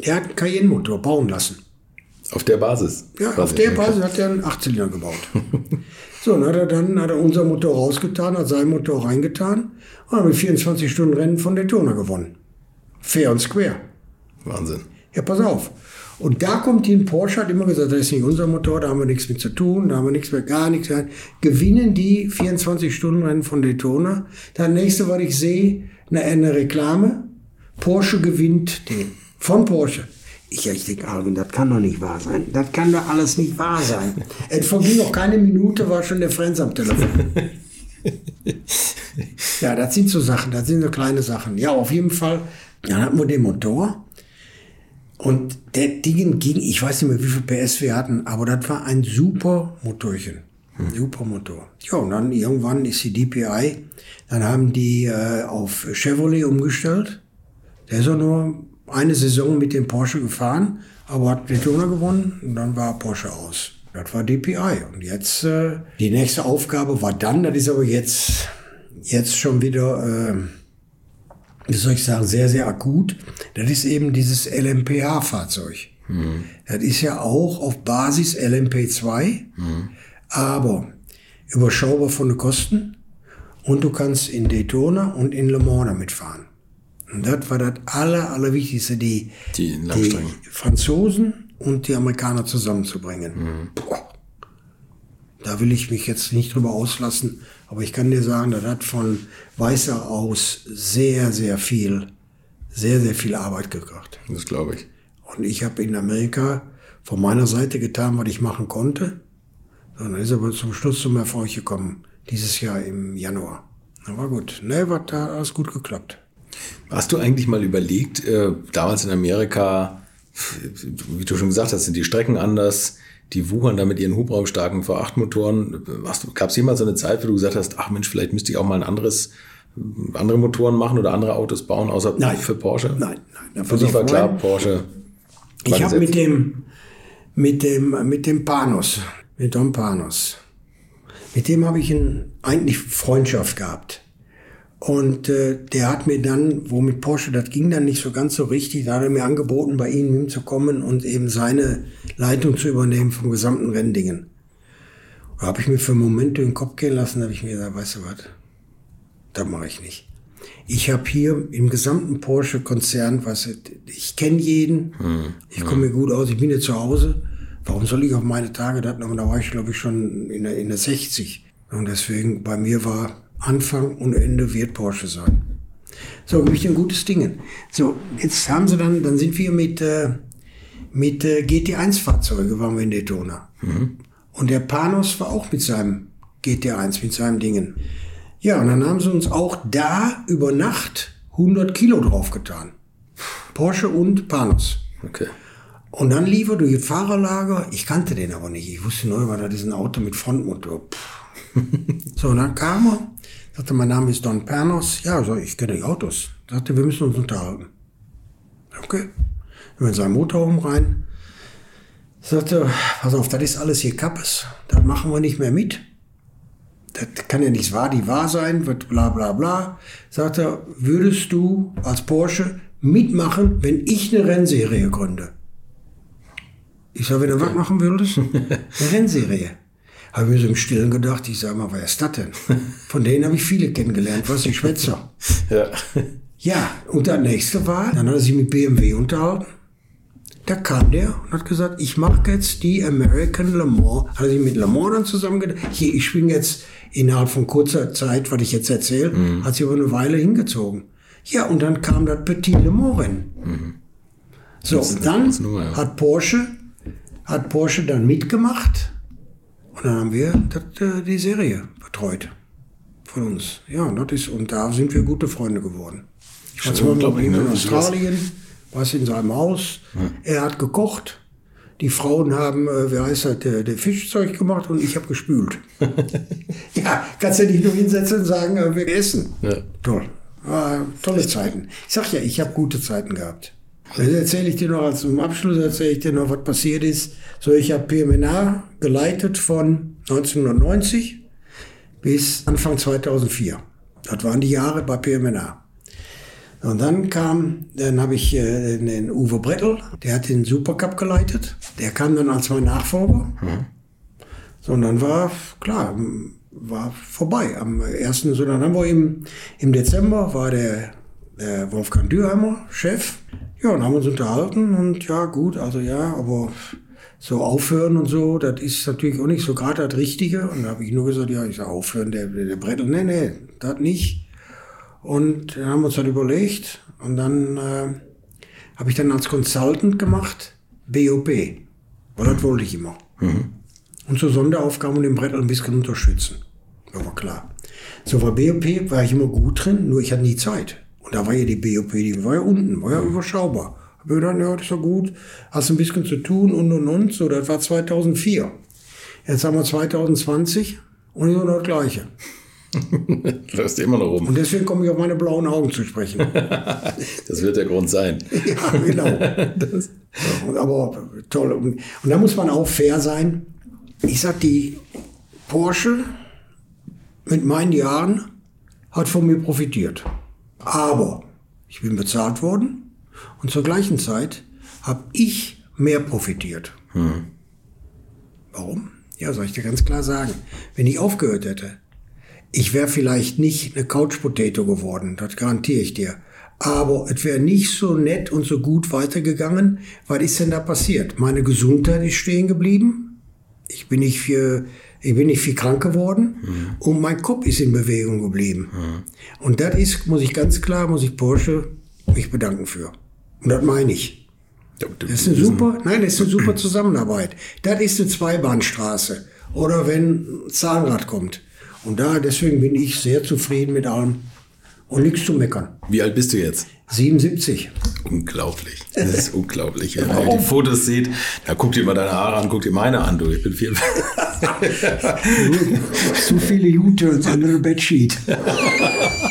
Speaker 1: Er hat einen Cayenne-Motor bauen lassen.
Speaker 2: Auf der Basis?
Speaker 1: Ja, auf der Basis hat er einen Achtzylinder gebaut. so, und hat er dann hat er unser Motor rausgetan, hat seinen Motor reingetan und hat mit 24 Stunden Rennen von Daytona gewonnen. Fair und square.
Speaker 2: Wahnsinn.
Speaker 1: Ja, pass auf. Und da kommt die Porsche, hat immer gesagt, das ist nicht unser Motor, da haben wir nichts mit zu tun, da haben wir nichts mehr, gar nichts mehr. Gewinnen die 24-Stunden-Rennen von Daytona. Dann nächste, was ich sehe, eine, eine Reklame. Porsche gewinnt den. Von Porsche. Ich, ich denke, Alvin, das kann doch nicht wahr sein. Das kann doch alles nicht wahr sein. Es verging noch keine Minute, war schon der Franz am Telefon. ja, das sind so Sachen, das sind so kleine Sachen. Ja, auf jeden Fall. Dann hatten wir den Motor. Und der Ding ging, ich weiß nicht mehr, wie viel PS wir hatten, aber das war ein super Motorchen. Hm. Super Motor. Ja, und dann irgendwann ist die DPI, dann haben die äh, auf Chevrolet umgestellt. Der ist auch nur eine Saison mit dem Porsche gefahren, aber hat Daytona gewonnen und dann war Porsche aus. Das war DPI. Und jetzt, äh, die nächste Aufgabe war dann, das ist aber jetzt, jetzt schon wieder, äh, wie soll ich sagen, sehr, sehr akut. Das ist eben dieses LMPH-Fahrzeug. Mhm. Das ist ja auch auf Basis LMP2, mhm. aber überschaubar von den Kosten. Und du kannst in Daytona und in Le Mans damit fahren. Und das war das aller, allerwichtigste, die, die, die Franzosen und die Amerikaner zusammenzubringen. Mhm. Da will ich mich jetzt nicht drüber auslassen, aber ich kann dir sagen, das hat von Weißer aus sehr, sehr viel, sehr, sehr viel Arbeit gebracht.
Speaker 2: Das glaube ich.
Speaker 1: Und ich habe in Amerika von meiner Seite getan, was ich machen konnte. Und dann ist aber zum Schluss zum Erfolg gekommen, dieses Jahr im Januar. Na war gut. Ne, war da alles gut geklappt.
Speaker 2: Hast du eigentlich mal überlegt, äh, damals in Amerika, wie du schon gesagt hast, sind die Strecken anders, die wuchern da mit ihren hubraumstarken V8-Motoren. Gab es jemals so eine Zeit, wo du gesagt hast, ach Mensch, vielleicht müsste ich auch mal ein anderes, andere Motoren machen oder andere Autos bauen, außer
Speaker 1: nein.
Speaker 2: für Porsche?
Speaker 1: Nein, nein.
Speaker 2: Für dich war klar, Porsche.
Speaker 1: Ich habe mit dem, mit dem, mit dem Panos, mit Don Panos, mit dem habe ich ein, eigentlich Freundschaft gehabt. Und äh, der hat mir dann, wo mit Porsche, das ging dann nicht so ganz so richtig, da hat er mir angeboten, bei ihm hinzukommen und eben seine Leitung zu übernehmen vom gesamten Renndingen. Da habe ich mir für einen Moment den Kopf gehen lassen, da habe ich mir gesagt, weißt du was, das mache ich nicht. Ich habe hier im gesamten Porsche-Konzern, du, ich kenne jeden, hm, ich komme mir gut aus, ich bin hier zu Hause. Warum soll ich auf meine Tage da, da war ich glaube ich schon in der, in der 60. Und deswegen bei mir war Anfang und Ende wird Porsche sein. So, gebe ich ein gutes Ding. So, jetzt haben sie dann, dann sind wir mit, äh, mit äh, GT1-Fahrzeuge, waren wir in Daytona. Mhm. Und der Panos war auch mit seinem GT1, mit seinem Dingen. Ja, und dann haben sie uns auch da über Nacht 100 Kilo draufgetan. Porsche und Panos.
Speaker 2: Okay.
Speaker 1: Und dann lief er durch das Fahrerlager. Ich kannte den aber nicht. Ich wusste nur, war das ist ein Auto mit Frontmotor. so, und dann kam er Sagte, mein Name ist Don Pernos. Ja, so, ich kenne die Autos. Sagte, wir müssen uns unterhalten. Okay. Wir in seinen Motorraum rein. Sagte, pass auf, das ist alles hier Kappes. Das machen wir nicht mehr mit. Das kann ja nicht wahr, die wahr sein, wird bla bla bla. Sagte, würdest du als Porsche mitmachen, wenn ich eine Rennserie gründe? Ich sag, wenn du was machen würdest? Eine Rennserie habe ich mir so im Stillen gedacht, ich sage mal, wer ist das denn? Von denen habe ich viele kennengelernt, was die Schwätzer.
Speaker 2: Ja.
Speaker 1: Ja, und der nächste war, dann hat er sich mit BMW unterhalten. Da kam der und hat gesagt, ich mache jetzt die American Le Mans. Hat er sich mit Le Mans dann zusammengedacht. Hier, ich bin jetzt innerhalb von kurzer Zeit, was ich jetzt erzähle, mhm. hat sich aber eine Weile hingezogen. Ja, und dann kam das Petit Le Mans Rennen. Mhm. So, und dann nur, ja. hat Porsche, hat Porsche dann mitgemacht und dann haben wir das, äh, die Serie betreut von uns. Ja, und, das ist, und da sind wir gute Freunde geworden. Ich war zwar mit ihm in Australien, war in seinem Haus. Ja. Er hat gekocht. Die Frauen haben, äh, wie heißt das, der, der Fischzeug gemacht und ich habe gespült. ja, kannst du dich nur hinsetzen und sagen, äh, wir essen. Ja. Toll. War tolle Zeiten. Ich sag ja, ich habe gute Zeiten gehabt. Jetzt erzähle ich dir noch, als zum Abschluss erzähle ich dir noch, was passiert ist. So, ich habe PMNA geleitet von 1990 bis Anfang 2004. Das waren die Jahre bei PMNA. Und dann kam, dann habe ich äh, den Uwe Brettel, der hat den Supercup geleitet. Der kam dann als mein Nachfolger. Mhm. So, und dann war, klar, war vorbei. Am ersten, so, dann haben wir im, im Dezember war der, der Wolfgang Dürheimer Chef. Ja, und haben uns unterhalten und ja, gut, also ja, aber so aufhören und so, das ist natürlich auch nicht so gerade das Richtige. Und da habe ich nur gesagt, ja, ich sage aufhören, der, der Brettel, nee, nee, das nicht. Und dann haben wir uns dann überlegt und dann äh, habe ich dann als Consultant gemacht, BOP, weil das wollte ich immer. Mhm. Und so Sonderaufgaben und den Brettel ein bisschen unterstützen. Aber klar. So bei BOP war ich immer gut drin, nur ich hatte nie Zeit. Und da war ja die BOP, die war ja unten, war ja überschaubar. Hab ich gedacht, ja, das ist ja gut, hast ein bisschen zu tun und und und. So, das war 2004. Jetzt haben wir 2020 und noch das Gleiche.
Speaker 2: Läufst immer noch rum.
Speaker 1: Und deswegen komme ich auf meine blauen Augen zu sprechen.
Speaker 2: das wird der Grund sein.
Speaker 1: ja, genau. das. aber toll. Und, und da muss man auch fair sein. Ich sag, die Porsche mit meinen Jahren hat von mir profitiert. Aber ich bin bezahlt worden und zur gleichen Zeit habe ich mehr profitiert. Hm. Warum? Ja, soll ich dir ganz klar sagen. Wenn ich aufgehört hätte, ich wäre vielleicht nicht eine Couch Potato geworden, das garantiere ich dir. Aber es wäre nicht so nett und so gut weitergegangen. Was ist denn da passiert? Meine Gesundheit ist stehen geblieben. Ich bin nicht für ich bin nicht viel krank geworden mhm. und mein Kopf ist in Bewegung geblieben. Mhm. Und das ist, muss ich ganz klar, muss ich Porsche mich bedanken für. Und das meine ich. Das ist eine super, nein, das ist eine super Zusammenarbeit. Das ist eine Zweibahnstraße. Oder wenn ein Zahnrad kommt. Und da, deswegen bin ich sehr zufrieden mit allem und nichts zu meckern.
Speaker 2: Wie alt bist du jetzt?
Speaker 1: 77.
Speaker 2: Unglaublich. Das ist unglaublich. Wenn ihr die Fotos seht, da guckt ihr mal deine Haare an, guckt ihr meine an, du. Ich bin viel.
Speaker 1: Zu viele U-Turns under the Bedsheet.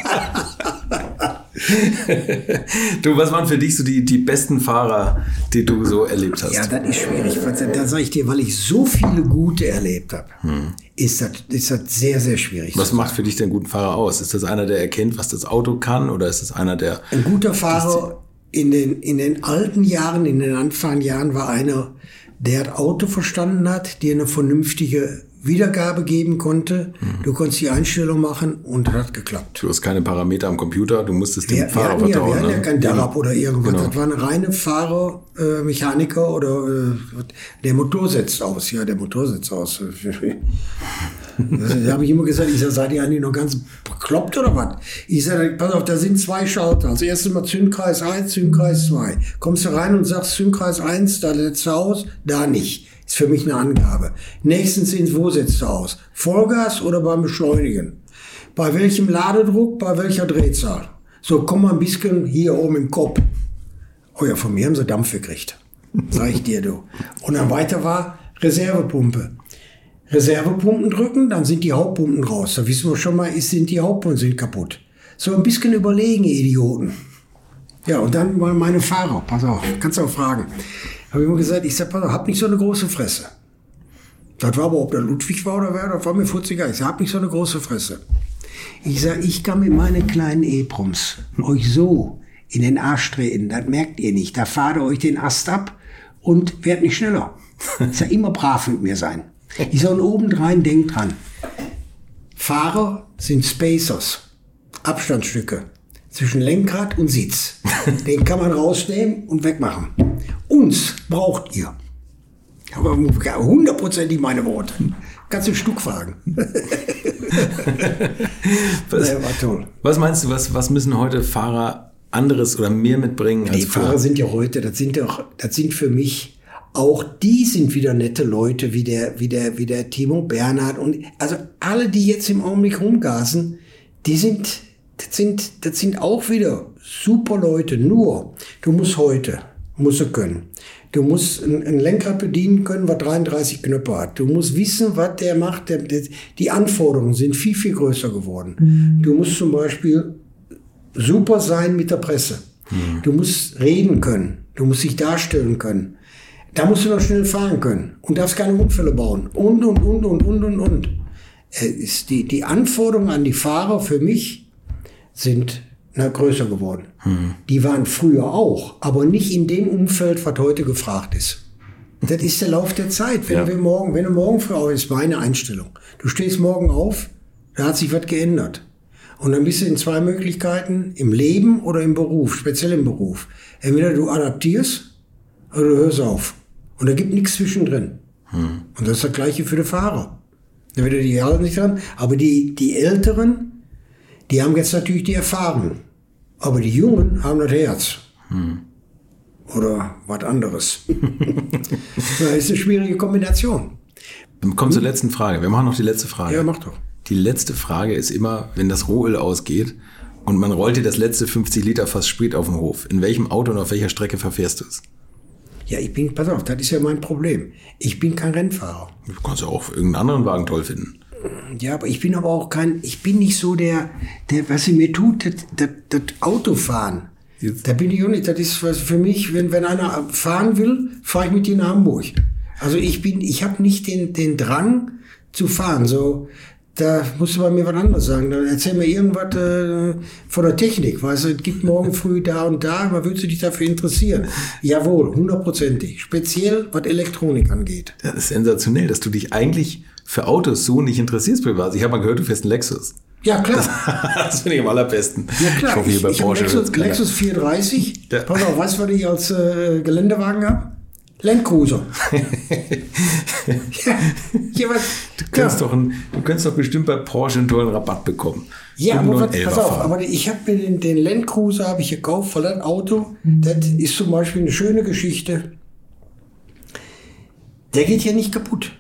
Speaker 2: du, was waren für dich so die, die besten Fahrer, die du so erlebt hast?
Speaker 1: Ja, das ist schwierig. Da sage ich dir, weil ich so viele gute erlebt habe, hm. ist, das, ist das sehr, sehr schwierig.
Speaker 2: Was macht für dich den guten Fahrer aus? Ist das einer, der erkennt, was das Auto kann? Oder ist das einer, der.
Speaker 1: Ein guter Fahrer in den, in den alten Jahren, in den Anfangsjahren war einer, der das Auto verstanden hat, dir eine vernünftige Wiedergabe geben konnte. Mhm. Du konntest die Einstellung machen und hat geklappt.
Speaker 2: Du hast keine Parameter am Computer, du musstest dem
Speaker 1: wir,
Speaker 2: Fahrer
Speaker 1: wir
Speaker 2: vertrauen.
Speaker 1: Ja, wir hatten ja kein Darab oder irgendwas. Genau. Das war eine reine Fahrer, äh, Mechaniker oder äh, der Motor setzt aus. Ja, der Motor setzt aus. da habe ich immer gesagt, ich sage, seid ihr eigentlich noch ganz bekloppt oder was? Ich sage, pass auf, da sind zwei Schalter. Als erstes mal Zündkreis 1, Zündkreis 2. Kommst du rein und sagst Zündkreis 1, da setzt du aus, da nicht. Ist für mich eine Angabe. Nächstens ins, wo setzt du aus? Vollgas oder beim Beschleunigen? Bei welchem Ladedruck, bei welcher Drehzahl? So, komm mal ein bisschen hier oben im Kopf. Oh ja, von mir haben sie Dampf gekriegt. Sag ich dir, du. Und dann weiter war Reservepumpe. Reservepumpen drücken, dann sind die Hauptpumpen raus. Da wissen wir schon mal, sind die Hauptpumpen sind kaputt. So ein bisschen überlegen, Idioten. Ja, und dann mal meine Fahrer. Pass auf, kannst du auch fragen. Habe ich immer gesagt, ich sag, hab nicht so eine große Fresse. Das war aber, ob der Ludwig war oder wer, das war mir 40er. Ich sag, hab nicht so eine große Fresse. Ich sag, ich kann mit meinen kleinen E-Proms euch so in den Arsch treten, das merkt ihr nicht. Da fahrt ihr euch den Ast ab und werdet nicht schneller. Ich sag, immer brav mit mir sein. Ich sag, und obendrein denkt dran. Fahrer sind Spacers. Abstandsstücke zwischen Lenkrad und Sitz. Den kann man rausnehmen und wegmachen. Uns braucht ihr. Aber hundertprozentig meine Worte. Kannst du ein Stück fragen.
Speaker 2: was, ja, war toll. was meinst du, was, was müssen heute Fahrer anderes oder mehr mitbringen
Speaker 1: Die Fahrer sind ja heute, das sind doch, das sind für mich auch die sind wieder nette Leute, wie der, wie der, wie der Timo Bernhard und also alle, die jetzt im Augenblick rumgasen, die sind, das sind, das sind auch wieder super Leute. Nur, du musst heute, musst du können. Du musst ein, ein Lenkrad bedienen können, was 33 Knöpfe hat. Du musst wissen, was der macht. Der, der, die Anforderungen sind viel, viel größer geworden. Mhm. Du musst zum Beispiel super sein mit der Presse. Du musst reden können. Du musst dich darstellen können. Da musst du noch schnell fahren können und darfst keine Unfälle bauen. Und, und, und, und, und, und, und. Äh, ist die, die Anforderungen an die Fahrer für mich sind na, größer geworden. Die waren früher auch, aber nicht in dem Umfeld, was heute gefragt ist. Das ist der Lauf der Zeit. Wenn,
Speaker 2: Ja.
Speaker 1: wir morgen, wenn du morgen früh auf, ist meine Einstellung. Du stehst morgen auf, da hat sich was geändert. Und dann bist du in zwei Möglichkeiten, im Leben oder im Beruf, speziell im Beruf. Entweder du adaptierst oder du hörst auf. Und da gibt nichts zwischendrin. Und das ist das Gleiche für die Fahrer. Da wird die halten nicht dran. Aber die, die Älteren, die haben jetzt natürlich die Erfahrung. Aber die Jungen haben das Herz. Oder was anderes. das ist eine schwierige Kombination.
Speaker 2: Wir kommen zur letzten Frage. Wir machen noch die letzte Frage.
Speaker 1: Ja, mach doch.
Speaker 2: Die letzte Frage ist immer, wenn das Rohöl ausgeht und man rollt dir das letzte 50 Liter Fass Sprit auf den Hof. In welchem Auto und auf welcher Strecke verfährst du es?
Speaker 1: Ja, ich bin, pass auf, das ist ja mein Problem. Ich bin kein Rennfahrer.
Speaker 2: Du kannst ja auch irgendeinen anderen Wagen toll finden.
Speaker 1: Ja, aber ich bin aber auch kein, ich bin nicht so der, der was sie mir tut, das, das, das Autofahren. Da bin ich auch nicht, das ist was für mich, wenn, wenn einer fahren will, fahre ich mit dir nach Hamburg. Also ich bin, ich habe nicht den, den Drang zu fahren, so, da musst du bei mir was anderes sagen. Dann erzähl mir irgendwas äh, von der Technik. Weißt du, es gibt morgen früh da und da, aber würdest du dich dafür interessieren? Jawohl, hundertprozentig. Speziell, was Elektronik angeht.
Speaker 2: Das ist sensationell, dass du dich eigentlich für Autos so nicht interessierst privat. Ich habe mal gehört, du fährst einen Lexus.
Speaker 1: Ja, klar.
Speaker 2: das finde ich am allerbesten.
Speaker 1: Ja klar,
Speaker 2: Ich hoffe, hier bei
Speaker 1: ich,
Speaker 2: Porsche
Speaker 1: Lexus. Lexus 430.
Speaker 2: Ja.
Speaker 1: Pass auf, weißt du, was ich als äh, Geländewagen habe? Landcruiser. ja, ja, was,
Speaker 2: Du könntest,
Speaker 1: ja.
Speaker 2: doch ein, du könntest doch bestimmt bei Porsche einen tollen Rabatt bekommen.
Speaker 1: Ja, aber was, pass auf,
Speaker 2: fahren.
Speaker 1: aber ich habe mir den, den Landcruiser habe ich gekauft, weil das Auto, das ist zum Beispiel eine schöne Geschichte. Der geht ja nicht kaputt.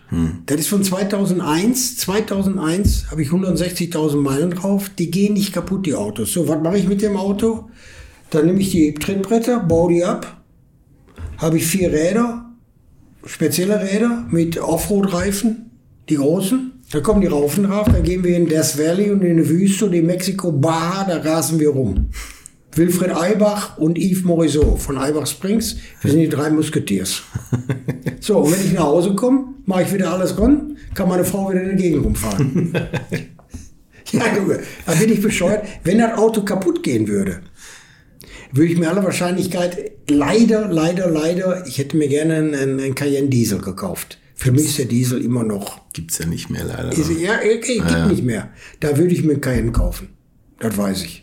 Speaker 1: Das ist von 2001. 2001 habe ich 160.000 Meilen drauf. Die gehen nicht kaputt, die Autos. So, was mache ich mit dem Auto? Dann nehme ich die Trittbretter, baue die ab. Habe ich vier Räder, spezielle Räder mit Offroad-Reifen, die großen. Da kommen die Raufen drauf, dann gehen wir in Death Valley und in die Wüste und in Mexiko, Baja, da rasen wir rum. Wilfried Eibach und Yves Morisot von Eibach Springs, wir sind die drei Musketiers. So, und wenn ich nach Hause komme, mache ich wieder alles ran, kann meine Frau wieder in die Gegend rumfahren. ja, Junge, da bin ich bescheuert. Wenn das Auto kaputt gehen würde, würde ich mir aller Wahrscheinlichkeit leider, leider, leider, ich hätte mir gerne einen, einen Cayenne Diesel gekauft. Für mich ist der Diesel immer noch.
Speaker 2: Gibt's ja nicht mehr leider.
Speaker 1: Ist, ja, okay, geht nicht mehr. Da würde ich mir einen Cayenne kaufen. Das weiß ich.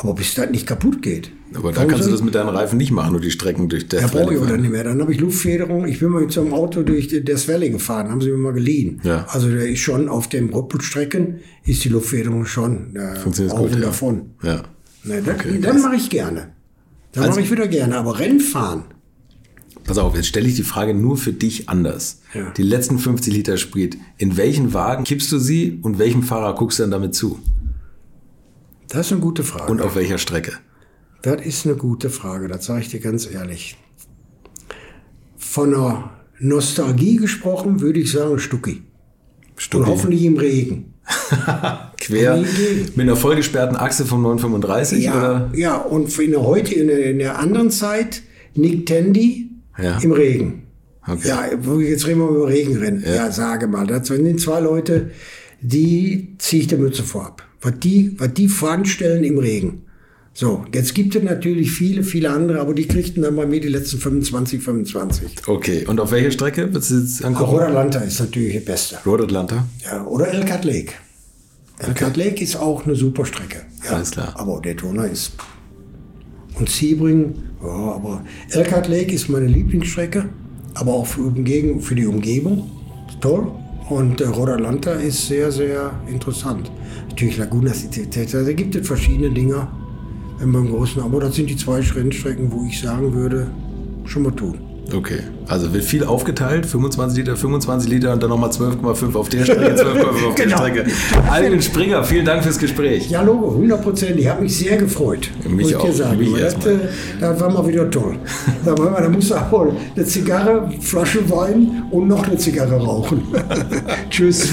Speaker 1: Aber bis das nicht kaputt geht.
Speaker 2: aber da kannst du das mit deinen Reifen nicht machen, nur die Strecken durch
Speaker 1: ja,
Speaker 2: Death
Speaker 1: brauche ich oder nicht mehr. Dann habe ich Luftfederung. Ich bin mal mit so einem Auto durch Death Valley gefahren, haben sie mir mal geliehen.
Speaker 2: Ja.
Speaker 1: Also der ist schon auf den Rüppelstrecken ist die Luftfederung schon äh,
Speaker 2: Funktioniert gut, ja.
Speaker 1: davon.
Speaker 2: Ja.
Speaker 1: Ne, das,
Speaker 2: Okay,
Speaker 1: dann mache ich gerne. Dann
Speaker 2: Also-
Speaker 1: mache ich wieder gerne. Aber Rennfahren,
Speaker 2: Pass auf, jetzt stelle ich die Frage nur für dich anders.
Speaker 1: Ja.
Speaker 2: Die letzten 50 Liter Sprit, in welchen Wagen kippst du sie und welchem Fahrer guckst du dann damit zu?
Speaker 1: Das ist eine gute Frage.
Speaker 2: Und auf welcher Strecke?
Speaker 1: Das ist eine gute Frage, das sage ich dir ganz ehrlich. Von einer Nostalgie gesprochen, würde ich sagen Stucki. Und
Speaker 2: Stucki.
Speaker 1: hoffentlich im Regen.
Speaker 2: Quer mit einer vollgesperrten Achse vom 935
Speaker 1: Ja,
Speaker 2: oder?
Speaker 1: ja, und in der heute, in der, in der anderen Zeit, Nick Tandy
Speaker 2: Ja.
Speaker 1: im Regen.
Speaker 2: Okay.
Speaker 1: Ja, jetzt reden wir über Regenrennen. Ja, sage mal, das sind zwei Leute, die ziehe ich der Mütze vorab. Was die, was die voranstellen im Regen. So, jetzt gibt es natürlich viele, viele andere, aber die kriegten dann bei mir die letzten 25, 25.
Speaker 2: Okay, und auf welcher Strecke willst du jetzt angucken?
Speaker 1: Road Atlanta ist natürlich die beste.
Speaker 2: Road Atlanta?
Speaker 1: Ja, oder Elkhart Lake. Elkhart Lake ist auch eine super Strecke. Ja,
Speaker 2: Alles klar.
Speaker 1: Aber Daytona ist. Und Sebring, ja, aber Elkhart Lake ist meine Lieblingsstrecke, aber auch für, für die Umgebung. Toll. Und äh, Road Atlanta ist sehr, sehr interessant. Natürlich Laguna City, da gibt es verschiedene Dinger beim Großen, aber das sind die zwei Rennstrecken, wo ich sagen würde, schon mal tun.
Speaker 2: Okay, also wird viel aufgeteilt, 25 Liter, 25 Liter und dann nochmal 12,5 auf der Strecke, 12,5 auf der
Speaker 1: Genau.
Speaker 2: Strecke. Alvin Springer, vielen Dank fürs Gespräch.
Speaker 1: Ja, Logo, 100 Prozent. Ich habe mich sehr gefreut.
Speaker 2: Mich auch,
Speaker 1: dir sagen.
Speaker 2: mich
Speaker 1: das, äh, das war mal wieder toll. Da, mal, da musst du auch eine Zigarre, Flasche Wein und noch eine Zigarre rauchen. Tschüss.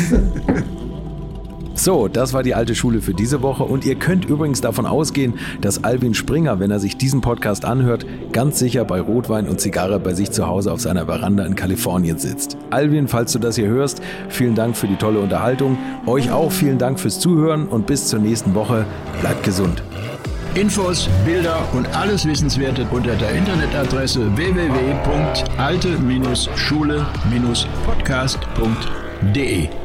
Speaker 2: So, das war die alte Schule für diese Woche und ihr könnt übrigens davon ausgehen, dass Alvin Springer, wenn er sich diesen Podcast anhört, ganz sicher bei Rotwein und Zigarre bei sich zu Hause auf seiner Veranda in Kalifornien sitzt. Alvin, falls du das hier hörst, vielen Dank für die tolle Unterhaltung. Euch auch vielen Dank fürs Zuhören und bis zur nächsten Woche. Bleibt gesund.
Speaker 3: Infos, Bilder und alles Wissenswerte unter der Internetadresse www.alte-schule-podcast.de.